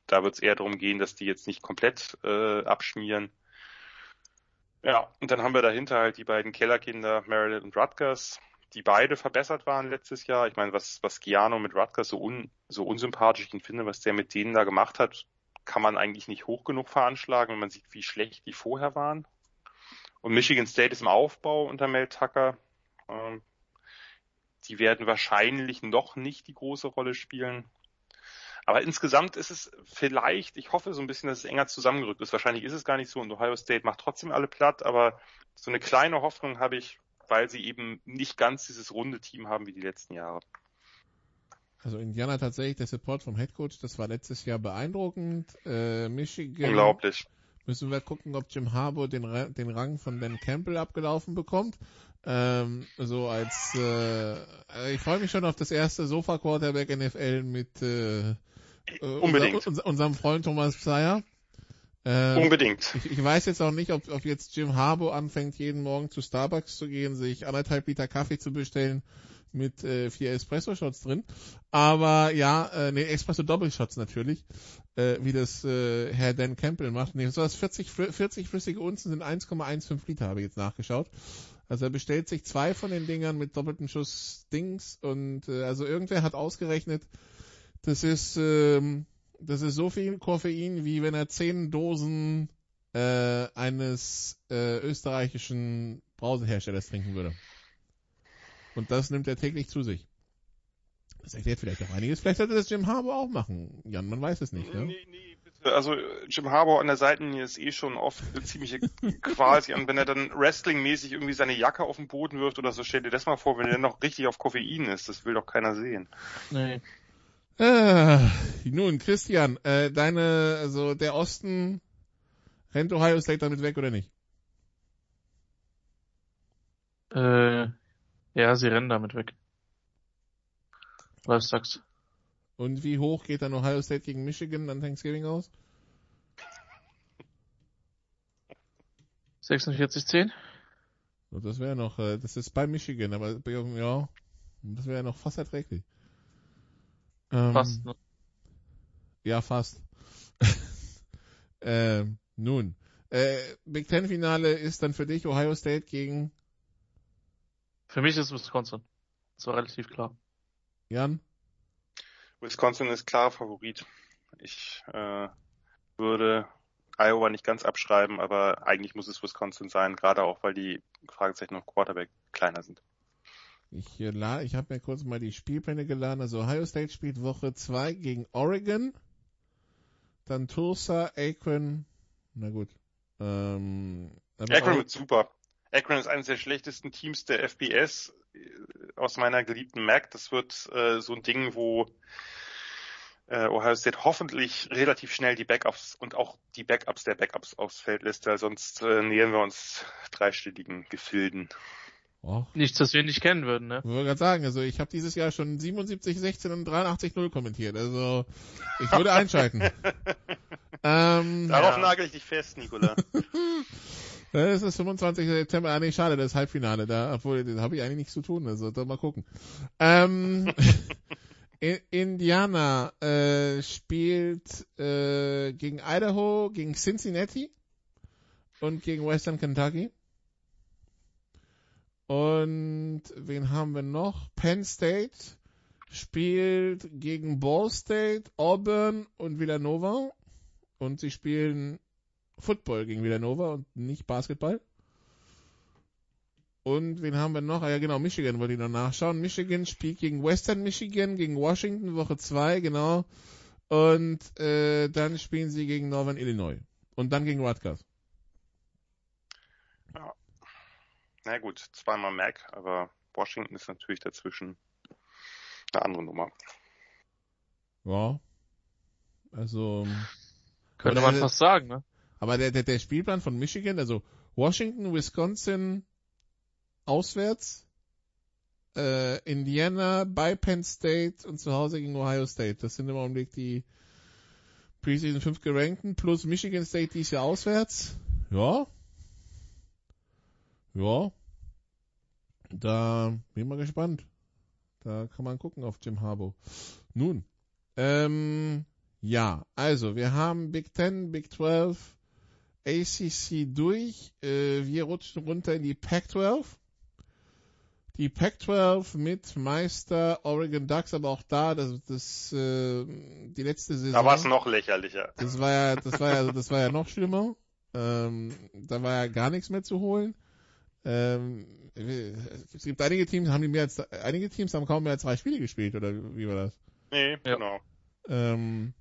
da wird es eher darum gehen, dass die jetzt nicht komplett äh, abschmieren. Ja, und dann haben wir dahinter halt die beiden Kellerkinder Maryland und Rutgers, die beide verbessert waren letztes Jahr. Ich meine, was, was Giano mit Rutgers so, un, so unsympathisch ich finde, was der mit denen da gemacht hat, kann man eigentlich nicht hoch genug veranschlagen, wenn man sieht, wie schlecht die vorher waren. Und Michigan State ist im Aufbau unter Mel Tucker. Ähm, die werden wahrscheinlich noch nicht die große Rolle spielen. Aber insgesamt ist es vielleicht, ich hoffe so ein bisschen, dass es enger zusammengerückt ist. Wahrscheinlich ist es gar nicht so und Ohio State macht trotzdem alle platt, aber so eine kleine Hoffnung habe ich, weil sie eben nicht ganz dieses runde Team haben wie die letzten Jahre. Also Indiana tatsächlich der Support vom Headcoach, das war letztes Jahr beeindruckend. Äh, Michigan Unglaublich. Müssen wir gucken, ob Jim Harbour den, den Rang von Dan Campbell abgelaufen bekommt. Ähm, so als äh, ich freue mich schon auf das erste Sofa Quarterback NFL mit äh, äh, Unbedingt. Unser, unserem Freund Thomas Psayer. Ähm, Unbedingt. ich, ich weiß jetzt auch nicht, ob, ob jetzt Jim Harbour anfängt, jeden Morgen zu Starbucks zu gehen, sich anderthalb Liter Kaffee zu bestellen mit äh, vier Espresso-Shots drin. Aber ja, äh, nee, Espresso-Doppelshots natürlich, äh, wie das äh, Herr Dan Campbell macht. Nee, so was 40, fl- 40 flüssige Unzen sind 1,15 Liter, habe ich jetzt nachgeschaut. Also er bestellt sich zwei von den Dingern mit doppeltem Schuss Dings und äh, also irgendwer hat ausgerechnet, das ist ähm, das ist so viel Koffein, wie wenn er zehn Dosen äh, eines äh, österreichischen Brauseherstellers trinken würde. Und das nimmt er täglich zu sich. Das erklärt vielleicht auch einiges. Vielleicht sollte das Jim Harbour auch machen. Jan, man weiß es nicht. Ne? Nee, nee, bitte. Also Jim Harbour an der Seitenlinie ist eh schon oft eine ziemliche Qual. Und wenn er dann wrestlingmäßig irgendwie seine Jacke auf den Boden wirft oder so, stell dir das mal vor, wenn er noch richtig auf Koffein ist. Das will doch keiner sehen. Nee. Äh, nun, Christian, äh, deine, also der Osten, rennt Ohio State damit weg oder nicht? Äh, ja, sie rennen damit weg. Was sagst du? Und wie hoch geht dann Ohio State gegen Michigan an Thanksgiving aus? 46-10? Und das wäre noch, äh, das ist bei Michigan, aber ja, das wäre noch fast erträglich. Ähm, Fast, ne? Ja, fast. ähm, nun, äh, Big Ten Finale ist dann für dich Ohio State gegen Für mich ist Wisconsin. Das war relativ klar. Jan. Wisconsin ist klarer Favorit. Ich äh, würde Iowa nicht ganz abschreiben, aber eigentlich muss es Wisconsin sein, gerade auch weil die Fragezeichen auf Quarterback kleiner sind. Ich, äh, ich habe mir kurz mal die Spielpläne geladen. Also Ohio State spielt Woche 2 gegen Oregon. Dann Tulsa, Akron. Na gut. Ähm, Akron wird super. Akron ist eines der schlechtesten Teams der FBS äh, aus meiner geliebten MAC. Das wird äh, so ein Ding, wo äh, Ohio State hoffentlich relativ schnell die Backups und auch die Backups der Backups aufs Feld lässt, weil sonst äh, nähern wir uns dreistelligen Gefilden. Oh, Nichts, das wir nicht kennen würden, ne? ich wollte gerade sagen, also ich habe dieses Jahr schon 77, 16 und 83, 0 kommentiert. Also ich würde einschalten. ähm, Darauf Ja. nagel ich dich fest, Nicola. Es ist 25. September. Ah, nee, schade, das Halbfinale. Da, obwohl, da habe ich eigentlich nichts zu tun. Also, da mal gucken. Ähm, Indiana äh, spielt äh, gegen Idaho, gegen Cincinnati und gegen Western Kentucky. Und wen haben wir noch? Penn State spielt gegen Ball State, Auburn und Villanova. Und sie spielen Football gegen Villanova und nicht Basketball. Und wen haben wir noch? Ah ja, genau, Michigan wollte ich noch nachschauen. Michigan spielt gegen Western Michigan, gegen Washington, Woche 2, genau. Und äh, dann spielen sie gegen Northern Illinois. Und dann gegen Rutgers. Na gut, zweimal Mac, aber Washington ist natürlich dazwischen eine andere Nummer. Ja. Also, Könnte man der- fast sagen, ne? Aber der, der, der Spielplan von Michigan, also Washington, Wisconsin auswärts, äh, Indiana bei Penn State und zu Hause gegen Ohio State. Das sind im Augenblick die Preseason 5 gerankten plus Michigan State dies Jahr auswärts. Ja. Ja. Da bin ich mal gespannt. Da kann man gucken auf Jim Harbaugh. Nun, ähm, ja, also wir haben Big Ten, Big 12, ACC durch. Äh, wir rutschen runter in die Pac-12. Die Pac-12 mit Meister Oregon Ducks, aber auch da, das, das äh, die letzte Saison. Da war es noch lächerlicher. Das war ja, das war ja, das war ja noch schlimmer. Ähm, da war ja gar nichts mehr zu holen. Ähm, es gibt einige Teams, haben die mehr als einige Teams haben kaum mehr als drei Spiele gespielt, oder wie war das? Nee, genau. Ähm,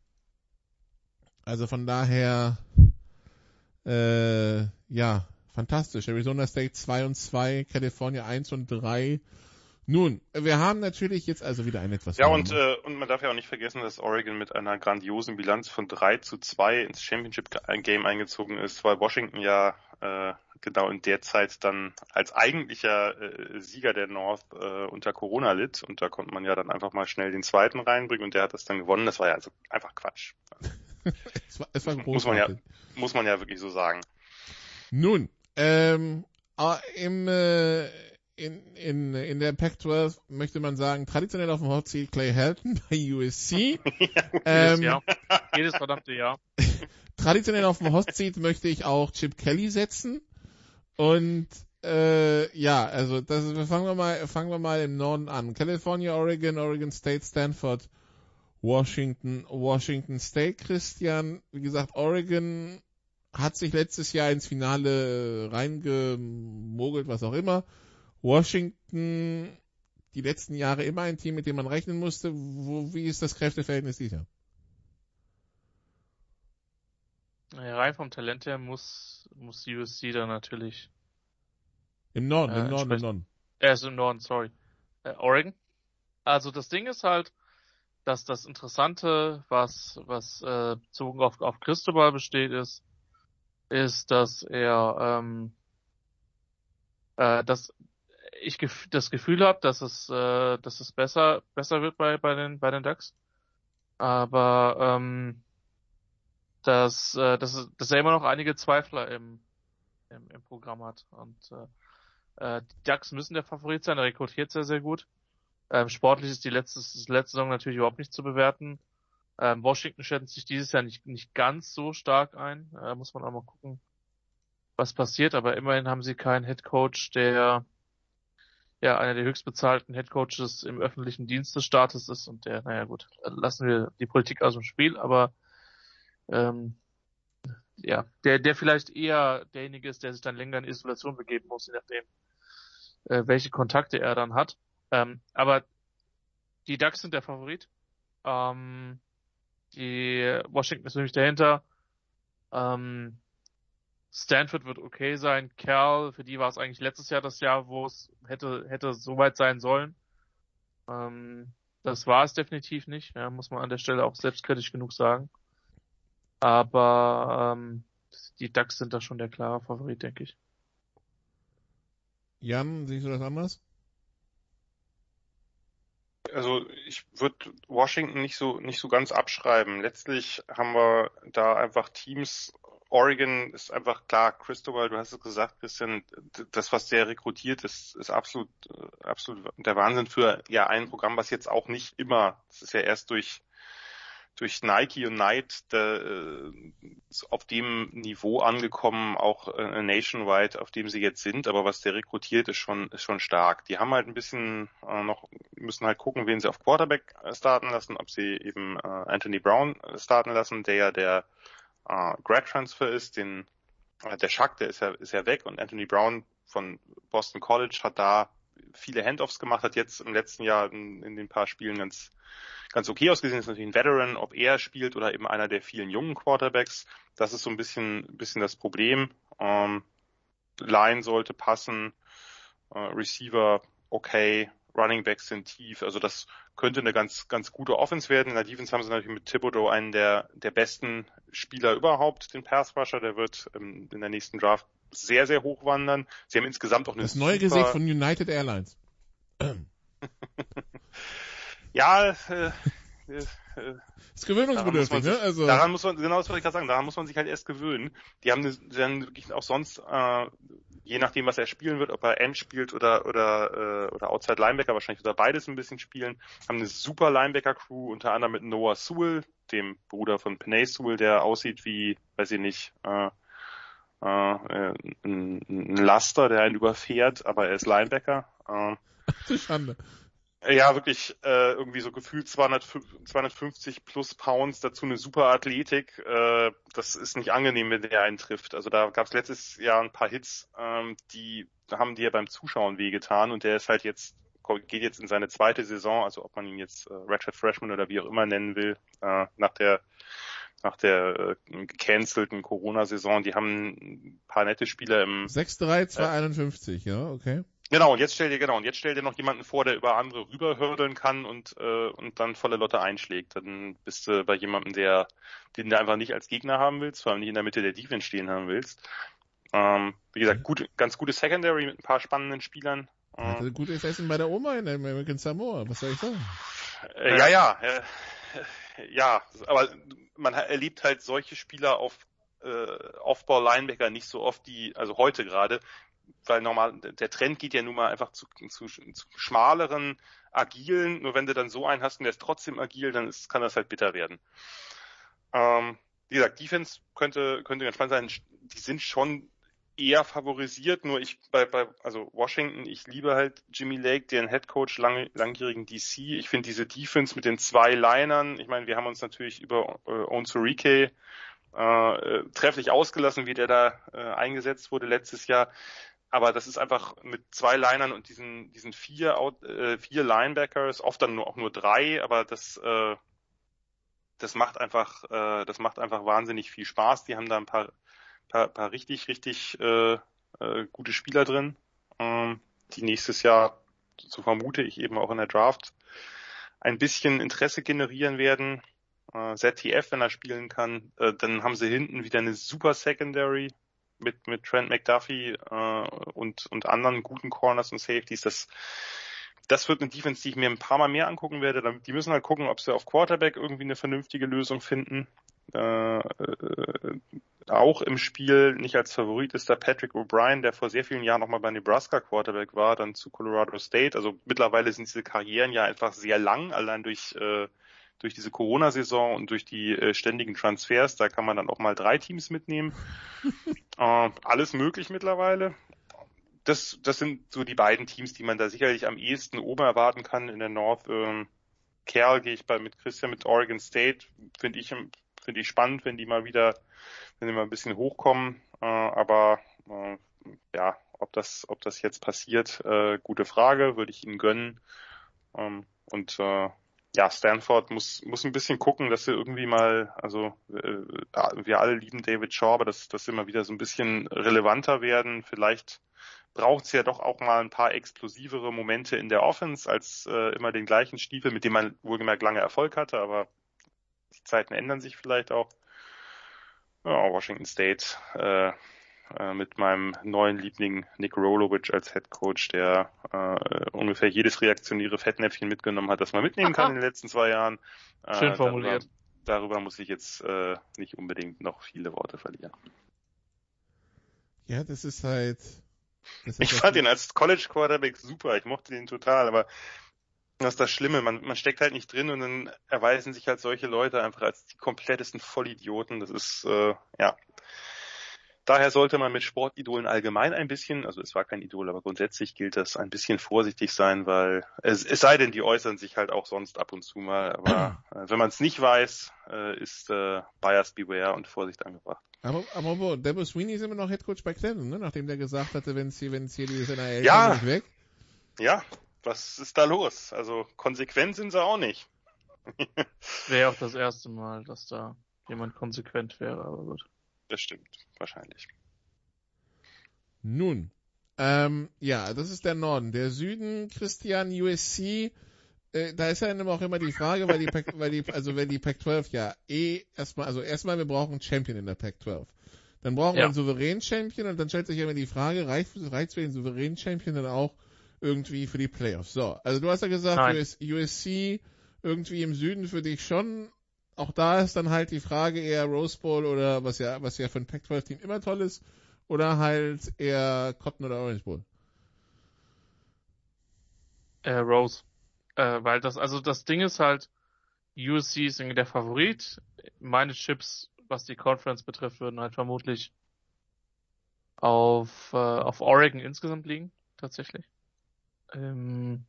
also von daher, äh, ja, fantastisch. Arizona State 2 und 2, California 1 und 3. Nun, wir haben natürlich jetzt also wieder ein etwas. Ja, und, äh, und man darf ja auch nicht vergessen, dass Oregon mit einer grandiosen Bilanz von 3 zu 2 ins Championship Game eingezogen ist, weil Washington ja äh, genau in der Zeit dann als eigentlicher äh, Sieger der North äh, unter Corona litt und da konnte man ja dann einfach mal schnell den zweiten reinbringen und der hat das dann gewonnen. Das war ja also einfach Quatsch. Es war, es war Muss man ja, großartig. muss man ja wirklich so sagen. Nun, ähm, äh, im, äh, in, in, in der Pac-12 möchte man sagen, traditionell auf dem Hot Seat Clay Helton bei USC. Jedes ähm, Jahr. Jedes verdammte Jahr. traditionell auf dem Hot Seat möchte ich auch Chip Kelly setzen. Und äh, ja, also das fangen wir mal fangen wir mal im Norden an. California, Oregon, Oregon State, Stanford, Washington, Washington State. Christian, wie gesagt, Oregon hat sich letztes Jahr ins Finale reingemogelt, was auch immer. Washington die letzten Jahre immer ein Team, mit dem man rechnen musste. Wo, wie ist das Kräfteverhältnis dieses Jahr? Ja, rein vom Talent her muss, muss USC da natürlich, Im Norden, Äh, im Norden, im Norden. er ist im Norden, sorry, äh, Oregon. Also das Ding ist halt, dass das Interessante, was, was äh, bezogen auf, auf Cristobal besteht, ist, ist, dass er, ähm, äh, dass ich gef das Gefühl habe, dass es, äh, dass es besser, besser wird bei, bei den, bei den Ducks. Aber ähm, dass, äh, dass, dass er immer noch einige Zweifler im, im, im Programm hat. Und äh, äh, die Ducks müssen der Favorit sein, er rekrutiert sehr, sehr gut. Ähm, sportlich ist die letzte, ist letzte Saison natürlich überhaupt nicht zu bewerten. Ähm, Washington schätzt sich dieses Jahr nicht, nicht ganz so stark ein. Äh, muss man auch mal gucken, was passiert. Aber immerhin haben sie keinen Head Coach, der ja einer der höchstbezahlten Head Coaches im öffentlichen Dienst des Staates ist. Und der, naja gut, lassen wir die Politik aus dem Spiel, aber ähm, ja, der, der vielleicht eher derjenige ist, der sich dann länger in Isolation begeben muss, je nachdem, äh, welche Kontakte er dann hat. Ähm, aber die Ducks sind der Favorit. Ähm, die Washington ist nämlich dahinter. Ähm, Stanford wird okay sein. Kerl, für die war es eigentlich letztes Jahr das Jahr, wo es hätte, hätte soweit sein sollen. Ähm, das war es definitiv nicht, ja, muss man an der Stelle auch selbstkritisch genug sagen. Aber ähm, die Ducks sind da schon der klare Favorit, denke ich. Jan, siehst du das anders? Also ich würde Washington nicht so nicht so ganz abschreiben. Letztlich haben wir da einfach Teams. Oregon ist einfach klar, Cristobal, du hast es gesagt, Christian, das, was der rekrutiert, ist, ist absolut, äh, absolut der Wahnsinn für ja ein Programm, was jetzt auch nicht immer, das ist ja erst durch durch Nike und Knight der, äh, auf dem Niveau angekommen, auch äh, nationwide, auf dem sie jetzt sind. Aber was der rekrutiert, ist schon ist schon stark. Die haben halt ein bisschen äh, noch müssen halt gucken, wen sie auf Quarterback äh, starten lassen, ob sie eben äh, Anthony Brown äh, starten lassen, der ja der äh, Grad Transfer ist, den äh, der Schack, der ist ja ist ja weg und Anthony Brown von Boston College hat da viele Handoffs gemacht, hat jetzt im letzten Jahr in, in den paar Spielen ganz ganz okay ausgesehen, ist natürlich ein Veteran, ob er spielt oder eben einer der vielen jungen Quarterbacks. Das ist so ein bisschen, bisschen das Problem. Ähm, Line sollte passen, äh, Receiver okay, Running Backs sind tief. Also das könnte eine ganz, ganz gute Offense werden. In der Defense haben sie natürlich mit Thibodeau einen der, der besten Spieler überhaupt, den Pass Rusher. Der wird ähm, in der nächsten Draft sehr, sehr hoch wandern. Sie haben insgesamt auch eine Das neue. Gesicht von United Airlines. ja, äh, äh, ist gewöhnungsbedürftig, sich, ne? Also daran muss man, genau das wollte ich gerade sagen, daran muss man sich halt erst gewöhnen. Die haben, haben wirklich auch sonst, äh, je nachdem, was er spielen wird, ob er End spielt oder oder äh, oder Outside Linebacker, wahrscheinlich wird er beides ein bisschen spielen, haben eine super Linebacker-Crew, unter anderem mit Noah Sewell, dem Bruder von Penay Sewell, der aussieht wie, weiß ich nicht, äh, äh, ein, ein Laster, der einen überfährt, aber er ist Linebacker. Äh, Schande. Ja, wirklich äh, irgendwie so gefühlt 200, 250 plus Pounds, dazu eine super Athletik. Äh, das ist nicht angenehm, wenn der einen trifft. Also da gab es letztes Jahr ein paar Hits, ähm, die haben dir beim Zuschauen wehgetan und der ist halt jetzt geht jetzt in seine zweite Saison, also ob man ihn jetzt äh, Ratchet Freshman oder wie auch immer nennen will, äh, nach der nach der äh, gecancelten Corona-Saison. Die haben ein paar nette Spieler im 6-3, 251, äh, ja, okay. Genau, und jetzt stell dir genau, und jetzt stell dir noch jemanden vor, der über andere rüberhürdeln kann und äh, und dann volle Lotte einschlägt. Dann bist du bei jemandem, der den du einfach nicht als Gegner haben willst, vor allem nicht in der Mitte der Defense stehen haben willst. Ähm, wie gesagt, gut, ganz gute Secondary mit ein paar spannenden Spielern. Hatte Ähm, gutes Essen bei der Oma in American Samoa, was soll ich sagen? äh, ja, ja, äh, ja, aber man erlebt halt solche Spieler auf äh, Off-Ball-Linebacker nicht so oft, die, also heute gerade, weil normal, der Trend geht ja nun mal einfach zu, zu, zu schmaleren, agilen, nur wenn du dann so einen hast und der ist trotzdem agil, dann ist, kann das halt bitter werden. Ähm, wie gesagt, Defense könnte, könnte ganz spannend sein. Die sind schon eher favorisiert, nur ich bei, bei also Washington, ich liebe halt Jimmy Lake, den Head Coach, lang, langjährigen DC. Ich finde diese Defense mit den zwei Linern, ich meine, wir haben uns natürlich über äh, Onsurike äh, äh, trefflich ausgelassen, wie der da äh, eingesetzt wurde letztes Jahr. Aber das ist einfach mit zwei Linern und diesen diesen vier äh, vier Linebackers, oft dann nur auch nur drei, aber das äh, das macht einfach äh, das macht einfach wahnsinnig viel Spaß. Die haben da ein paar paar, paar richtig richtig äh, äh, gute Spieler drin, ähm, die nächstes Jahr so vermute ich eben auch in der Draft ein bisschen Interesse generieren werden. Äh, ZTF, wenn er spielen kann, äh, dann haben sie hinten wieder eine super Secondary mit mit Trent McDuffie äh, und und anderen guten Corners und Safeties. Das das wird eine Defense, die ich mir ein paar Mal mehr angucken werde. Die müssen halt gucken, ob sie auf Quarterback irgendwie eine vernünftige Lösung finden. Äh, äh, auch im Spiel nicht als Favorit ist der Patrick O'Brien, der vor sehr vielen Jahren noch mal bei Nebraska Quarterback war, dann zu Colorado State. Also mittlerweile sind diese Karrieren ja einfach sehr lang, allein durch äh, durch diese Corona-Saison und durch die äh, ständigen Transfers. Da kann man dann auch mal drei Teams mitnehmen. äh, alles möglich mittlerweile. Das, das sind so die beiden Teams, die man da sicherlich am ehesten oben erwarten kann in der North. Ähm, Kerl gehe ich bei mit Christian mit Oregon State. Finde ich finde ich spannend, wenn die mal wieder, wenn die mal ein bisschen hochkommen. Äh, aber äh, ja, ob das, ob das jetzt passiert, äh, gute Frage, würde ich ihnen gönnen. Ähm, und äh, ja, Stanford muss muss ein bisschen gucken, dass sie irgendwie mal, also äh, wir alle lieben David Shaw, aber dass, dass sie mal wieder so ein bisschen relevanter werden. Vielleicht braucht es ja doch auch mal ein paar explosivere Momente in der Offense als äh, immer den gleichen Stiefel, mit dem man wohlgemerkt lange Erfolg hatte, aber die Zeiten ändern sich vielleicht auch. Ja, Washington State äh, äh, mit meinem neuen Liebling Nick Rolovic als Head Coach, der äh, ungefähr jedes reaktionäre Fettnäpfchen mitgenommen hat, das man mitnehmen kann in den letzten zwei Jahren. Äh, Schön formuliert. Darüber, darüber muss ich jetzt äh, nicht unbedingt noch viele Worte verlieren. Ja, das ist halt. Das Ich halt- fand ihn als College Quarterback super, ich mochte den total, aber das ist das Schlimme, man, man steckt halt nicht drin und dann erweisen sich halt solche Leute einfach als die komplettesten Vollidioten. Das ist, äh, ja. Daher sollte man mit Sportidolen allgemein ein bisschen, also es war kein Idol, aber grundsätzlich gilt das ein bisschen vorsichtig sein, weil es, es sei denn, die äußern sich halt auch sonst ab und zu mal, aber äh, wenn man es nicht weiß, äh, ist äh, Bias beware und Vorsicht angebracht. Aber, aber wo, Debo Sweeney ist immer noch Headcoach bei Clemson, ne? Nachdem der gesagt hatte, wenn es hier, wenn es hier die NRL Ja. nicht weg. Ja, was ist da los? Also konsequent sind sie auch nicht. Wäre auch das erste Mal, dass da jemand konsequent wäre, aber gut. Das stimmt, wahrscheinlich. Nun, Ähm, ja, das ist der Norden. Der Süden, Christian, USC, äh, da ist ja immer auch immer die Frage, weil die, Pac, weil die, also wenn die Pac-12 ja eh erstmal, also erstmal wir brauchen einen Champion in der Pac-12. Dann brauchen wir Ja. einen souveränen Champion und dann stellt sich ja immer die Frage, reicht, reicht für den souveränen Champion dann auch irgendwie für die Playoffs? So, also du hast ja gesagt. US, USC irgendwie im Süden für dich schon. Auch da ist dann halt die Frage eher Rose Bowl oder was ja, was ja für ein Pac-12-Team immer toll ist, oder halt eher Cotton oder Orange Bowl. Äh, Rose. Äh, weil das, also das Ding ist halt, USC ist irgendwie der Favorit. Meine Chips, was die Conference betrifft, würden halt vermutlich auf, äh, auf Oregon insgesamt liegen, tatsächlich. Ähm,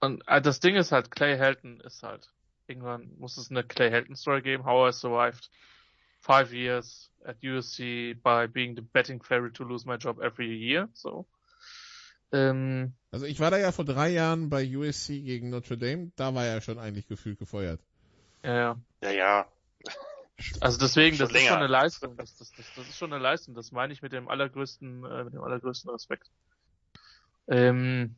und äh, das Ding ist halt, Clay Helton ist halt, irgendwann muss es eine Clay Helton Story geben, how I survived five years at USC by being the betting favorite to lose my job every year, so. Ähm, Also ich war da ja vor drei Jahren bei USC gegen Notre Dame, da war er schon eigentlich gefühlt gefeuert. ja, ja. Ja, ja. Also deswegen, Schon das ist länger. schon eine Leistung. Das, das, das, das ist schon eine Leistung. Das meine ich mit dem allergrößten, äh, mit dem allergrößten Respekt. Ähm,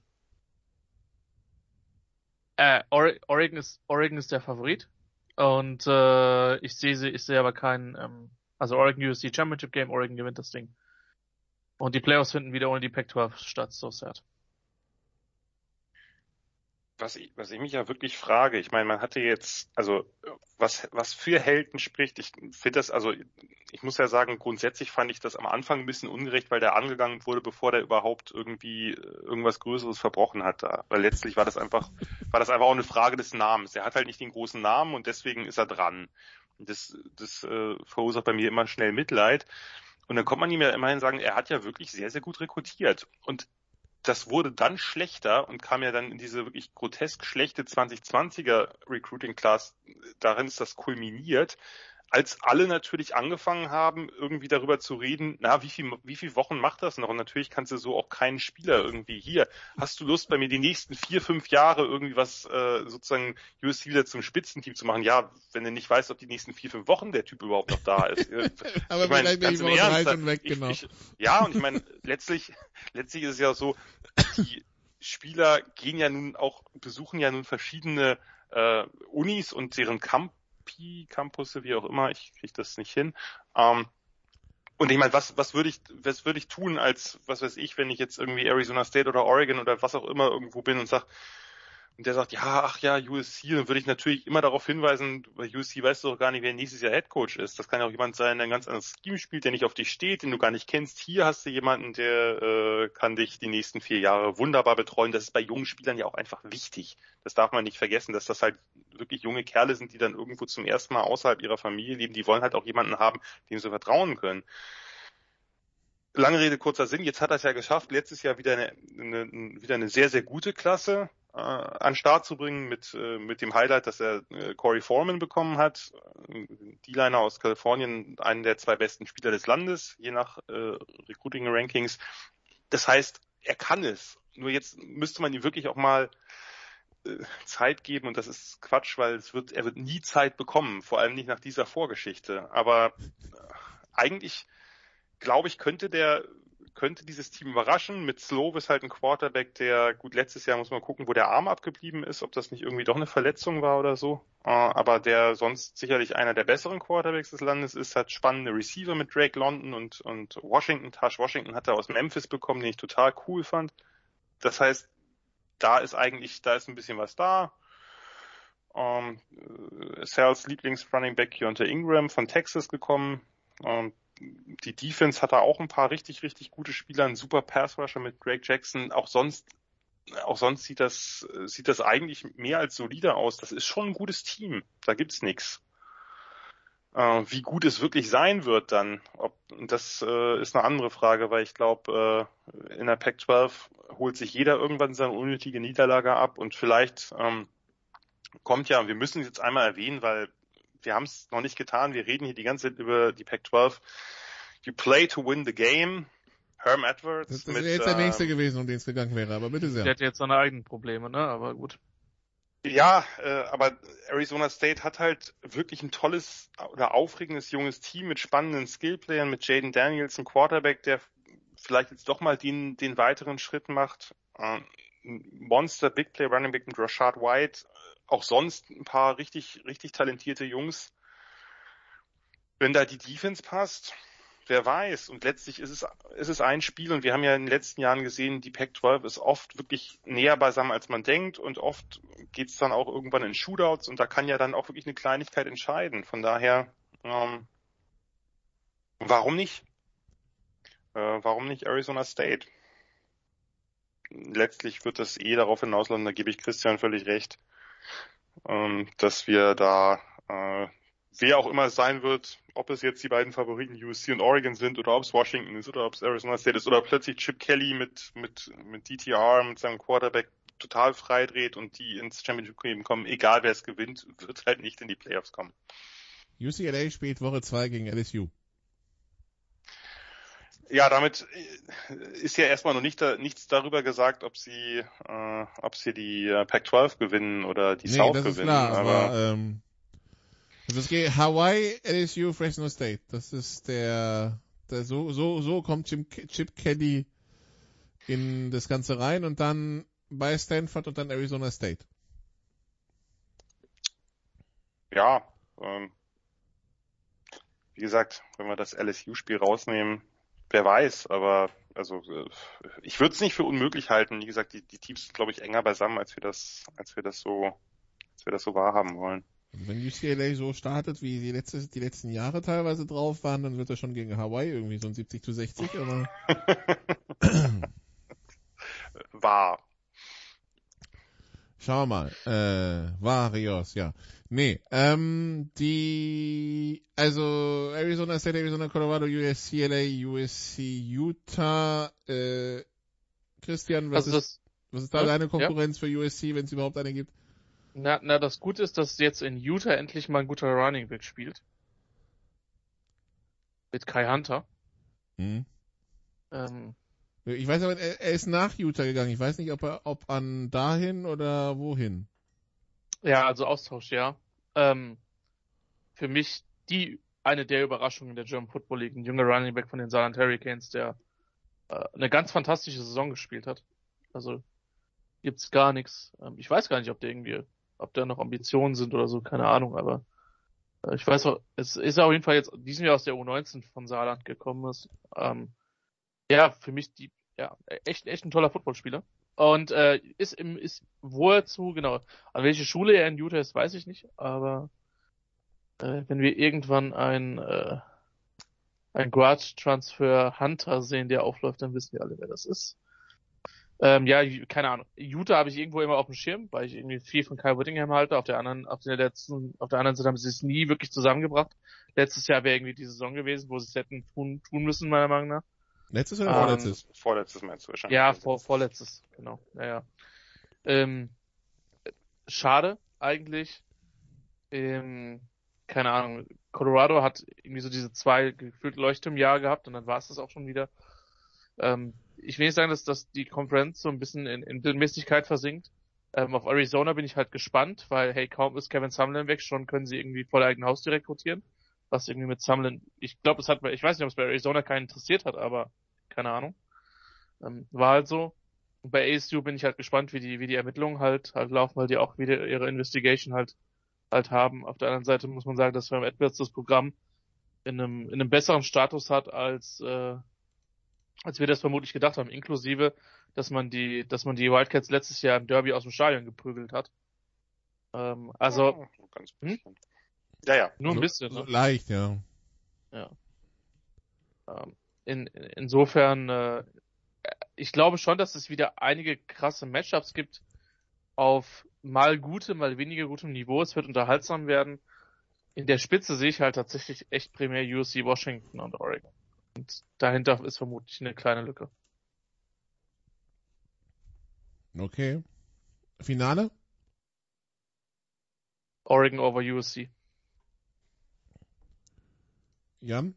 äh, Ore- Oregon ist Oregon ist der Favorit und äh, ich sehe sie, ich sehe aber keinen, ähm, also Oregon USC Championship Game, Oregon gewinnt das Ding. Und die Playoffs finden wieder ohne die Pac-12 statt, so sad. Was ich, was ich mich ja wirklich frage, ich meine, man hatte jetzt, also was, was für Helden spricht, ich finde das, also ich muss ja sagen, grundsätzlich fand ich das am Anfang ein bisschen ungerecht, weil der angegangen wurde, bevor der überhaupt irgendwie äh, irgendwas Größeres verbrochen hat da. Weil letztlich war das einfach, war das einfach auch eine Frage des Namens. Er hat halt nicht den großen Namen und deswegen ist er dran. Das, das äh, verursacht bei mir immer schnell Mitleid. Und dann kommt man ihm ja immerhin sagen, er hat ja wirklich sehr, sehr gut rekrutiert. Und das wurde dann schlechter und kam ja dann in diese wirklich grotesk schlechte 2020er Recruiting Class. Darin ist das kulminiert, als alle natürlich angefangen haben, irgendwie darüber zu reden, na, wie viel, wie viel Wochen macht das noch? Und natürlich kannst du so auch keinen Spieler irgendwie hier. Hast du Lust, bei mir die nächsten vier, fünf Jahre irgendwie was, äh, sozusagen USC wieder zum Spitzenteam zu machen? Ja, wenn du nicht weißt, ob die nächsten vier, fünf Wochen der Typ überhaupt noch da ist. Aber ich meine, vielleicht ganz ich im Ernst, schon weg, ich, genau. ich, ja, und ich meine, letztlich, letztlich ist es ja so, die Spieler gehen ja nun auch, besuchen ja nun verschiedene äh, Unis und deren Campi, Campusse, wie auch immer, ich kriege das nicht hin. Ähm, und ich meine, was, was würde ich, was würde ich tun als, was weiß ich, wenn ich jetzt irgendwie Arizona State oder Oregon oder was auch immer irgendwo bin und sag, und der sagt, ja, ach ja, USC, dann würde ich natürlich immer darauf hinweisen, bei USC weißt du doch gar nicht, wer nächstes Jahr Head Coach ist. Das kann ja auch jemand sein, der ein ganz anderes Scheme spielt, der nicht auf dich steht, den du gar nicht kennst. Hier hast du jemanden, der äh, kann dich die nächsten vier Jahre wunderbar betreuen. Das ist bei jungen Spielern ja auch einfach wichtig. Das darf man nicht vergessen, dass das halt wirklich junge Kerle sind, die dann irgendwo zum ersten Mal außerhalb ihrer Familie leben. Die wollen halt auch jemanden haben, dem sie vertrauen können. Lange Rede, kurzer Sinn. Jetzt hat er es ja geschafft, letztes Jahr wieder eine, eine, wieder eine sehr, sehr gute Klasse äh, an Start zu bringen mit, äh, mit dem Highlight, dass er äh, Corey Foreman bekommen hat. D-Liner aus Kalifornien, einen der zwei besten Spieler des Landes, je nach äh, Recruiting-Rankings. Das heißt, er kann es. Nur jetzt müsste man ihm wirklich auch mal äh, Zeit geben und das ist Quatsch, weil es wird, er wird nie Zeit bekommen, vor allem nicht nach dieser Vorgeschichte. Aber äh, eigentlich glaube ich, könnte der, könnte dieses Team überraschen. Mit Slow ist halt ein Quarterback, der, gut, letztes Jahr muss man gucken, wo der Arm abgeblieben ist, ob das nicht irgendwie doch eine Verletzung war oder so. Äh, aber der sonst sicherlich einer der besseren Quarterbacks des Landes ist, hat spannende Receiver mit Drake London und, und Washington. Tash Washington hat er aus Memphis bekommen, den ich total cool fand. Das heißt, da ist eigentlich, da ist ein bisschen was da. Ähm, Sales Lieblings-Running Back unter Ingram von Texas gekommen. Ähm, die Defense hat da auch ein paar richtig, richtig gute Spieler, ein super Pass-Rusher mit Greg Jackson. Auch sonst, auch sonst sieht das, sieht das eigentlich mehr als solide aus. Das ist schon ein gutes Team. Da gibt's nichts. Äh, wie gut es wirklich sein wird dann, ob, das äh, ist eine andere Frage, weil ich glaube, äh, in der Pac-12 holt sich jeder irgendwann seine unnötige Niederlage ab und vielleicht ähm, kommt ja, wir müssen es jetzt einmal erwähnen, weil wir haben es noch nicht getan. Wir reden hier die ganze Zeit über die Pac-12. You play to win the game. Herm Edwards. Das, das mit, wäre jetzt der äh, nächste gewesen, um den es gegangen wäre, aber bitte Der sehr. hat jetzt seine eigenen Probleme, ne? Aber gut. Ja, äh, aber Arizona State hat halt wirklich ein tolles oder aufregendes junges Team mit spannenden Skillplayern, mit Jaden Daniels, ein Quarterback, der vielleicht jetzt doch mal den, den weiteren Schritt macht. Äh, Monster Big Play Running Back mit Rashad White, auch sonst ein paar richtig, richtig talentierte Jungs. Wenn da die Defense passt, wer weiß. Und letztlich ist es, ist es ein Spiel und wir haben ja in den letzten Jahren gesehen, die Pac-12 ist oft wirklich näher beisammen, als man denkt und oft geht es dann auch irgendwann in Shootouts und da kann ja dann auch wirklich eine Kleinigkeit entscheiden. Von daher, ähm, warum nicht? Äh, warum nicht Arizona State? Letztlich wird das eh darauf hinauslaufen, da gebe ich Christian völlig recht, ähm, dass wir da äh, wer auch immer es sein wird, ob es jetzt die beiden Favoriten USC und Oregon sind oder ob es Washington ist oder ob es Arizona State ist oder plötzlich Chip Kelly mit, mit, mit DTR, mit seinem Quarterback total frei dreht und die ins Championship Game kommen, egal wer es gewinnt, wird halt nicht in die Playoffs kommen. UCLA spielt Woche 2 gegen LSU. Ja, damit äh, ist ja erstmal noch nicht da, nichts darüber gesagt, ob sie, äh, ob sie die äh, Pac-12 gewinnen oder die nee, South das gewinnen. Ist klar, aber, aber ähm, also es geht Hawaii, LSU, Fresno State. Das ist der, der so, so, so kommt Chip, Chip Kelly in das Ganze rein und dann bei Stanford und dann Arizona State. Ja, ähm, wie gesagt, wenn wir das LSU-Spiel rausnehmen, wer weiß, aber also äh, ich würde es nicht für unmöglich halten. Wie gesagt, die, die Teams sind, glaube ich, enger beisammen, als wir das, als wir das so, als wir das so wahrhaben wollen. Wenn UCLA so startet, wie die, letzte, die letzten Jahre teilweise drauf waren, dann wird er schon gegen Hawaii irgendwie so ein 70 zu 60, aber. War. Schauen wir mal. Äh, Varios, ja. Nee, ähm, die, also Arizona State, Arizona, Colorado, USCLA, USC, Utah, äh, Christian, was, Also ist, das, was ist da ja, deine Konkurrenz für USC, wenn es überhaupt eine gibt? na, na, das Gute ist, dass jetzt in Utah endlich mal ein guter Running Back spielt. Mit Kai Hunter. Hm. Ähm, Ich weiß aber, er, er ist nach Utah gegangen. Ich weiß nicht, ob er, ob an dahin oder wohin. ja, also Austausch, ja. Ähm, für mich die eine der Überraschungen der German Football League, ein junger Running Back von den Saarland Hurricanes, der äh, eine ganz fantastische Saison gespielt hat. Also gibt's gar nichts. Ähm, ich weiß gar nicht, ob der irgendwie, ob da noch Ambitionen sind oder so, keine Ahnung, aber äh, ich weiß auch, es ist auf jeden Fall jetzt diesem Jahr aus der U19 von Saarland gekommen ist. Ähm, ja, für mich die, ja, echt, echt ein toller Footballspieler. Und äh, ist im, ist wozu, genau, an welche Schule er in Utah ist, weiß ich nicht, aber äh, wenn wir irgendwann ein, äh, ein Grad Transfer Hunter sehen, der aufläuft, dann wissen wir alle, wer das ist. Ähm, ja, keine Ahnung. Utah habe ich irgendwo immer auf dem Schirm, weil ich irgendwie viel von Kyle Whittingham halte. Auf der anderen, auf der letzten, auf der anderen Seite haben sie es nie wirklich zusammengebracht. Letztes Jahr wäre irgendwie die Saison gewesen, wo sie es hätten tun, tun müssen, meiner Meinung nach. Letztes oder Ähm, vorletztes? Vorletztes meinst du wahrscheinlich. Ja, vor, vorletztes, genau. Naja. Ähm, schade eigentlich. Ähm, keine Ahnung. Colorado hat irgendwie so diese zwei gefühlt Leuchtturmjahre gehabt und dann war es das auch schon wieder. Ähm, ich will nicht sagen, dass, dass die Konferenz so ein bisschen in, in Mäßigkeit versinkt. Ähm, auf Arizona bin ich halt gespannt, weil hey, kaum ist Kevin Sumlin weg, schon können sie irgendwie vor der eigenen Haustür rekrutieren. Was irgendwie mit Sumlin, ich glaube, es hat, ich weiß nicht, ob es bei Arizona keinen interessiert hat, aber keine Ahnung. Ähm, war halt so. Und bei ASU bin ich halt gespannt, wie die, wie die Ermittlungen halt, halt laufen, weil die auch wieder ihre Investigation halt, halt haben. Auf der anderen Seite muss man sagen, dass Herm Edwards das Programm in einem, in einem besseren Status hat, als, äh, als wir das vermutlich gedacht haben, inklusive, dass man die, dass man die Wildcats letztes Jahr im Derby aus dem Stadion geprügelt hat. Ähm, also, Ja, so ganz bisschen. Ja, ja. nur ein bisschen, so ne? leicht, ja. Ähm, in, insofern, äh, ich glaube schon, dass es wieder einige krasse Matchups gibt auf mal gute, mal weniger gutem Niveau. Es wird unterhaltsam werden. In der Spitze sehe ich halt tatsächlich echt primär USC Washington und Oregon. Und dahinter ist vermutlich eine kleine Lücke. Okay. Finale? Oregon over USC. Jan?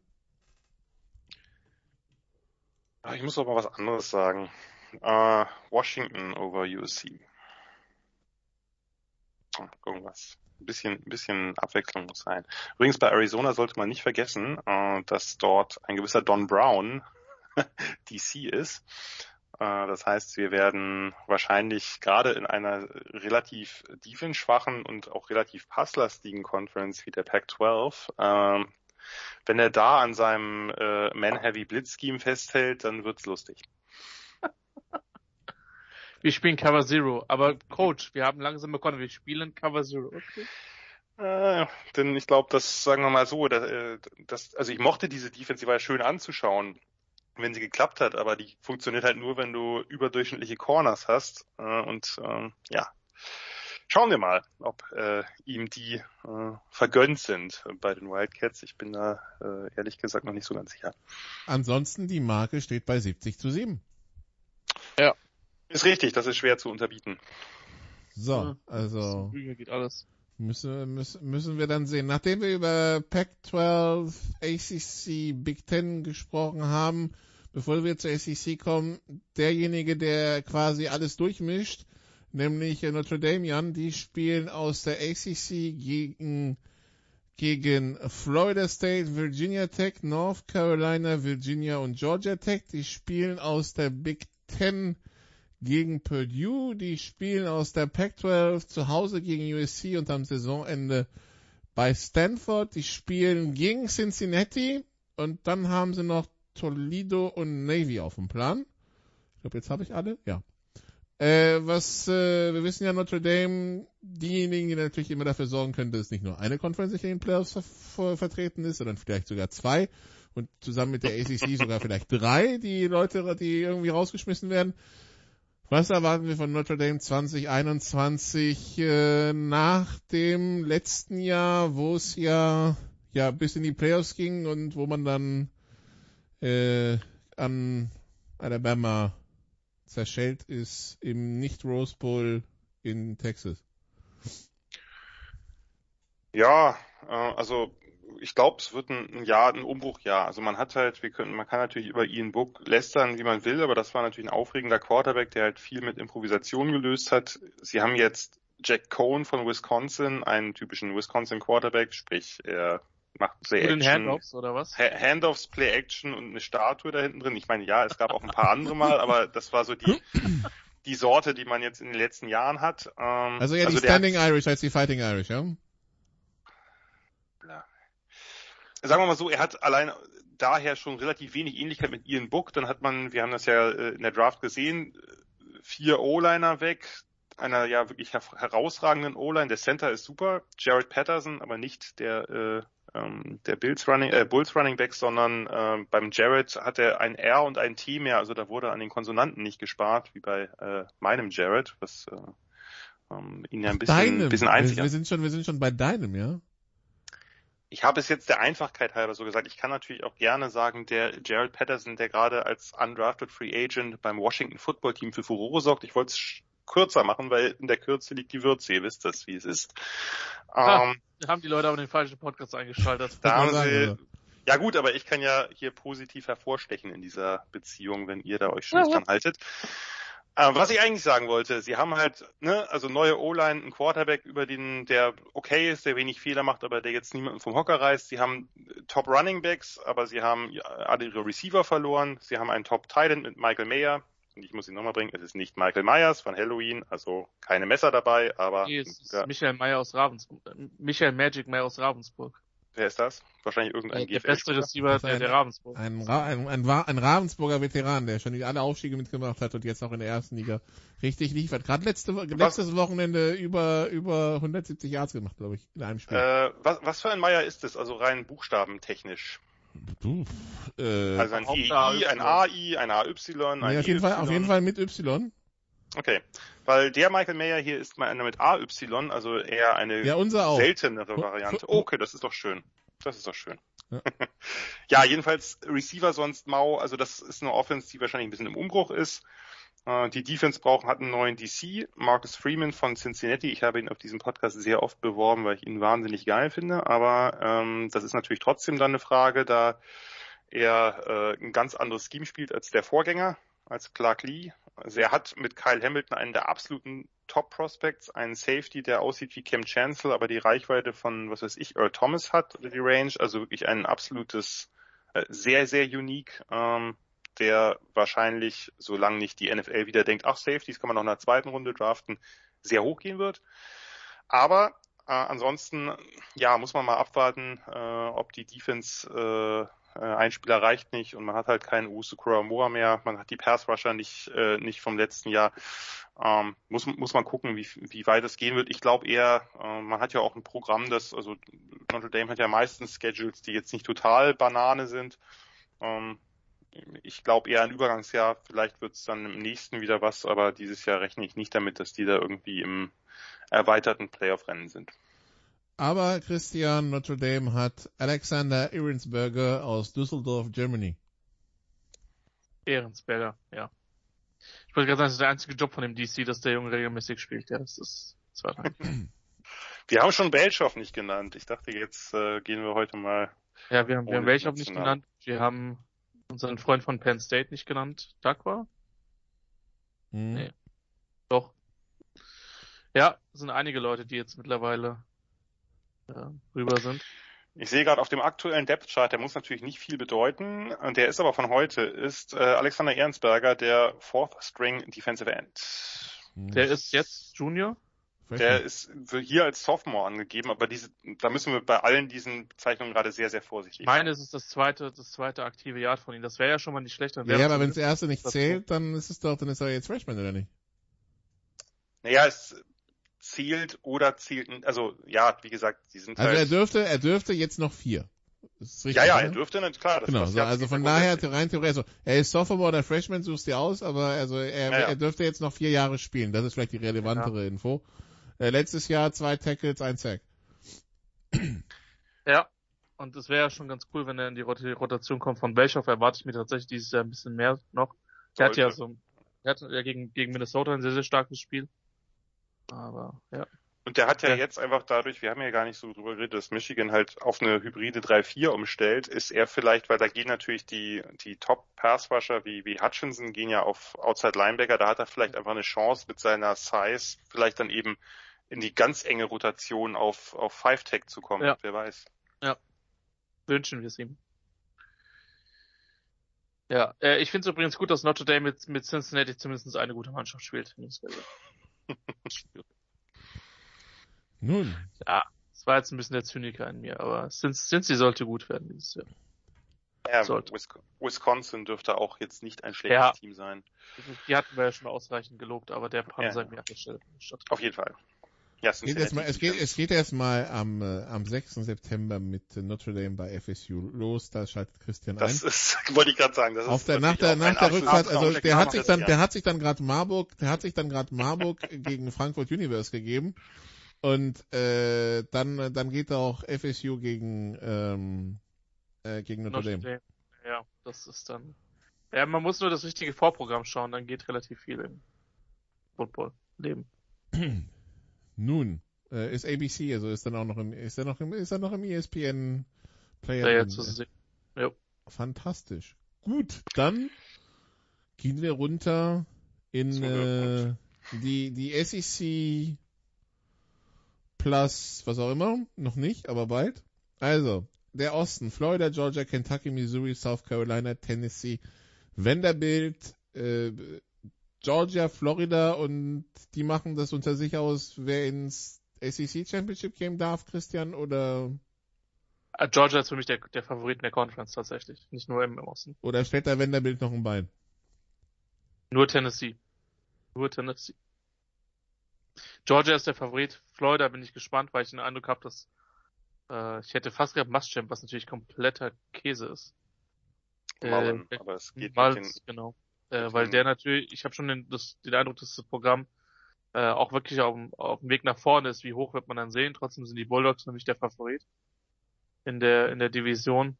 Ah, Ich muss aber was anderes sagen. Äh, Washington over USC. Hm, Irgendwas. Ein bisschen, ein bisschen Abwechslung muss sein. Übrigens bei Arizona sollte man nicht vergessen, äh, dass dort ein gewisser Don Brown DC ist. Äh, das heißt, wir werden wahrscheinlich gerade in einer relativ defense-schwachen und auch relativ passlastigen Conference wie der Pac-12, äh, wenn er da an seinem äh, Man-Heavy-Blitz-Scheme festhält, dann wird's lustig. Wir spielen Cover Zero, aber Coach, wir haben langsam begonnen, wir spielen Cover Zero. Okay. Äh, denn ich glaube, das sagen wir mal so, dass, äh, das, also ich mochte diese Defense, die war ja schön anzuschauen, wenn sie geklappt hat, aber die funktioniert halt nur, wenn du überdurchschnittliche Corners hast. Äh, und ähm, ja, schauen wir mal, ob äh, ihm die äh, vergönnt sind bei den Wildcats. Ich bin da äh, ehrlich gesagt noch nicht so ganz sicher. Ansonsten die Marke steht bei 70 zu 7. Ja. Ist richtig, das ist schwer zu unterbieten. So, also geht alles. müssen, müssen, müssen wir dann sehen. Nachdem wir über Pac-12, ACC, Big Ten gesprochen haben, bevor wir zur ACC kommen, derjenige, der quasi alles durchmischt, nämlich Notre Dame, Jan, die spielen aus der ACC gegen, gegen Florida State, Virginia Tech, North Carolina, Virginia und Georgia Tech. Die spielen aus der Big Ten gegen Purdue. Die spielen aus der Pac-12 zu Hause gegen USC und am Saisonende bei Stanford. Die spielen gegen Cincinnati und dann haben sie noch Toledo und Navy auf dem Plan. Ich glaube, jetzt habe ich alle. Ja. Äh, was äh, wir wissen ja Notre Dame, diejenigen, die natürlich immer dafür sorgen können, dass es nicht nur eine Conference in den Playoffs ver ver vertreten ist, sondern vielleicht sogar zwei und zusammen mit der ACC sogar vielleicht drei, die Leute, die irgendwie rausgeschmissen werden. Was erwarten wir von Notre Dame 2021 äh, nach dem letzten Jahr, wo es ja ja bis in die Playoffs ging und wo man dann äh, an Alabama zerschellt ist im nicht Rose Bowl in Texas? Ja, äh, also ich glaube, es wird ein, ein Jahr, ein Umbruchjahr. Also man hat halt, wir können, man kann natürlich über Ian Book lästern, wie man will, aber das war natürlich ein aufregender Quarterback, der halt viel mit Improvisation gelöst hat. Sie haben jetzt Jack Cohn von Wisconsin, einen typischen Wisconsin Quarterback, sprich er macht Play Action, Handoffs oder was? Ha- Handoffs, Play Action und eine Statue da hinten drin. Ich meine, ja, es gab auch ein paar andere mal, aber das war so die die Sorte, die man jetzt in den letzten Jahren hat. Ähm, Also eher die der- Standing Irish als die Fighting Irish, ja? sagen wir mal so, er hat allein daher schon relativ wenig Ähnlichkeit mit Ian Book. Dann hat man, wir haben das ja äh, in der Draft gesehen, vier O-Liner weg, einer ja wirklich her herausragenden O-Line. Der Center ist super, Jared Patterson, aber nicht der äh, ähm, der Bills Running, äh, Bulls Running Back, sondern äh, beim Jared hat er ein R und ein T mehr, also da wurde an den Konsonanten nicht gespart, wie bei äh, meinem Jared, was äh, ähm, ihn ja ein bisschen, Deinem. bisschen wir, einziger wir sind schon, wir sind schon bei deinem, ja? ich habe es jetzt der Einfachkeit halber so gesagt. Ich kann natürlich auch gerne sagen, der Gerald Patterson, der gerade als undrafted Free Agent beim Washington Football Team für Furore sorgt. Ich wollte es kürzer machen, weil in der Kürze liegt die Würze. Ihr wisst das, wie es ist. Ähm, da haben die Leute aber den falschen Podcast eingeschaltet. da haben sie, ja gut, aber ich kann ja hier positiv hervorstechen in dieser Beziehung, wenn ihr da euch schüchtern haltet. Äh, was ich eigentlich sagen wollte, sie haben halt, ne, also neue O-Line, einen Quarterback, über den, der okay ist, der wenig Fehler macht, aber der jetzt niemanden vom Hocker reißt. Sie haben Top Running Backs, aber sie haben alle ihre Receiver verloren. Sie haben einen Top Titan mit Michael Mayer. Und ich muss ihn nochmal bringen, es ist nicht Michael Myers von Halloween, also keine Messer dabei, aber Nee, es ist ja, Michael Meyer aus Ravensburg. Michael Magic Meyer aus Ravensburg. wer ist das? Wahrscheinlich irgendein Der beste Receiver Das ist der, ein- der Ravensburg. Ein, Ra ein, ein, ein Ravensburger Veteran, der schon alle Aufstiege mitgemacht hat und jetzt auch in der ersten Liga richtig liefert. Gerade letzte, letztes Wochenende über, über 170 Yards gemacht, glaube ich, in einem Spiel. Äh, was, was für ein Meyer ist es, also rein buchstabentechnisch? Du, äh, Also ein EI, ein AY. AI, ein AY, ein nee, auf jeden Fall, auf jeden Fall mit Y. Okay, weil der Michael Mayer hier ist mal einer mit AY, also eher eine Ja, seltenere Variante. hu- Okay, das ist doch schön. Das ist doch schön. Ja. Ja, jedenfalls Receiver sonst mau, also das ist eine Offense, die wahrscheinlich ein bisschen im Umbruch ist. Äh, Die Defense braucht, hat einen neuen DC, Marcus Freeman von Cincinnati. Ich habe ihn auf diesem Podcast sehr oft beworben, weil ich ihn wahnsinnig geil finde. Aber ähm, das ist natürlich trotzdem dann eine Frage, da er äh, ein ganz anderes Scheme spielt als der Vorgänger, als Clark Lee. Also er hat mit Kyle Hamilton einen der absoluten Top Prospects, einen Safety, der aussieht wie Cam Chancellor, aber die Reichweite von, was weiß ich, Earl Thomas hat, oder die Range, also wirklich ein absolutes, äh, sehr, sehr unique. Ähm, der wahrscheinlich, solange nicht die NFL wieder denkt, ach, Safeties kann man noch in der zweiten Runde draften, sehr hoch gehen wird. Aber äh, ansonsten, ja, muss man mal abwarten, äh, ob die Defense äh, äh, ein Spieler reicht nicht und man hat halt keinen Usu Kuramura mehr, man hat die Pass Rusher nicht, äh, nicht vom letzten Jahr. Ähm, muss, muss man gucken, wie, wie weit es gehen wird. Ich glaube eher, äh, man hat ja auch ein Programm, das, also Notre Dame hat ja meistens Schedules, die jetzt nicht total Banane sind. Ähm, ich glaube eher ein Übergangsjahr, vielleicht wird es dann im nächsten wieder was, aber dieses Jahr rechne ich nicht damit, dass die da irgendwie im erweiterten Playoff-Rennen sind. Aber Christian Notre Dame hat Alexander Ehrensberger aus Düsseldorf, Germany. Ehrensberger, ja. Ich wollte gerade sagen, das ist der einzige Job von dem DC, dass der Junge regelmäßig spielt. Ja, das ist zweitrangig. Wir haben schon Belchoff nicht genannt. Ich dachte, jetzt äh, gehen wir heute mal. Ja, wir haben, wir haben Belchoff nicht genannt. Wir haben unseren Freund von Penn State nicht genannt. Dakwa? Hm. Nee. Doch. Ja, es sind einige Leute, die jetzt mittlerweile äh, rüber sind. Ich sehe gerade auf dem aktuellen Depth Chart, der muss natürlich nicht viel bedeuten, der ist aber von heute, ist äh, Alexander Ehrensberger der Fourth String Defensive End. Der ist jetzt Junior? Der ist hier als Sophomore angegeben, aber diese, da müssen wir bei allen diesen Bezeichnungen gerade sehr, sehr vorsichtig Ich meine, es ist das zweite, das zweite aktive Jahr von ihm. Das wäre ja schon mal nicht schlecht. Ja, aber es wenn das erste nicht dazu. zählt, dann ist es doch, dann ist er jetzt Freshman, oder nicht? Naja, es zählt oder zählt, also ja, wie gesagt, die sind Also halt, er dürfte, er dürfte jetzt noch vier. Das ist richtig, ja, ja, oder? er dürfte, nicht, klar. Das Genau, das so, also von ja daher rein theoretisch, also, er ist Sophomore oder Freshman, suchst du aus, aber also er, Ja, ja. er dürfte jetzt noch vier Jahre spielen. Das ist vielleicht die relevantere Info. Äh, letztes Jahr zwei Tackles, ein Sack. Ja. Und es wäre ja schon ganz cool, wenn er in die Rot- Rotation kommt. Von Belchoff erwarte ich mir tatsächlich dieses Jahr ein bisschen mehr noch. Er hat ja so, er hat ja gegen, gegen Minnesota ein sehr, sehr starkes Spiel. Aber, ja. Und der hat ja, Ja. jetzt einfach dadurch, wir haben ja gar nicht so drüber geredet, dass Michigan halt auf eine hybride 3-4 umstellt, ist er vielleicht, weil da gehen natürlich die, die Top-Pass-Rusher wie, wie Hutchinson gehen ja auf Outside Linebacker, da hat er vielleicht einfach eine Chance mit seiner Size, vielleicht dann eben in die ganz enge Rotation auf, auf Five-Tech zu kommen, Ja. wer weiß. wünschen wir es ihm. Ja, äh, ich finde es übrigens gut, dass Notre Dame mit, mit Cincinnati zumindest eine gute Mannschaft spielt. Nun, ja, das war jetzt ein bisschen der Zyniker in mir, aber Cin- Cincy sollte gut werden dieses Jahr. Ja, Sollte. Wisconsin dürfte auch jetzt nicht ein schlechtes Ja. Team sein. Die hatten wir ja schon ausreichend gelobt, aber der Pan Ja. sei mir an der Stelle. Auf jeden Fall. Ja, es geht erstmal, es geht, es geht erstmal am, äh, am 6. September mit Notre Dame bei FSU los. Da schaltet Christian das ein. ist, wollte ich gerade sagen, das Auf ist der, nach der, nach der Rückfahrt, also der hat sich dann, der hat sich dann gerade Marburg, der hat sich dann gerade Marburg gegen Frankfurt Universe gegeben. Und äh, dann, dann geht auch FSU gegen, ähm, äh, gegen Notre, Notre Dame. Dame. Ja, das ist dann. Ja, man muss nur das richtige Vorprogramm schauen, dann geht relativ viel im Football-Leben. Nun, äh, ist ABC, also ist dann auch noch im, ist er noch im, ist er noch im ESPN Player Player zu sehen. Fantastisch. Gut, dann gehen wir runter in äh, die, die SEC plus was auch immer. Noch nicht, aber bald. Also, der Osten, Florida, Georgia, Kentucky, Missouri, South Carolina, Tennessee, Vanderbilt, äh, Georgia, Florida und die machen das unter sich aus, wer ins SEC Championship Game darf, Christian, oder, Äh, Georgia ist für mich der, der Favorit in der Conference tatsächlich, nicht nur im, im Osten. oder stellt da Vanderbilt noch ein Bein? Nur Tennessee. Nur Tennessee. Georgia ist der Favorit. Florida bin ich gespannt, weil ich den Eindruck habe, dass äh, ich hätte fast gesagt Must-Champ, was natürlich kompletter Käse ist. Mullen, Äh, aber es geht mit den, genau. Äh, weil den- der natürlich, ich habe schon den, das, den Eindruck, dass das Programm äh, auch wirklich auf, dem- auf dem Weg nach vorne ist. Wie hoch wird man dann sehen? Trotzdem sind die Bulldogs nämlich der Favorit in der in der Division.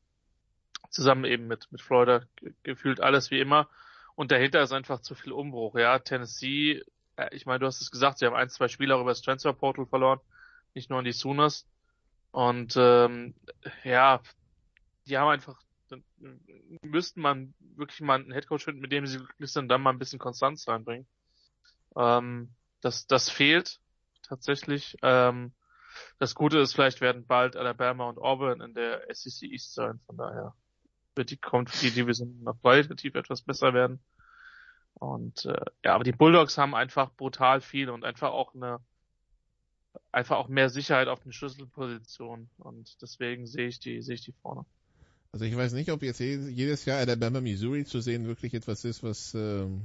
Zusammen eben mit mit Florida ge- gefühlt alles wie immer. Und dahinter ist einfach zu viel Umbruch. Ja, Tennessee, äh, ich meine, du hast es gesagt, sie haben ein, zwei Spieler über das Transfer Portal verloren, nicht nur an die Sooners. Und ähm, ja, die haben einfach müssten man wirklich mal einen Headcoach finden, mit dem sie wirklich dann, dann mal ein bisschen Konstanz reinbringen. Ähm, das, das fehlt tatsächlich. Ähm, das Gute ist, vielleicht werden bald Alabama und Auburn in der SEC East sein, von daher wird die, kommt die Division noch qualitativ etwas besser werden. Und äh, ja, aber die Bulldogs haben einfach brutal viel und einfach auch eine einfach auch mehr Sicherheit auf den Schlüsselpositionen und deswegen sehe ich die sehe ich die vorne. Also ich weiß nicht, ob jetzt jedes Jahr Alabama Missouri zu sehen wirklich etwas ist, was ähm,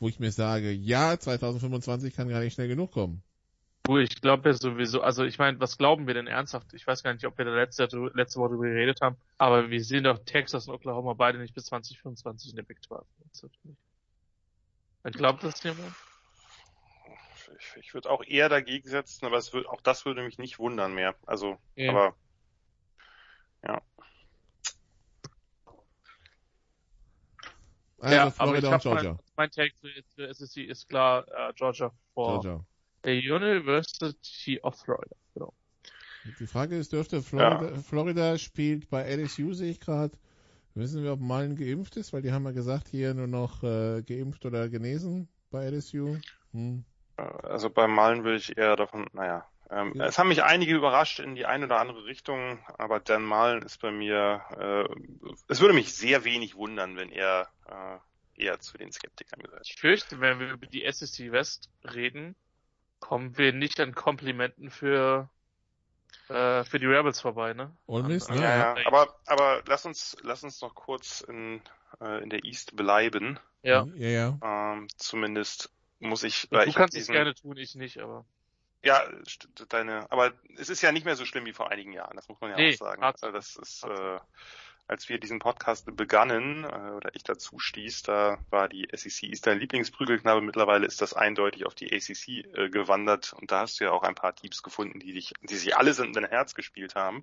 wo ich mir sage, ja, 2025 kann gar nicht schnell genug kommen. Du, ich glaube ja sowieso, also ich meine, was glauben wir denn ernsthaft? Ich weiß gar nicht, ob wir da letzte, letzte Woche darüber geredet haben, aber wir sehen doch Texas und Oklahoma beide nicht bis 2025 in der Big 12. Ich glaube das jemand? Ich, ich würde auch eher dagegen setzen, aber es wird, auch das würde mich nicht wundern mehr. Also, Ja. aber ja. Also ja, aber ich Florida und hab Georgia. mein, mein Take für, für SSC ist klar äh, Georgia vor Georgia. der University of Florida. Genau. Die Frage ist, dürfte Florida, Florida spielt bei LSU, sehe ich gerade. Wissen wir, ob Malen geimpft ist? Weil die haben ja gesagt, hier nur noch äh, geimpft oder genesen bei LSU. Hm. Also bei Malen würde ich eher davon, naja. Ähm, Ja. Es haben mich einige überrascht in die eine oder andere Richtung, aber Dan Malen ist bei mir, äh, es würde mich sehr wenig wundern, wenn er äh, eher zu den Skeptikern gehört. Ich fürchte, wenn wir über die SSC West reden, kommen wir nicht an Komplimenten für äh, für die Rebels vorbei, ne? Ole Miss, ne? Ja, ja, aber, aber lass uns, lass uns noch kurz in, äh, in der East bleiben. Ja. Ja, ja. Ähm, zumindest muss ich, Du weil ich hab kannst es gerne tun, ich nicht, aber. Ja, deine, aber es ist ja nicht mehr so schlimm wie vor einigen Jahren, das muss man ja Nee, auch sagen. Also das ist, äh, als wir diesen Podcast begannen, äh, oder ich dazu stieß, da war die SEC East dein Lieblingsprügelknabe. Mittlerweile ist das eindeutig auf die ACC äh, gewandert und da hast du ja auch ein paar Teams gefunden, die dich, die sich alle in dein Herz gespielt haben.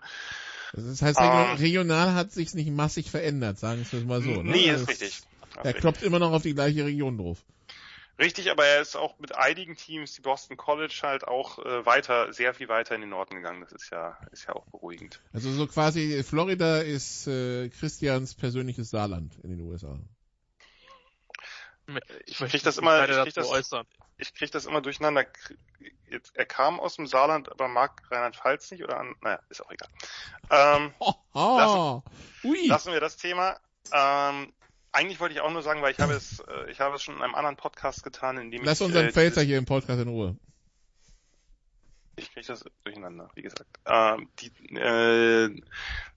Das heißt, Ähm. regional hat sich nicht massig verändert, sagen wir es mal so. Ne? Nee, Also ist richtig. es- Ist Er richtig. kloppt immer noch auf die gleiche Region drauf. Richtig, aber er ist auch mit einigen Teams, die Boston College halt auch äh, weiter, sehr viel weiter in den Norden gegangen. Das ist ja, ist ja auch beruhigend. Also so quasi Florida ist äh, Christians persönliches Saarland in den USA. Ich möchte krieg das immer, ich krieg das, äußern. ich krieg das immer durcheinander. Jetzt, er kam aus dem Saarland, aber mag Rheinland-Pfalz nicht oder an, naja, ist auch egal. Ähm, Oh, oh. Ui. lassen wir das Thema. Ähm, eigentlich wollte ich auch nur sagen, weil ich habe es, äh, ich habe es schon in einem anderen Podcast getan, in dem Lass ich, unseren äh, Pfälzer hier im Podcast in Ruhe. Ich kriege das durcheinander, wie gesagt. Ähm, die, äh,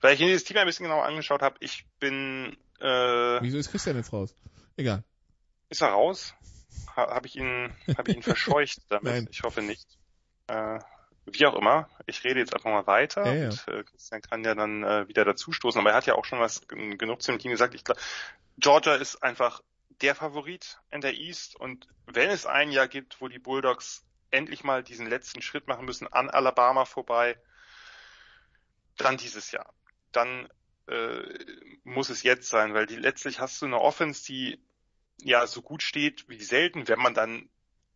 weil ich mir dieses Team ein bisschen genauer angeschaut habe, ich bin, äh, Wieso ist Christian jetzt raus? Egal. ist er raus? Ha, habe ich ihn, habe ich ihn verscheucht damit? Nein. Ich hoffe nicht. Äh, wie auch immer. Ich rede jetzt einfach mal weiter Ja, ja. und äh, Christian kann ja dann äh, wieder dazustoßen. Aber er hat ja auch schon was gen- genug zum Team gesagt. Ich glaube, Georgia ist einfach der Favorit in der East und wenn es ein Jahr gibt, wo die Bulldogs endlich mal diesen letzten Schritt machen müssen an Alabama vorbei, dann dieses Jahr. Dann äh, muss es jetzt sein, weil die letztlich hast du eine Offense, die ja so gut steht wie selten, wenn man dann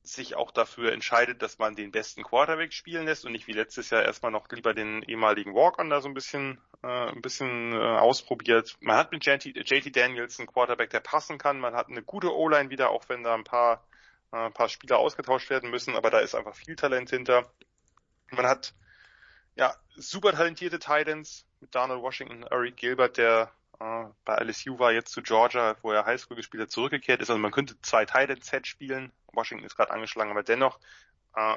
sich auch dafür entscheidet, dass man den besten Quarterback spielen lässt und nicht wie letztes Jahr erstmal noch lieber den ehemaligen Walk-on da so ein bisschen äh, ein bisschen äh, ausprobiert. Man hat mit JT, JT Daniels einen Quarterback, der passen kann. Man hat eine gute O-Line wieder, auch wenn da ein paar äh, ein paar Spieler ausgetauscht werden müssen, aber da ist einfach viel Talent hinter. Man hat ja super talentierte Titans mit Donald Washington, Eric Gilbert, der äh, bei LSU war, jetzt zu Georgia, wo er Highschool gespielt hat, zurückgekehrt ist. Also man könnte zwei Titans-Set spielen. Washington ist gerade angeschlagen, aber dennoch, äh,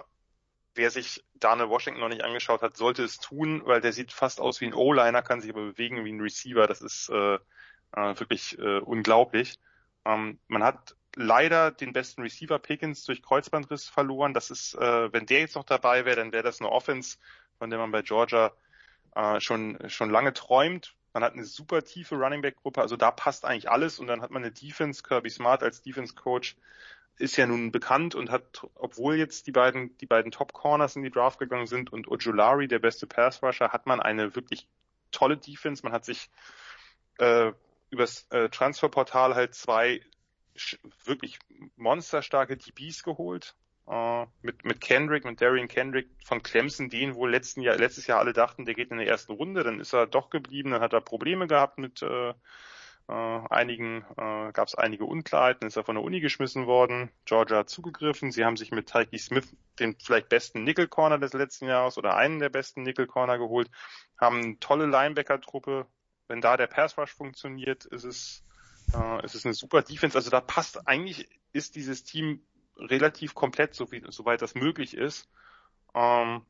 wer sich Donald Washington noch nicht angeschaut hat, sollte es tun, weil der sieht fast aus wie ein O-Liner, kann sich aber bewegen wie ein Receiver. Das ist äh, äh, wirklich äh, unglaublich. Ähm, man hat leider den besten Receiver Pickens durch Kreuzbandriss verloren. Das ist, äh, wenn der jetzt noch dabei wäre, dann wäre das eine Offense, von der man bei Georgia äh, schon schon lange träumt. Man hat eine super tiefe Running Back Gruppe, also da passt eigentlich alles und dann hat man eine Defense, Kirby Smart als Defense Coach ist ja nun bekannt und hat, obwohl jetzt die beiden, die beiden Top Corners in die Draft gegangen sind und Ojulari der beste Pass Rusher, hat man eine wirklich tolle Defense. Man hat sich äh, übers äh, Transferportal halt zwei wirklich monsterstarke DBs geholt. Äh, mit, mit Kendrick, mit Darian Kendrick von Clemson, den wohl letzten Jahr, letztes Jahr alle dachten, der geht in der ersten Runde, dann ist er doch geblieben, dann hat er Probleme gehabt mit äh, äh, einigen, äh, gab es einige Unklarheiten, ist er von der Uni geschmissen worden. Georgia hat zugegriffen. Sie haben sich mit Tyke Smith den vielleicht besten Nickel Corner des letzten Jahres oder einen der besten Nickel Corner geholt, haben eine tolle Linebacker-Truppe wenn da der Pass Rush funktioniert, ist es, äh, ist es eine super Defense. Also da passt eigentlich, ist dieses Team relativ komplett, so wie, soweit das möglich ist. Ähm,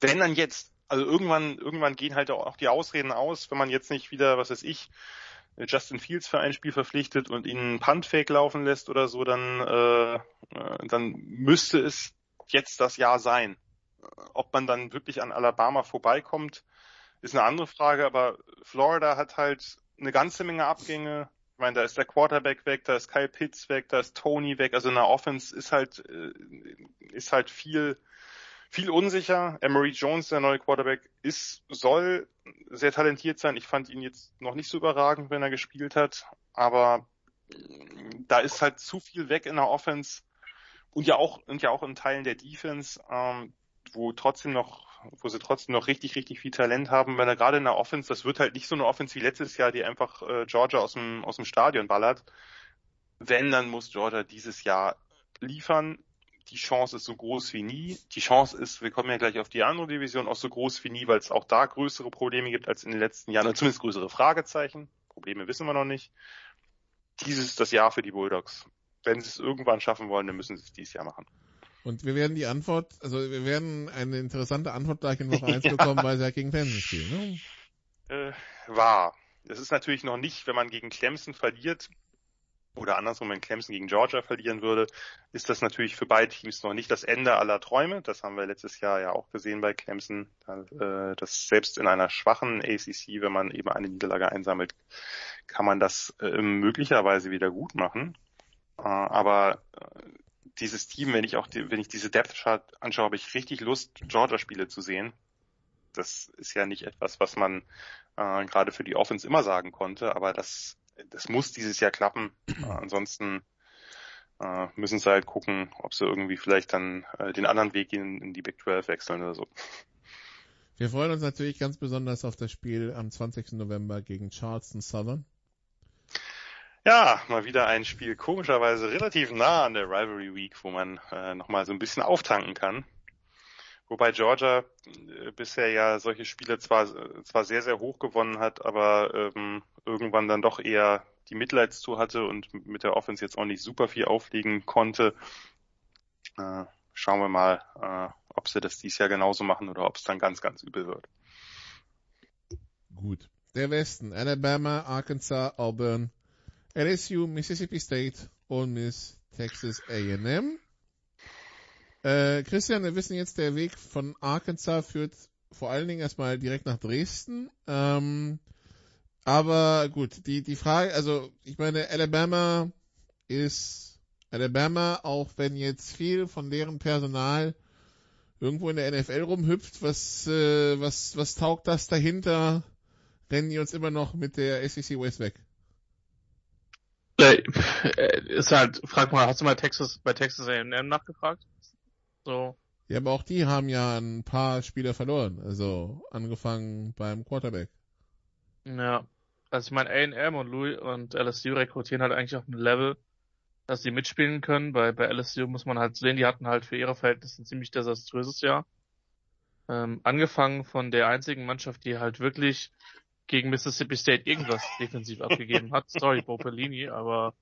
wenn dann jetzt, also irgendwann, irgendwann gehen halt auch die Ausreden aus, wenn man jetzt nicht wieder, was weiß ich, Justin Fields für ein Spiel verpflichtet und ihn einen Punt-Fake laufen lässt oder so, dann, äh, äh, dann müsste es jetzt das Jahr sein. Ob man dann wirklich an Alabama vorbeikommt, ist eine andere Frage, aber Florida hat halt eine ganze Menge Abgänge. Ich meine, da ist der Quarterback weg, da ist Kyle Pitts weg, da ist Tony weg. Also in der Offense ist halt, äh, ist halt viel, viel unsicher. Emery Jones, der neue Quarterback, ist, soll sehr talentiert sein. Ich fand ihn jetzt noch nicht so überragend, wenn er gespielt hat, aber da ist halt zu viel weg in der Offense und ja auch und ja auch in Teilen der Defense, ähm, wo trotzdem noch, wo sie trotzdem noch richtig richtig viel Talent haben. Wenn er gerade in der Offense, das wird halt nicht so eine Offense wie letztes Jahr, die einfach äh, Georgia aus dem aus dem Stadion ballert. Wenn, dann muss Georgia dieses Jahr liefern die Chance ist so groß wie nie. Die Chance ist, wir kommen ja gleich auf die andere Division, auch so groß wie nie, weil es auch da größere Probleme gibt als in den letzten Jahren, oder zumindest größere Fragezeichen. Probleme wissen wir noch nicht. Dieses ist das Jahr für die Bulldogs. Wenn sie es irgendwann schaffen wollen, dann müssen sie es dieses Jahr machen. Und wir werden die Antwort, also wir werden eine interessante Antwort gleich in Woche 1 ja. bekommen, weil sie ja gegen Clemson spielen. Ne? Äh, wahr. Das ist natürlich noch nicht, wenn man gegen Clemson verliert, oder andersrum, wenn Clemson gegen Georgia verlieren würde, ist das natürlich für beide Teams noch nicht das Ende aller Träume. Das haben wir letztes Jahr ja auch gesehen bei Clemson, äh, dass selbst in einer schwachen ACC, wenn man eben eine Niederlage einsammelt, kann man das äh, möglicherweise wieder gut machen. Äh, aber dieses Team, wenn ich auch, die, wenn ich diese Depth Chart anschaue, habe ich richtig Lust, Georgia-Spiele zu sehen. Das ist ja nicht etwas, was man äh, gerade für die Offense immer sagen konnte, aber das das muss dieses Jahr klappen. Äh, ansonsten äh, müssen sie halt gucken, ob sie irgendwie vielleicht dann äh, den anderen Weg in, in die Big 12 wechseln oder so. Wir freuen uns natürlich ganz besonders auf das Spiel am 20. November gegen Charleston Southern. Ja, mal wieder ein Spiel komischerweise relativ nah an der Rivalry Week, wo man äh, nochmal so ein bisschen auftanken kann. Wobei Georgia äh, bisher ja solche Spiele zwar, zwar sehr, sehr hoch gewonnen hat, aber ähm, irgendwann dann doch eher die Mitleidstour hatte und mit der Offense jetzt auch nicht super viel auflegen konnte. Äh, schauen wir mal, äh, ob sie das dieses Jahr genauso machen oder ob es dann ganz, ganz übel wird. Gut. Der Westen, Alabama, Arkansas, Auburn, LSU, Mississippi State und Miss Texas A&M. Äh, Christian, wir wissen jetzt, der Weg von Arkansas führt vor allen Dingen erstmal direkt nach Dresden. Ähm, aber gut, die, die Frage, also ich meine, Alabama ist Alabama, auch wenn jetzt viel von deren Personal irgendwo in der NFL rumhüpft, was, äh, was, was taugt das dahinter? Rennen die uns immer noch mit der SEC West weg? Äh, ist halt, frag mal, hast du mal Texas, bei Texas A&M nachgefragt? So. Ja, aber auch die haben ja ein paar Spieler verloren. Also angefangen beim Quarterback. Ja. Also ich meine, A&M und Louis und LSU rekrutieren halt eigentlich auf ein Level, dass sie mitspielen können. Bei, bei LSU muss man halt sehen, die hatten halt für ihre Verhältnisse ein ziemlich desaströses Jahr. Ähm, angefangen von der einzigen Mannschaft, die halt wirklich gegen Mississippi State irgendwas defensiv abgegeben hat. Sorry, Bo Pelini, aber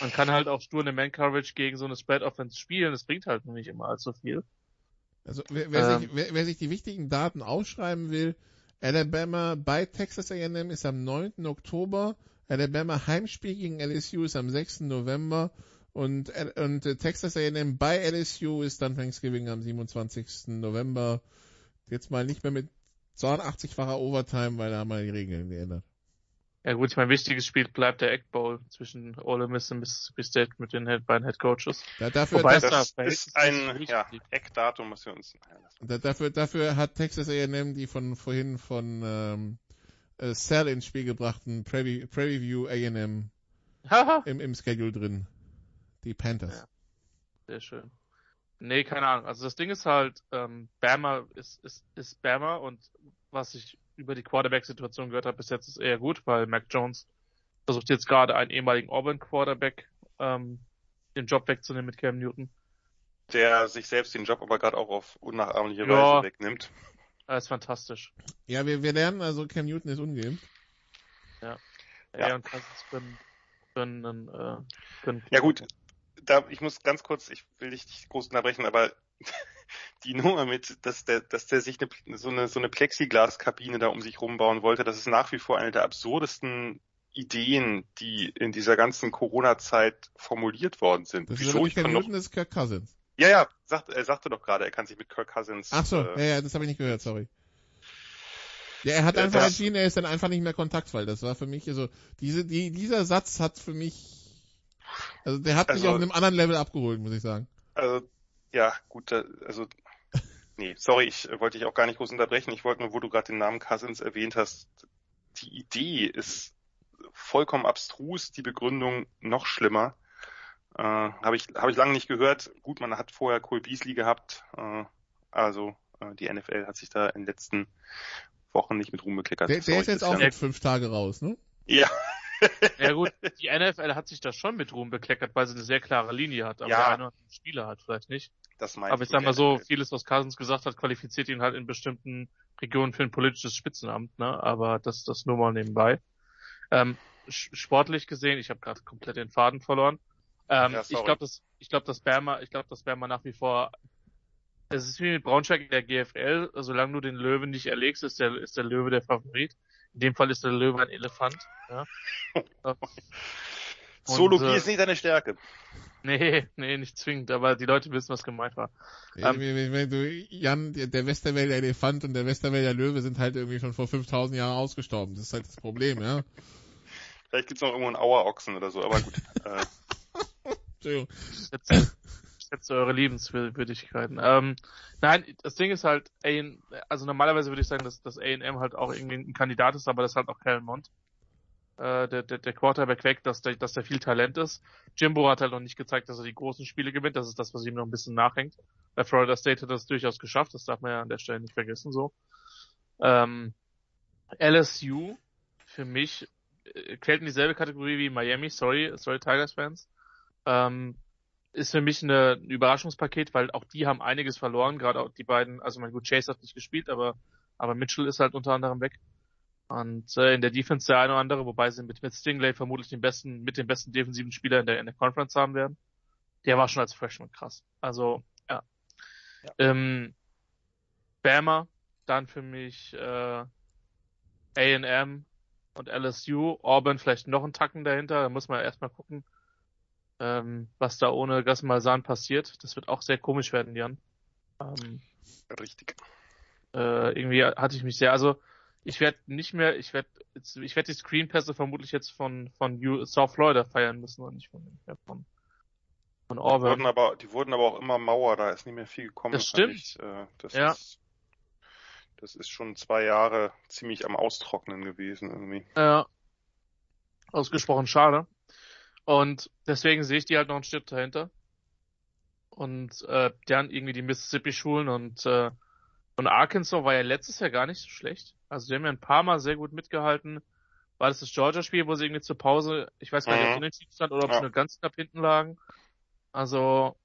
man kann halt auch stur eine Man-Coverage gegen so eine Spread-Offense spielen. Das bringt halt nicht immer allzu viel. Also wer, wer, ähm, sich, wer, wer sich die wichtigen Daten ausschreiben will, Alabama bei Texas A&M ist am 9. Oktober, Alabama Heimspiel gegen LSU ist am 6. November und, und Texas A&M bei LSU ist dann Thanksgiving am 27. November. Jetzt mal nicht mehr mit 82-facher Overtime, weil da haben wir die Regeln geändert. Ja gut, ich mein wichtiges Spiel bleibt der Egg Bowl zwischen Ole Miss und Mississippi State mit den beiden Head Coaches. Ja, dafür, Wobei das, das ist ein ja, Eckdatum, was wir uns da, dafür, dafür hat Texas A&M die von vorhin von ähm, äh, Cell ins Spiel gebrachten Preview, Preview A&M im, im Schedule drin. Die Panthers. Ja, sehr schön. Nee, keine Ahnung. Also das Ding ist halt, ähm, Bama ist, ist, ist Bama und was ich über die Quarterback-Situation gehört habe bis jetzt ist eher gut, weil Mac Jones versucht jetzt gerade einen ehemaligen Auburn-Quarterback ähm, den Job wegzunehmen mit Cam Newton. Der sich selbst den Job aber gerade auch auf unnachahmliche ja. Weise wegnimmt. Er ist fantastisch. Ja, wir, wir lernen also, Cam Newton ist ungeimpft. Ja. Ja. Er und Cousins können, können, äh, können Ja gut, da, ich muss ganz kurz, ich will dich nicht groß unterbrechen, aber die Nummer mit, dass der, dass der sich eine, so eine, so eine Plexiglaskabine da um sich rumbauen wollte, das ist nach wie vor eine der absurdesten Ideen, die in dieser ganzen Corona-Zeit formuliert worden sind. Das ist Wieso aber ich kann noch, Newton, das ist Kirk Cousins. ja, ja, sagt, er sagte doch gerade, er kann sich mit Kirk Cousins, Ach so, äh, ja, ja, das habe ich nicht gehört, sorry. Ja, er hat Äh, einfach das- entschieden, er ist dann einfach nicht mehr kontaktfrei. Das war für mich, also, diese, die, dieser Satz hat für mich, also der hat mich Also- auf einem anderen Level abgeholt, muss ich sagen. Also, ja, gut, also, nee, sorry, ich äh, wollte dich auch gar nicht groß unterbrechen. Ich wollte nur, wo du gerade den Namen Cousins erwähnt hast, die Idee ist vollkommen abstrus, die Begründung noch schlimmer. Äh, Habe ich, hab ich lange nicht gehört. Gut, man hat vorher Cole Beasley gehabt, äh, also äh, die NFL hat sich da in den letzten Wochen nicht mit Ruhm bekleckert. Der, der ist jetzt auch mit fünf Tage raus, ne? Ja, Ja gut, die NFL hat sich da schon mit Ruhm bekleckert, weil sie eine sehr klare Linie hat, aber Ja. der eine oder andere Spieler hat vielleicht nicht. das meine Aber ich sag mal so, vieles, was Cousins gesagt hat, qualifiziert ihn halt in bestimmten Regionen für ein politisches Spitzenamt, ne? Aber das das nur mal nebenbei. Ähm, sportlich gesehen, ich habe gerade komplett den Faden verloren. Ähm, Ja, ich glaube, dass ich glaube, dass Berma, ich glaube, dass Berma nach wie vor es ist wie mit Braunschweig in der GFL, solange du den Löwen nicht erlegst, ist der ist der Löwe der Favorit. In dem Fall ist der Löwe ein Elefant. Ja? Zoologie Und, äh, ist nicht deine Stärke. Nee, nee, nicht zwingend, aber die Leute wissen, was gemeint war. Ähm, wenn, wenn du, Jan, der, der Westerwälder Elefant und der Westerwälder Löwe sind halt irgendwie schon vor 5000 Jahren ausgestorben. Das ist halt das Problem, ja. Vielleicht gibt's noch irgendwo einen Auerochsen oder so, aber gut. äh, Entschuldigung. Schätze eure Liebenswürdigkeiten. Ähm, nein, das Ding ist halt, also normalerweise würde ich sagen, dass das A&M halt auch irgendwie ein Kandidat ist, aber das ist halt auch Kellen Mond. Äh, der, der, der Quarterback weg, dass der, dass der viel Talent ist. Jimbo hat halt noch nicht gezeigt, dass er die großen Spiele gewinnt. Das ist das, was ihm noch ein bisschen nachhängt. Bei Florida State hat das durchaus geschafft. Das darf man ja an der Stelle nicht vergessen, so. Ähm, LSU, für mich, äh, quält in dieselbe Kategorie wie Miami. Sorry, sorry Tigers Fans. Ähm, ist für mich eine, ein Überraschungspaket, weil auch die haben einiges verloren, gerade auch die beiden, also mein gut, Chase hat nicht gespielt, aber, aber Mitchell ist halt unter anderem weg. Und äh, in der Defense der eine oder andere, wobei sie mit, mit Stingley vermutlich den besten, mit dem besten defensiven Spieler in der, in der Conference haben werden. Der war schon als Freshman krass. Also, ja. Ja. Ähm, Bama, dann für mich äh, A&M und LSU, Auburn vielleicht noch einen Tacken dahinter, da muss man erstmal gucken, ähm, was da ohne Gas Malzahn passiert. Das wird auch sehr komisch werden, Jan. Ähm, richtig. äh, irgendwie hatte ich mich sehr, also ich werde nicht mehr, ich werde ich werde die Screenpässe vermutlich jetzt von von U South Florida feiern müssen und nicht von von, von Die Auburn. wurden, aber, die wurden aber auch immer Mauer, da ist nicht mehr viel gekommen. Das stimmt. Ich. Äh, das, Ja. ist, das ist schon zwei Jahre ziemlich am Austrocknen gewesen irgendwie. Ja. Ausgesprochen schade. Und deswegen sehe ich die halt noch ein Stück dahinter. Und äh, dann irgendwie die Mississippi-Schulen und äh, und Arkansas war ja letztes Jahr gar nicht so schlecht. Also die haben ja ein paar Mal sehr gut mitgehalten. War das das Georgia-Spiel, wo sie irgendwie zur Pause, ich weiß gar nicht, ob Mhm. unentschieden stand oder ob Ja. sie nur ganz knapp hinten lagen. Also,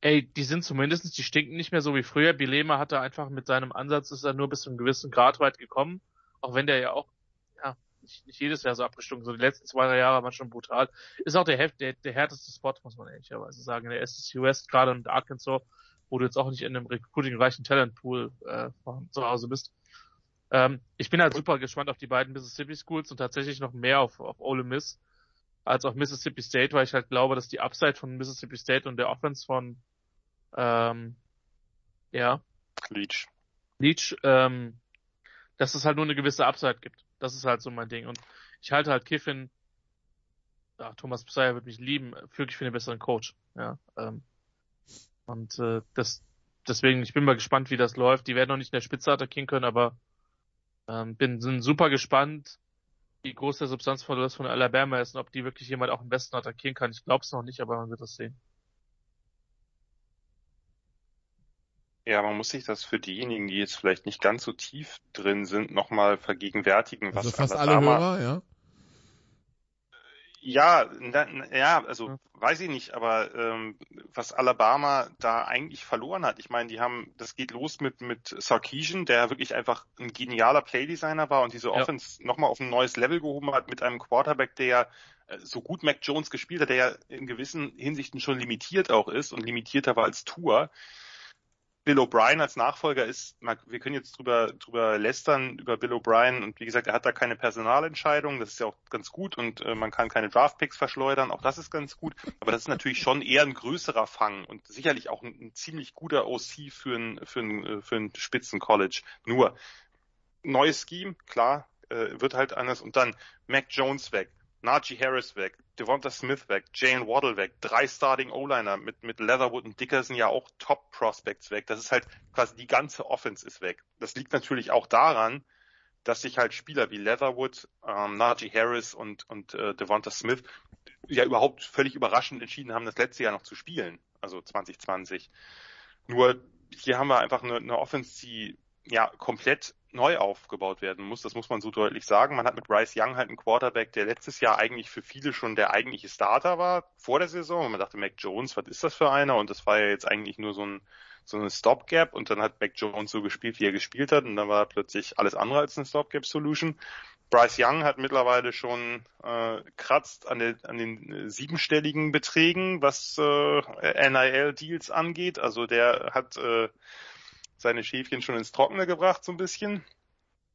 ey, die sind zumindestens, die stinken nicht mehr so wie früher. Bilema hatte einfach mit seinem Ansatz, ist er nur bis zu einem gewissen Grad weit gekommen. Auch wenn der ja auch, nicht, nicht jedes Jahr so abgestunken. So die letzten zwei, drei Jahre waren schon brutal. Ist auch der, der, der härteste Spot, muss man ehrlicherweise sagen. In der SSU West gerade und Arkansas, wo du jetzt auch nicht in einem recruiting-reichen Talentpool äh, von zu Hause bist. Ähm, ich bin halt super gespannt auf die beiden Mississippi Schools und tatsächlich noch mehr auf, auf Ole Miss als auf Mississippi State, weil ich halt glaube, dass die Upside von Mississippi State und der Offense von ähm, ja, Leach. Leach, ähm, dass es halt nur eine gewisse Upside gibt. Das ist halt so mein Ding. Und ich halte halt Kiffin, ja, Thomas Pseier wird mich lieben, wirklich für einen besseren Coach. Ja, ähm, und äh, das, deswegen, ich bin mal gespannt, wie das läuft. Die werden noch nicht in der Spitze attackieren können, aber ähm, bin sind super gespannt, wie groß der Substanzverlust von Alabama ist und ob die wirklich jemand auch im Westen attackieren kann. Ich glaube es noch nicht, aber man wird das sehen. Ja, man muss sich das für diejenigen, die jetzt vielleicht nicht ganz so tief drin sind, nochmal vergegenwärtigen, was Also fast alle Alabama, Hörer, ja. Ja, na, na, ja, also ja. weiß ich nicht, aber ähm, was Alabama da eigentlich verloren hat, ich meine, die haben, das geht los mit mit Sarkeesian, der wirklich einfach ein genialer Playdesigner war und diese Offense ja. nochmal auf ein neues Level gehoben hat mit einem Quarterback, der äh, so gut Mac Jones gespielt hat, der ja in gewissen Hinsichten schon limitiert auch ist und limitierter war als Tour. Bill O'Brien als Nachfolger ist, wir können jetzt drüber, drüber lästern über Bill O'Brien und wie gesagt, er hat da keine Personalentscheidung, das ist ja auch ganz gut und äh, man kann keine Draftpicks verschleudern, auch das ist ganz gut, aber das ist natürlich schon eher ein größerer Fang und sicherlich auch ein, ein ziemlich guter OC für ein, für ein, äh, für ein Spitzencollege. Nur, neues Scheme, klar, äh, wird halt anders und dann Mac Jones weg. Najee Harris weg, Devonta Smith weg, Jalen Waddle weg, drei Starting O-Liner mit, mit Leatherwood und Dickerson ja auch Top Prospects weg. Das ist halt quasi die ganze Offense ist weg. Das liegt natürlich auch daran, dass sich halt Spieler wie Leatherwood, ähm, Najee Harris und, und äh, Devonta Smith ja überhaupt völlig überraschend entschieden haben, das letzte Jahr noch zu spielen, also 2020. Nur hier haben wir einfach eine, eine Offense, die ja komplett neu aufgebaut werden muss. Das muss man so deutlich sagen. Man hat mit Bryce Young halt einen Quarterback, der letztes Jahr eigentlich für viele schon der eigentliche Starter war vor der Saison. Und man dachte, Mac Jones, was ist das für einer? Und das war ja jetzt eigentlich nur so ein so eine Stopgap und dann hat Mac Jones so gespielt, wie er gespielt hat und dann war plötzlich alles andere als eine Stopgap Solution. Bryce Young hat mittlerweile schon äh, kratzt an, den, an den siebenstelligen Beträgen, was äh, NIL-Deals angeht. Also der hat äh, seine Schäfchen schon ins Trockene gebracht, so ein bisschen.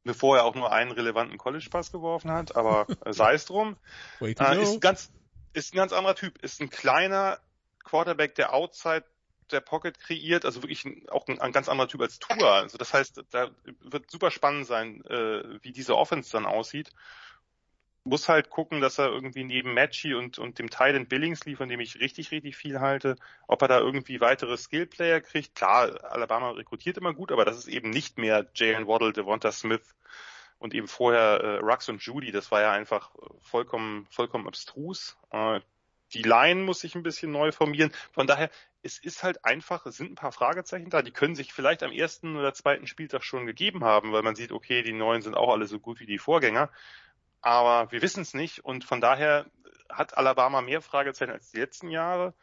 Bevor er auch nur einen relevanten College-Pass geworfen hat, aber äh, sei es drum. Äh, ist, ganz, ist ein ganz anderer Typ. Ist ein kleiner Quarterback, der outside der Pocket kreiert, also wirklich ein, auch ein, ein, ganz anderer Typ als Tour. Also das heißt, da wird super spannend sein, äh, wie diese Offense dann aussieht muss halt gucken, dass er irgendwie neben Matchy und, und dem Teil Billings lief, von dem ich richtig, richtig viel halte, ob er da irgendwie weitere Skillplayer kriegt. Klar, Alabama rekrutiert immer gut, aber das ist eben nicht mehr Jalen Waddle, Devonta Smith und eben vorher äh, Rux und Judy. Das war ja einfach vollkommen, vollkommen abstrus. Äh, die Line muss sich ein bisschen neu formieren. Von daher, es ist halt einfach, es sind ein paar Fragezeichen da, die können sich vielleicht am ersten oder zweiten Spieltag schon gegeben haben, weil man sieht, okay, die neuen sind auch alle so gut wie die Vorgänger aber wir wissen es nicht und von daher hat Alabama mehr Fragezeichen als die letzten Jahre,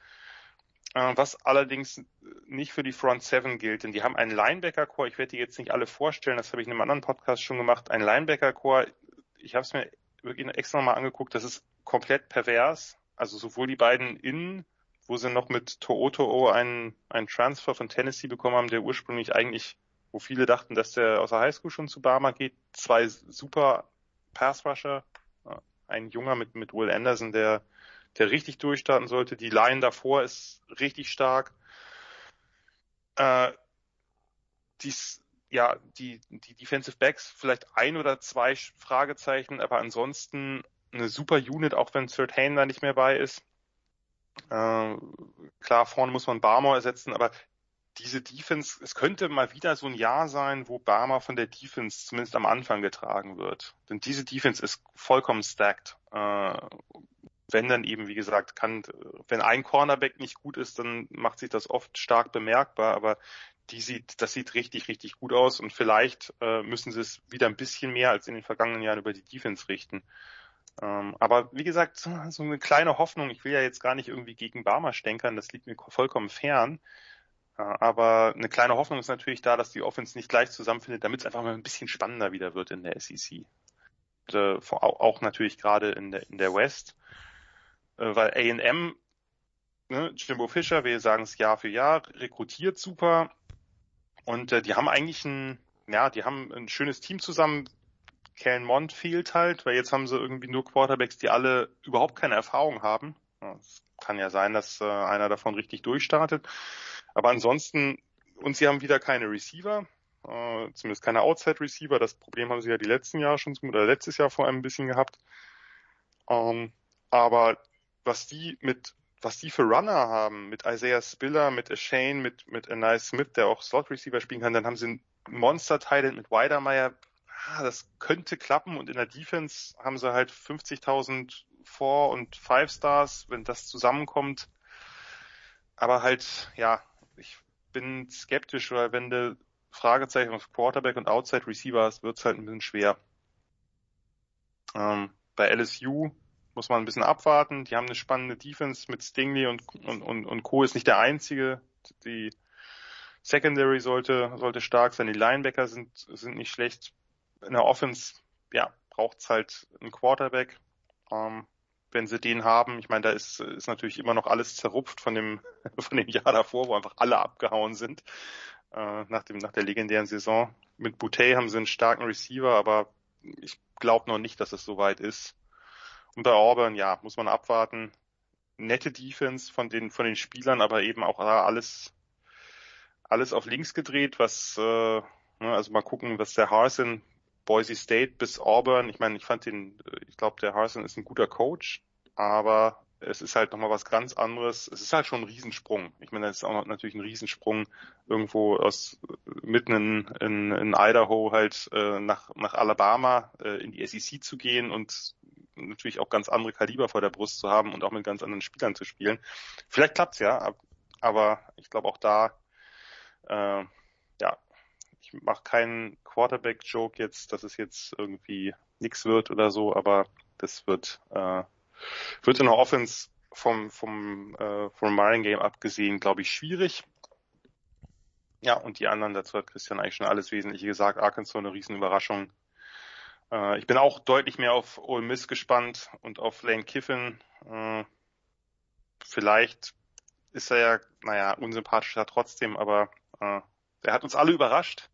äh, was allerdings nicht für die Front Seven gilt, denn die haben einen Linebacker-Core, ich werde die jetzt nicht alle vorstellen, das habe ich in einem anderen Podcast schon gemacht, ein Linebacker-Core, ich habe es mir wirklich extra nochmal angeguckt, das ist komplett pervers, also sowohl die beiden Innen, wo sie noch mit To'oto'o einen, einen Transfer von Tennessee bekommen haben, der ursprünglich eigentlich, wo viele dachten, dass der aus der Highschool schon zu Barmer geht, zwei super Passrusher, ein Junger mit, mit Will Anderson, der, der richtig durchstarten sollte. Die Line davor ist richtig stark. Äh, dies, ja, die, die Defensive Backs vielleicht ein oder zwei Fragezeichen, aber ansonsten eine super Unit, auch wenn Hain da nicht mehr bei ist. Äh, klar, vorne muss man Barmore ersetzen, aber diese Defense, es könnte mal wieder so ein Jahr sein, wo Barmer von der Defense zumindest am Anfang getragen wird. Denn diese Defense ist vollkommen stacked. Äh, wenn dann eben, wie gesagt, kann, wenn ein Cornerback nicht gut ist, dann macht sich das oft stark bemerkbar, aber die sieht, das sieht richtig, richtig gut aus und vielleicht äh, müssen sie es wieder ein bisschen mehr als in den vergangenen Jahren über die Defense richten. Ähm, aber wie gesagt, so eine kleine Hoffnung, ich will ja jetzt gar nicht irgendwie gegen Barmer stänkern, das liegt mir vollkommen fern. Aber eine kleine Hoffnung ist natürlich da, dass die Offense nicht gleich zusammenfindet, damit es einfach mal ein bisschen spannender wieder wird in der SEC. Und, äh, auch natürlich gerade in der, in der West. Äh, weil A&M, ne, Jimbo Fischer, wir sagen es Jahr für Jahr, rekrutiert super. Und äh, die haben eigentlich ein, ja, die haben ein schönes Team zusammen. Kellen Mond fehlt halt, weil jetzt haben sie irgendwie nur Quarterbacks, die alle überhaupt keine Erfahrung haben. Es kann ja sein, dass äh, einer davon richtig durchstartet. Aber ansonsten, und sie haben wieder keine Receiver, äh, zumindest keine Outside Receiver. Das Problem haben sie ja die letzten Jahre schon, oder letztes Jahr vor allem ein bisschen gehabt. Ähm, aber was die mit, was die für Runner haben, mit Isaiah Spiller, mit Ashane, mit, mit Anai Smith, der auch Slot Receiver spielen kann, dann haben sie ein Monster-Titan mit Weidermeier. Ah, das könnte klappen und in der Defense haben sie halt 50.000 Four- und Five-Stars, wenn das zusammenkommt. Aber halt, ja, ich bin skeptisch, weil wenn du Fragezeichen auf Quarterback und Outside Receiver hast, wird's halt ein bisschen schwer. Ähm, bei LSU muss man ein bisschen abwarten. Die haben eine spannende Defense mit Stingley und, und, und, und Co. ist nicht der einzige. Die Secondary sollte, sollte stark sein. Die Linebacker sind, sind nicht schlecht. In der Offense, ja, braucht's halt einen Quarterback. Ähm, wenn sie den haben, ich meine, da ist, ist natürlich immer noch alles zerrupft von dem, von dem Jahr davor, wo einfach alle abgehauen sind, äh, nach dem, nach der legendären Saison. Mit Boutet haben sie einen starken Receiver, aber ich glaube noch nicht, dass es soweit ist. Und bei Auburn, ja, muss man abwarten. Nette Defense von den, von den Spielern, aber eben auch alles, alles auf links gedreht, was, äh, ne, also mal gucken, was der Harsin Boise State bis Auburn. Ich meine, ich fand den, ich glaube, der Harsin ist ein guter Coach, aber es ist halt nochmal was ganz anderes. Es ist halt schon ein Riesensprung. Ich meine, das ist auch noch natürlich ein Riesensprung, irgendwo aus mitten in, in, in Idaho halt äh, nach, nach Alabama äh, in die SEC zu gehen und natürlich auch ganz andere Kaliber vor der Brust zu haben und auch mit ganz anderen Spielern zu spielen. Vielleicht klappt's ja, aber ich glaube auch da, äh, ja, ich mache keinen Quarterback-Joke jetzt, dass es jetzt irgendwie nix wird oder so, aber das wird äh, wird in der Offense vom vom äh, vom Marine Game abgesehen, glaube ich, schwierig. Ja, und die anderen, dazu hat Christian eigentlich schon alles Wesentliche gesagt. Arkansas eine Riesenüberraschung. Äh, ich bin auch deutlich mehr auf Ole Miss gespannt und auf Lane Kiffin. Äh, vielleicht ist er ja, naja, unsympathischer trotzdem, aber äh, er hat uns alle überrascht.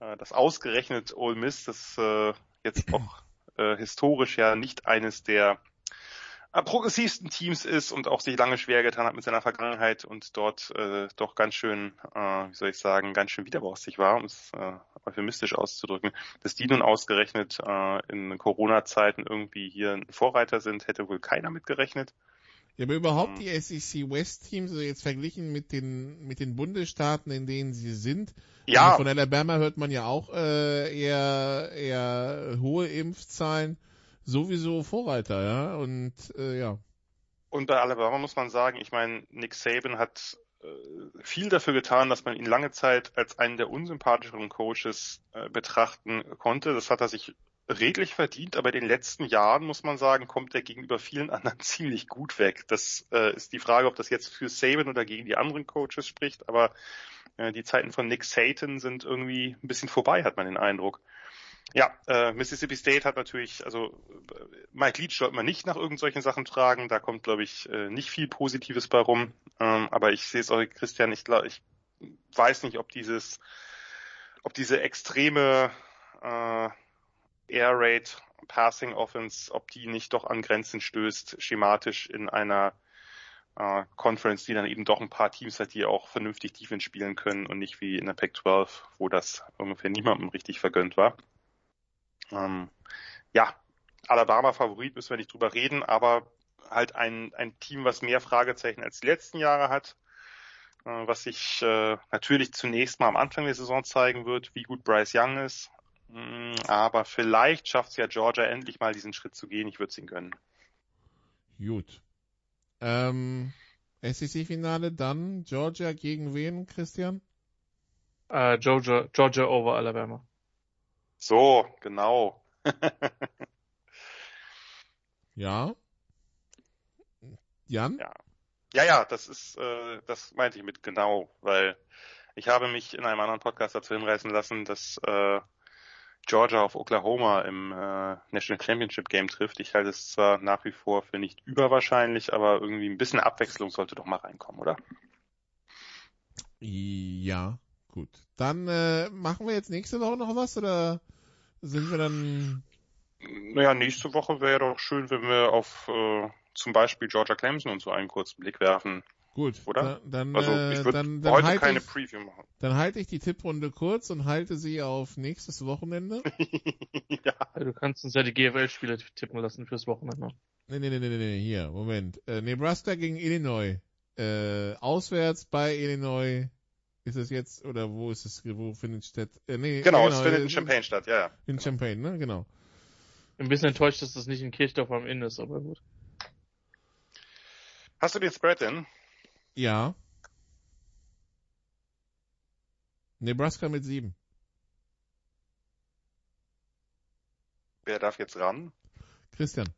Äh, das ausgerechnet Ole Miss, das äh, jetzt auch äh, historisch ja nicht eines der progressivsten Teams ist und auch sich lange schwer getan hat mit seiner Vergangenheit und dort äh, doch ganz schön, äh, wie soll ich sagen, ganz schön widerborstig war, um es äh, euphemistisch auszudrücken, dass die nun ausgerechnet äh, in Corona-Zeiten irgendwie hier ein Vorreiter sind, hätte wohl keiner mitgerechnet. Ja, aber überhaupt die SEC West Teams, also jetzt verglichen mit den mit den Bundesstaaten, in denen sie sind. Ja. Also von Alabama hört man ja auch äh, eher eher hohe Impfzahlen sowieso Vorreiter, ja. Und äh, ja. Und bei Alabama muss man sagen, ich meine, Nick Saban hat äh, viel dafür getan, dass man ihn lange Zeit als einen der unsympathischeren Coaches äh, betrachten konnte. Das hat er sich redlich verdient, aber in den letzten Jahren, muss man sagen, kommt er gegenüber vielen anderen ziemlich gut weg. Das äh, ist die Frage, ob das jetzt für Saban oder gegen die anderen Coaches spricht, aber äh, die Zeiten von Nick Saban sind irgendwie ein bisschen vorbei, hat man den Eindruck. Ja, äh, Mississippi State hat natürlich, also äh, Mike Leach sollte man nicht nach irgendwelchen Sachen tragen, da kommt, glaube ich, äh, nicht viel Positives bei rum. Ähm, aber ich sehe es auch, Christian, ich, glaub, ich weiß nicht, ob dieses, ob diese extreme äh, Air Raid Passing Offense, ob die nicht doch an Grenzen stößt, schematisch in einer äh, Conference, die dann eben doch ein paar Teams hat, die auch vernünftig Defense spielen können und nicht wie in der Pac-12, wo das ungefähr niemandem richtig vergönnt war. Ähm, ja, Alabama Favorit müssen wir nicht drüber reden, aber halt ein, ein Team, was mehr Fragezeichen als die letzten Jahre hat, äh, was sich äh, natürlich zunächst mal am Anfang der Saison zeigen wird, wie gut Bryce Young ist. Mm, aber vielleicht schafft es ja Georgia endlich mal diesen Schritt zu gehen. Ich würde es ihnen gönnen. Gut. Ähm, SEC-Finale dann Georgia gegen wen, Christian? Äh, Georgia, Georgia over Alabama. So, genau. ja. Jan? Ja. Ja, ja, das ist, äh, das meinte ich mit genau, weil ich habe mich in einem anderen Podcast dazu hinreißen lassen, dass äh, Georgia auf Oklahoma im äh, National Championship Game trifft. Ich halte es zwar nach wie vor für nicht überwahrscheinlich, aber irgendwie ein bisschen Abwechslung sollte doch mal reinkommen, oder? Ja, gut. Dann äh, machen wir jetzt nächste Woche noch was oder sind wir dann? Naja, nächste Woche wäre doch schön, wenn wir auf äh, zum Beispiel Georgia Clemson und so einen kurzen Blick werfen. Gut, oder? Dann, also ich würde dann, dann heute halte keine ich, Preview machen. Dann halte ich die Tipprunde kurz und halte sie auf nächstes Wochenende. ja. Du kannst uns ja die GFL-Spiele tippen lassen fürs Wochenende. Nee, nee, nee, nee, nee, hier, Moment. Äh, Nebraska gegen Illinois. Äh, auswärts bei Illinois. Ist es jetzt, oder wo ist es, wo findet statt? Äh, nee, genau, genau, es findet äh, in Champagne statt, ja, ja. In Champagne, ne, genau. Ein bisschen enttäuscht, dass das nicht in Kirchdorf am Inn ist, aber gut. Hast du den Spread denn? Ja. Nebraska mit sieben. Wer darf jetzt ran? Christian.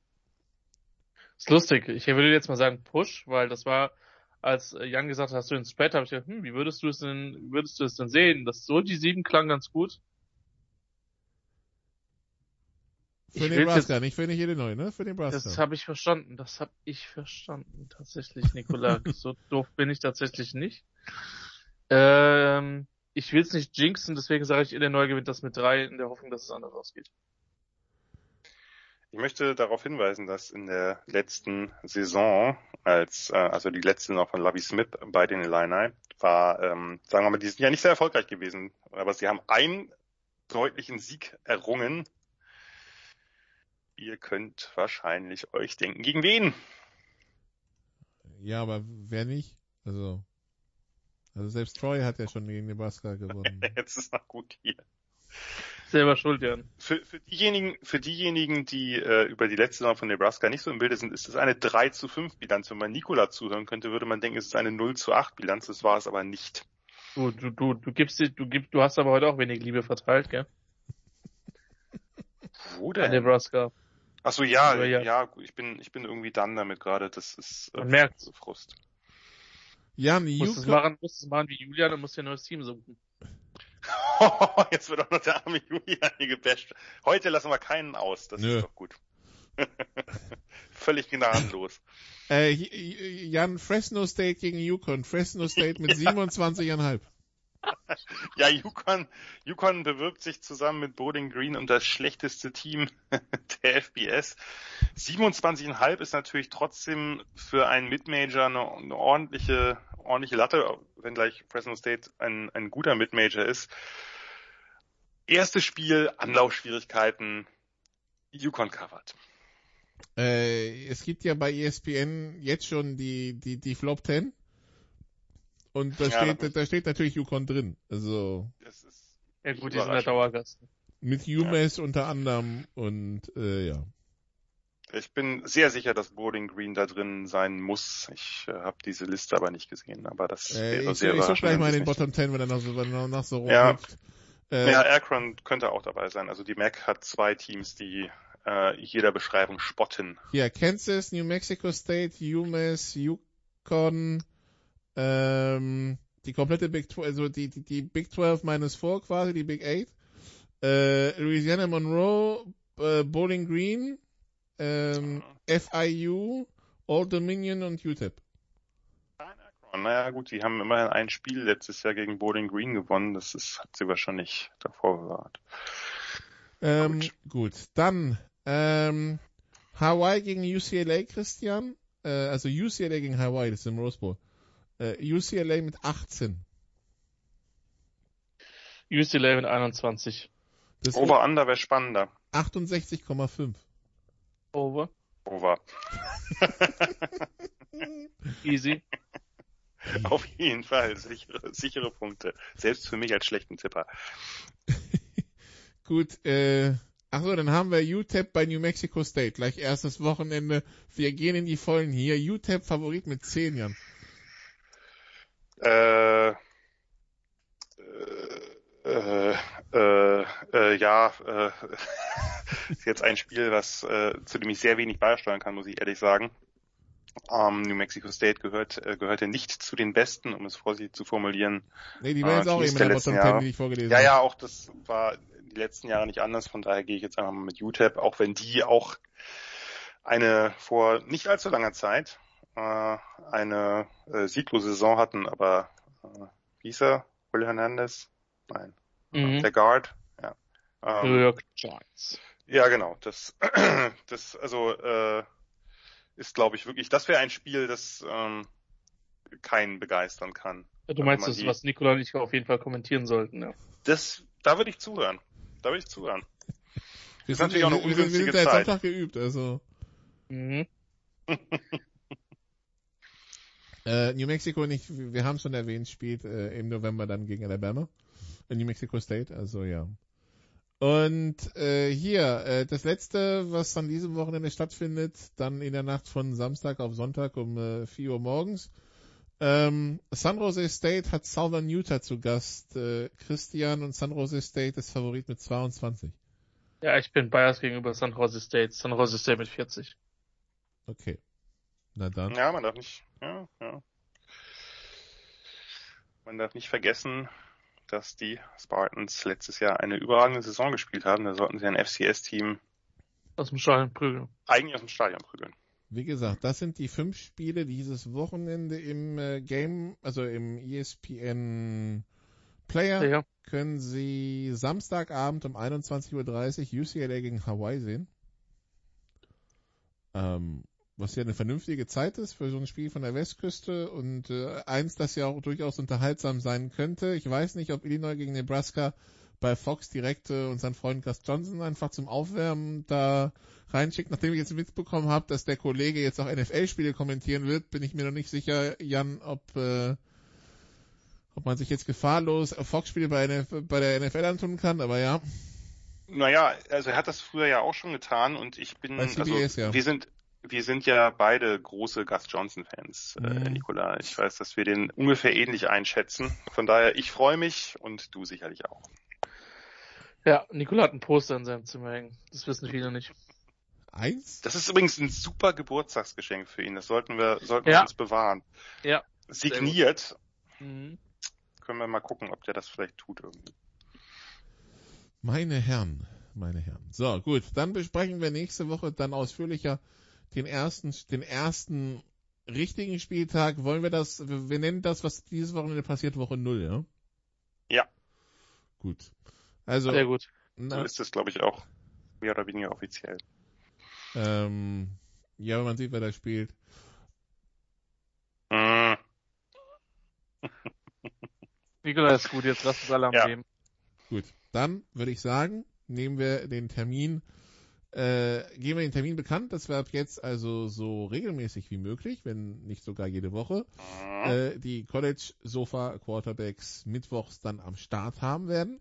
Ist lustig. Ich würde jetzt mal sagen Push, weil das war, als Jan gesagt hat, hast du den Spread, habe ich gedacht, hm, wie würdest du es denn, würdest du es denn sehen? Das so die sieben klang ganz gut. Für Ich Nebraska, nicht für nicht Illinois, ne? Für Nebraska. Das habe ich verstanden. Das habe ich verstanden. Tatsächlich, Nikola. so doof bin ich tatsächlich nicht. Ähm, ich will es nicht jinxen, deswegen sage ich, Illinois gewinnt das mit drei, in der Hoffnung, dass es anders ausgeht. Ich möchte darauf hinweisen, dass in der letzten Saison, als äh, also die letzte Saison von Lavi Smith bei den Illini, war, ähm, sagen wir mal, die sind ja nicht sehr erfolgreich gewesen, aber sie haben einen deutlichen Sieg errungen. Ihr könnt wahrscheinlich euch denken, gegen wen? Ja, aber wer nicht? Also, also selbst Troy hat ja schon gegen Nebraska gewonnen. Jetzt ist noch gut hier. Selber schuld, Jan. Für, für diejenigen, für diejenigen, die äh, über die letzte Saison von Nebraska nicht so im Bilde sind, ist das eine 3 zu 5 Bilanz. Wenn man Nikola zuhören könnte, würde man denken, es ist eine 0 zu 8 Bilanz. Das war es aber nicht. Du, du, du, du gibst dir, du gibst, du hast aber heute auch wenig Liebe verteilt, gell? Wo Bei denn? Nebraska. Ach so, ja, Aber ja. ja, ich bin, ich bin irgendwie dann damit gerade. Das ist äh, Man merkt's. Frust. Jan, Du musst es machen, musst es machen wie Julian und musst dir ein neues Team suchen. Jetzt wird auch noch der arme Julian hier gebasht. Heute lassen wir keinen aus. Das Nö. ist doch gut. Völlig gnadenlos. äh, Jan, Fresno State gegen Yukon. Fresno State mit 27,5. Ja, Yukon, Yukon bewirbt sich zusammen mit Bowling Green um das schlechteste Team der FBS. 27,5 ist natürlich trotzdem für einen Midmajor eine, eine ordentliche, ordentliche Latte, wenngleich Fresno State ein, ein guter Midmajor ist. Erstes Spiel, Anlaufschwierigkeiten, Yukon covered. Äh, es gibt ja bei ESPN jetzt schon die, die, die Flop 10. Und da Ja, steht, da steht natürlich Yukon drin. Also, Das ist Ja gut, die sind der. Dauergast. mit UMass unter anderem und, äh, ja. Ich bin sehr sicher, dass Bowling Green da drin sein muss. Ich äh, habe diese Liste aber nicht gesehen, aber das Äh, wäre ich, sehr ich überraschend. gleich mal in den Bottom 10, wenn er noch so, wenn er noch so Ja. rumhüpft. Äh, Ja, Akron könnte auch dabei sein. Also die MAC hat zwei Teams, die äh, jeder Beschreibung spotten. Hier, Kansas, New Mexico State, UMass, Yukon, ähm, die komplette Big 12, also die, die, die Big 12 minus 4 quasi, die Big 8, äh, Louisiana Monroe, äh, Bowling Green, ähm, FIU, Old Dominion und UTEP. Naja gut, die haben immerhin ein Spiel letztes Jahr gegen Bowling Green gewonnen. Das ist, hat sie wahrscheinlich davor bewahrt. Ähm, Gut. gut. dann, ähm, Hawaii gegen UCLA, Christian, äh, also UCLA gegen Hawaii, das ist im Rose Bowl. Äh, UCLA mit 18. UCLA mit 21. Das Over-Under wäre spannender. 68,5. Over. Over. Easy. Auf jeden Fall. Sichere, sichere Punkte. Selbst für mich als schlechten Tipper. Gut, äh, ach so, dann haben wir UTEP bei New Mexico State. Gleich erstes Wochenende. Wir gehen in die Vollen hier. UTEP Favorit mit 10 Jahren. Äh, äh, äh, äh, ja, äh, ist jetzt ein Spiel, was äh, zu dem ich sehr wenig beisteuern kann, muss ich ehrlich sagen. Ähm, New Mexico State gehört äh, gehörte nicht zu den Besten, um es vorsichtig zu formulieren. Nee, die Ah, waren jetzt auch Teams eben in der Bottom 10, Jahre. die ich vorgelesen Ja, habe. ja, auch das war die letzten Jahre nicht anders, von daher gehe ich jetzt einfach mal mit UTEP, auch wenn die auch eine vor nicht allzu langer Zeit äh, eine äh, sieglose Saison hatten, aber äh, wie hieß er? Will Hernandez? Nein. Mhm. Der Guard? Ja. Ähm, Dirk Giants. ja, genau. Das, das also äh, ist, glaube ich, wirklich, das wäre ein Spiel, das ähm, keinen begeistern kann. Du meinst das, die- was Nikola und ich auf jeden Fall kommentieren sollten, ja. Das, da würde ich zuhören. Da würde ich zuhören. wir ist sind, natürlich auch eine wir, sind- wir sind ungünstige Zeit. Sonntag geübt, also. Mhm. Äh, New Mexico nicht, wir haben schon erwähnt, spielt äh, im November dann gegen Alabama. In New Mexico State, also ja. Und äh, hier, äh, das letzte, was an diesem Wochenende stattfindet, dann in der Nacht von Samstag auf Sonntag um äh, 4 Uhr morgens. Ähm, San Jose State hat Southern Utah zu Gast. Äh, Christian und San Jose State ist Favorit mit 22. Ja, ich bin biased gegenüber San Jose State. San Jose State mit 40. Okay. Na dann. Ja, man darf nicht, ja, ja. Man darf nicht vergessen, dass die Spartans letztes Jahr eine überragende Saison gespielt haben. Da sollten sie ein FCS-Team Aus dem Stadion prügeln. eigentlich aus dem Stadion prügeln. Wie gesagt, das sind die fünf Spiele dieses Wochenende im äh, Game, also im ESPN Player. Ja. Können Sie Samstagabend um 21.30 Uhr UCLA gegen Hawaii sehen. Ähm, was ja eine vernünftige Zeit ist für so ein Spiel von der Westküste und äh, eins, das ja auch durchaus unterhaltsam sein könnte. Ich weiß nicht, ob Illinois gegen Nebraska bei Fox direkt äh, unseren Freund Gus Johnson einfach zum Aufwärmen da reinschickt. Nachdem ich jetzt mitbekommen habe, dass der Kollege jetzt auch NFL-Spiele kommentieren wird, bin ich mir noch nicht sicher, Jan, ob äh, ob man sich jetzt gefahrlos Fox-Spiele bei, bei der NFL antun kann, aber ja. Naja, also er hat das früher ja auch schon getan und ich bin, also ja. wir sind, wir sind ja beide große Gus Johnson-Fans, äh, Mhm. Nicola. Ich weiß, dass wir den ungefähr ähnlich einschätzen. Von daher, ich freue mich und du sicherlich auch. Ja, Nikola hat ein Poster in seinem Zimmer hängen. Das wissen viele nicht. Eins? Das ist übrigens ein super Geburtstagsgeschenk für ihn. Das sollten wir, sollten wir Ja. uns bewahren. Ja. Signiert. Mhm. Können wir mal gucken, ob der das vielleicht tut irgendwie. Meine Herren, meine Herren. So, gut, dann besprechen wir nächste Woche dann ausführlicher den ersten, den ersten richtigen Spieltag. Wollen wir das, wir, wir nennen das, was dieses Wochenende passiert, Woche null, ja? Ja. Gut. Also, Sehr gut. So na, ist es, glaube ich, auch mehr oder weniger offiziell. ähm, ja, wenn man sieht, wer da spielt. Mm. Nikola ist gut, jetzt lasst uns alle am Ja. Leben. Gut, dann würde ich sagen, nehmen wir den Termin, äh, geben wir den Termin bekannt, dass wir ab jetzt also so regelmäßig wie möglich, wenn nicht sogar jede Woche, Mm. äh, die College Sofa Quarterbacks mittwochs dann am Start haben werden.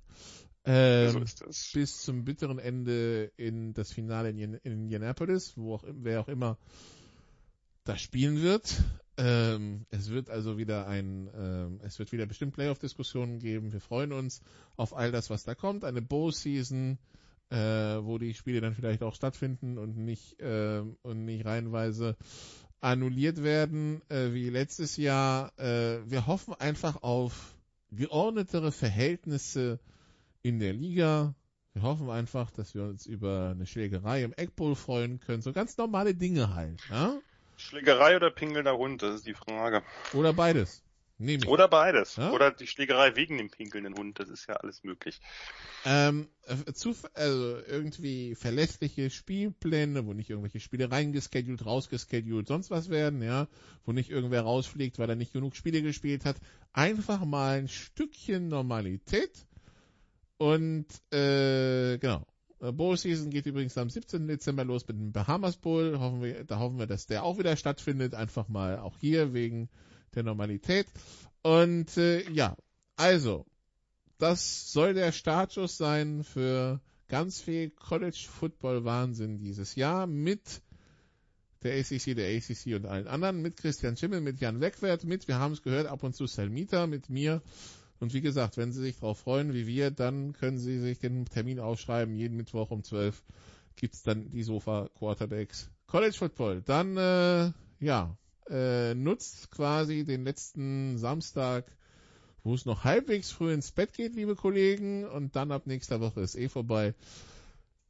Ähm, so es. bis zum bitteren Ende in das Finale in, Indianapolis, wo auch, wer auch immer das spielen wird. Ähm, es wird also wieder ein, ähm, es wird wieder bestimmt Playoff-Diskussionen geben. Wir freuen uns auf all das, was da kommt. Eine Bowl-Season, äh, wo die Spiele dann vielleicht auch stattfinden und nicht ähm, und nicht reihenweise annulliert werden äh, wie letztes Jahr. Äh, wir hoffen einfach auf geordnetere Verhältnisse in der Liga. Wir hoffen einfach, dass wir uns über eine Schlägerei im Eckbowl freuen können. So ganz normale Dinge halt. Ja? Schlägerei oder pingelnder Hund, das ist die Frage. Oder beides. Nehme ich. Oder beides. Ja? Oder die Schlägerei wegen dem pinkelnden Hund, das ist ja alles möglich. Ähm, äh, zu, also irgendwie verlässliche Spielpläne, wo nicht irgendwelche Spiele reingeschedult, rausgeschedult, sonst was werden, ja, wo nicht irgendwer rausfliegt, weil er nicht genug Spiele gespielt hat. Einfach mal ein Stückchen Normalität. Und äh, genau. Äh, Bowl Season geht übrigens am 17. Dezember los mit dem Bahamas Bowl. Hoffen wir, da hoffen wir, dass der auch wieder stattfindet. Einfach mal auch hier wegen der Normalität. Und äh, ja, also, das soll der Startschuss sein für ganz viel College Football Wahnsinn dieses Jahr mit der ACC, der ACC und allen anderen, mit Christian Schimmel, mit Jan Wegwert, mit, wir haben es gehört, ab und zu Salmita, mit mir. Und wie gesagt, wenn Sie sich darauf freuen, wie wir, dann können Sie sich den Termin aufschreiben. Jeden Mittwoch um 12 gibt's dann die Sofa Quarterbacks College Football. Dann, äh, ja, äh, nutzt quasi den letzten Samstag, wo es noch halbwegs früh ins Bett geht, liebe Kollegen. Und dann ab nächster Woche ist eh vorbei.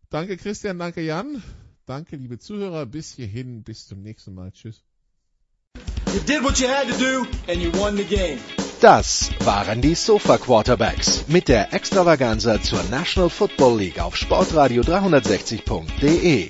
Danke Christian, danke Jan. Danke liebe Zuhörer. Bis hierhin, bis zum nächsten Mal. Tschüss. You did what you had to do and you won the game. Das waren die Sofa Quarterbacks mit der Extravaganza zur National Football League auf Sportradio 360.de.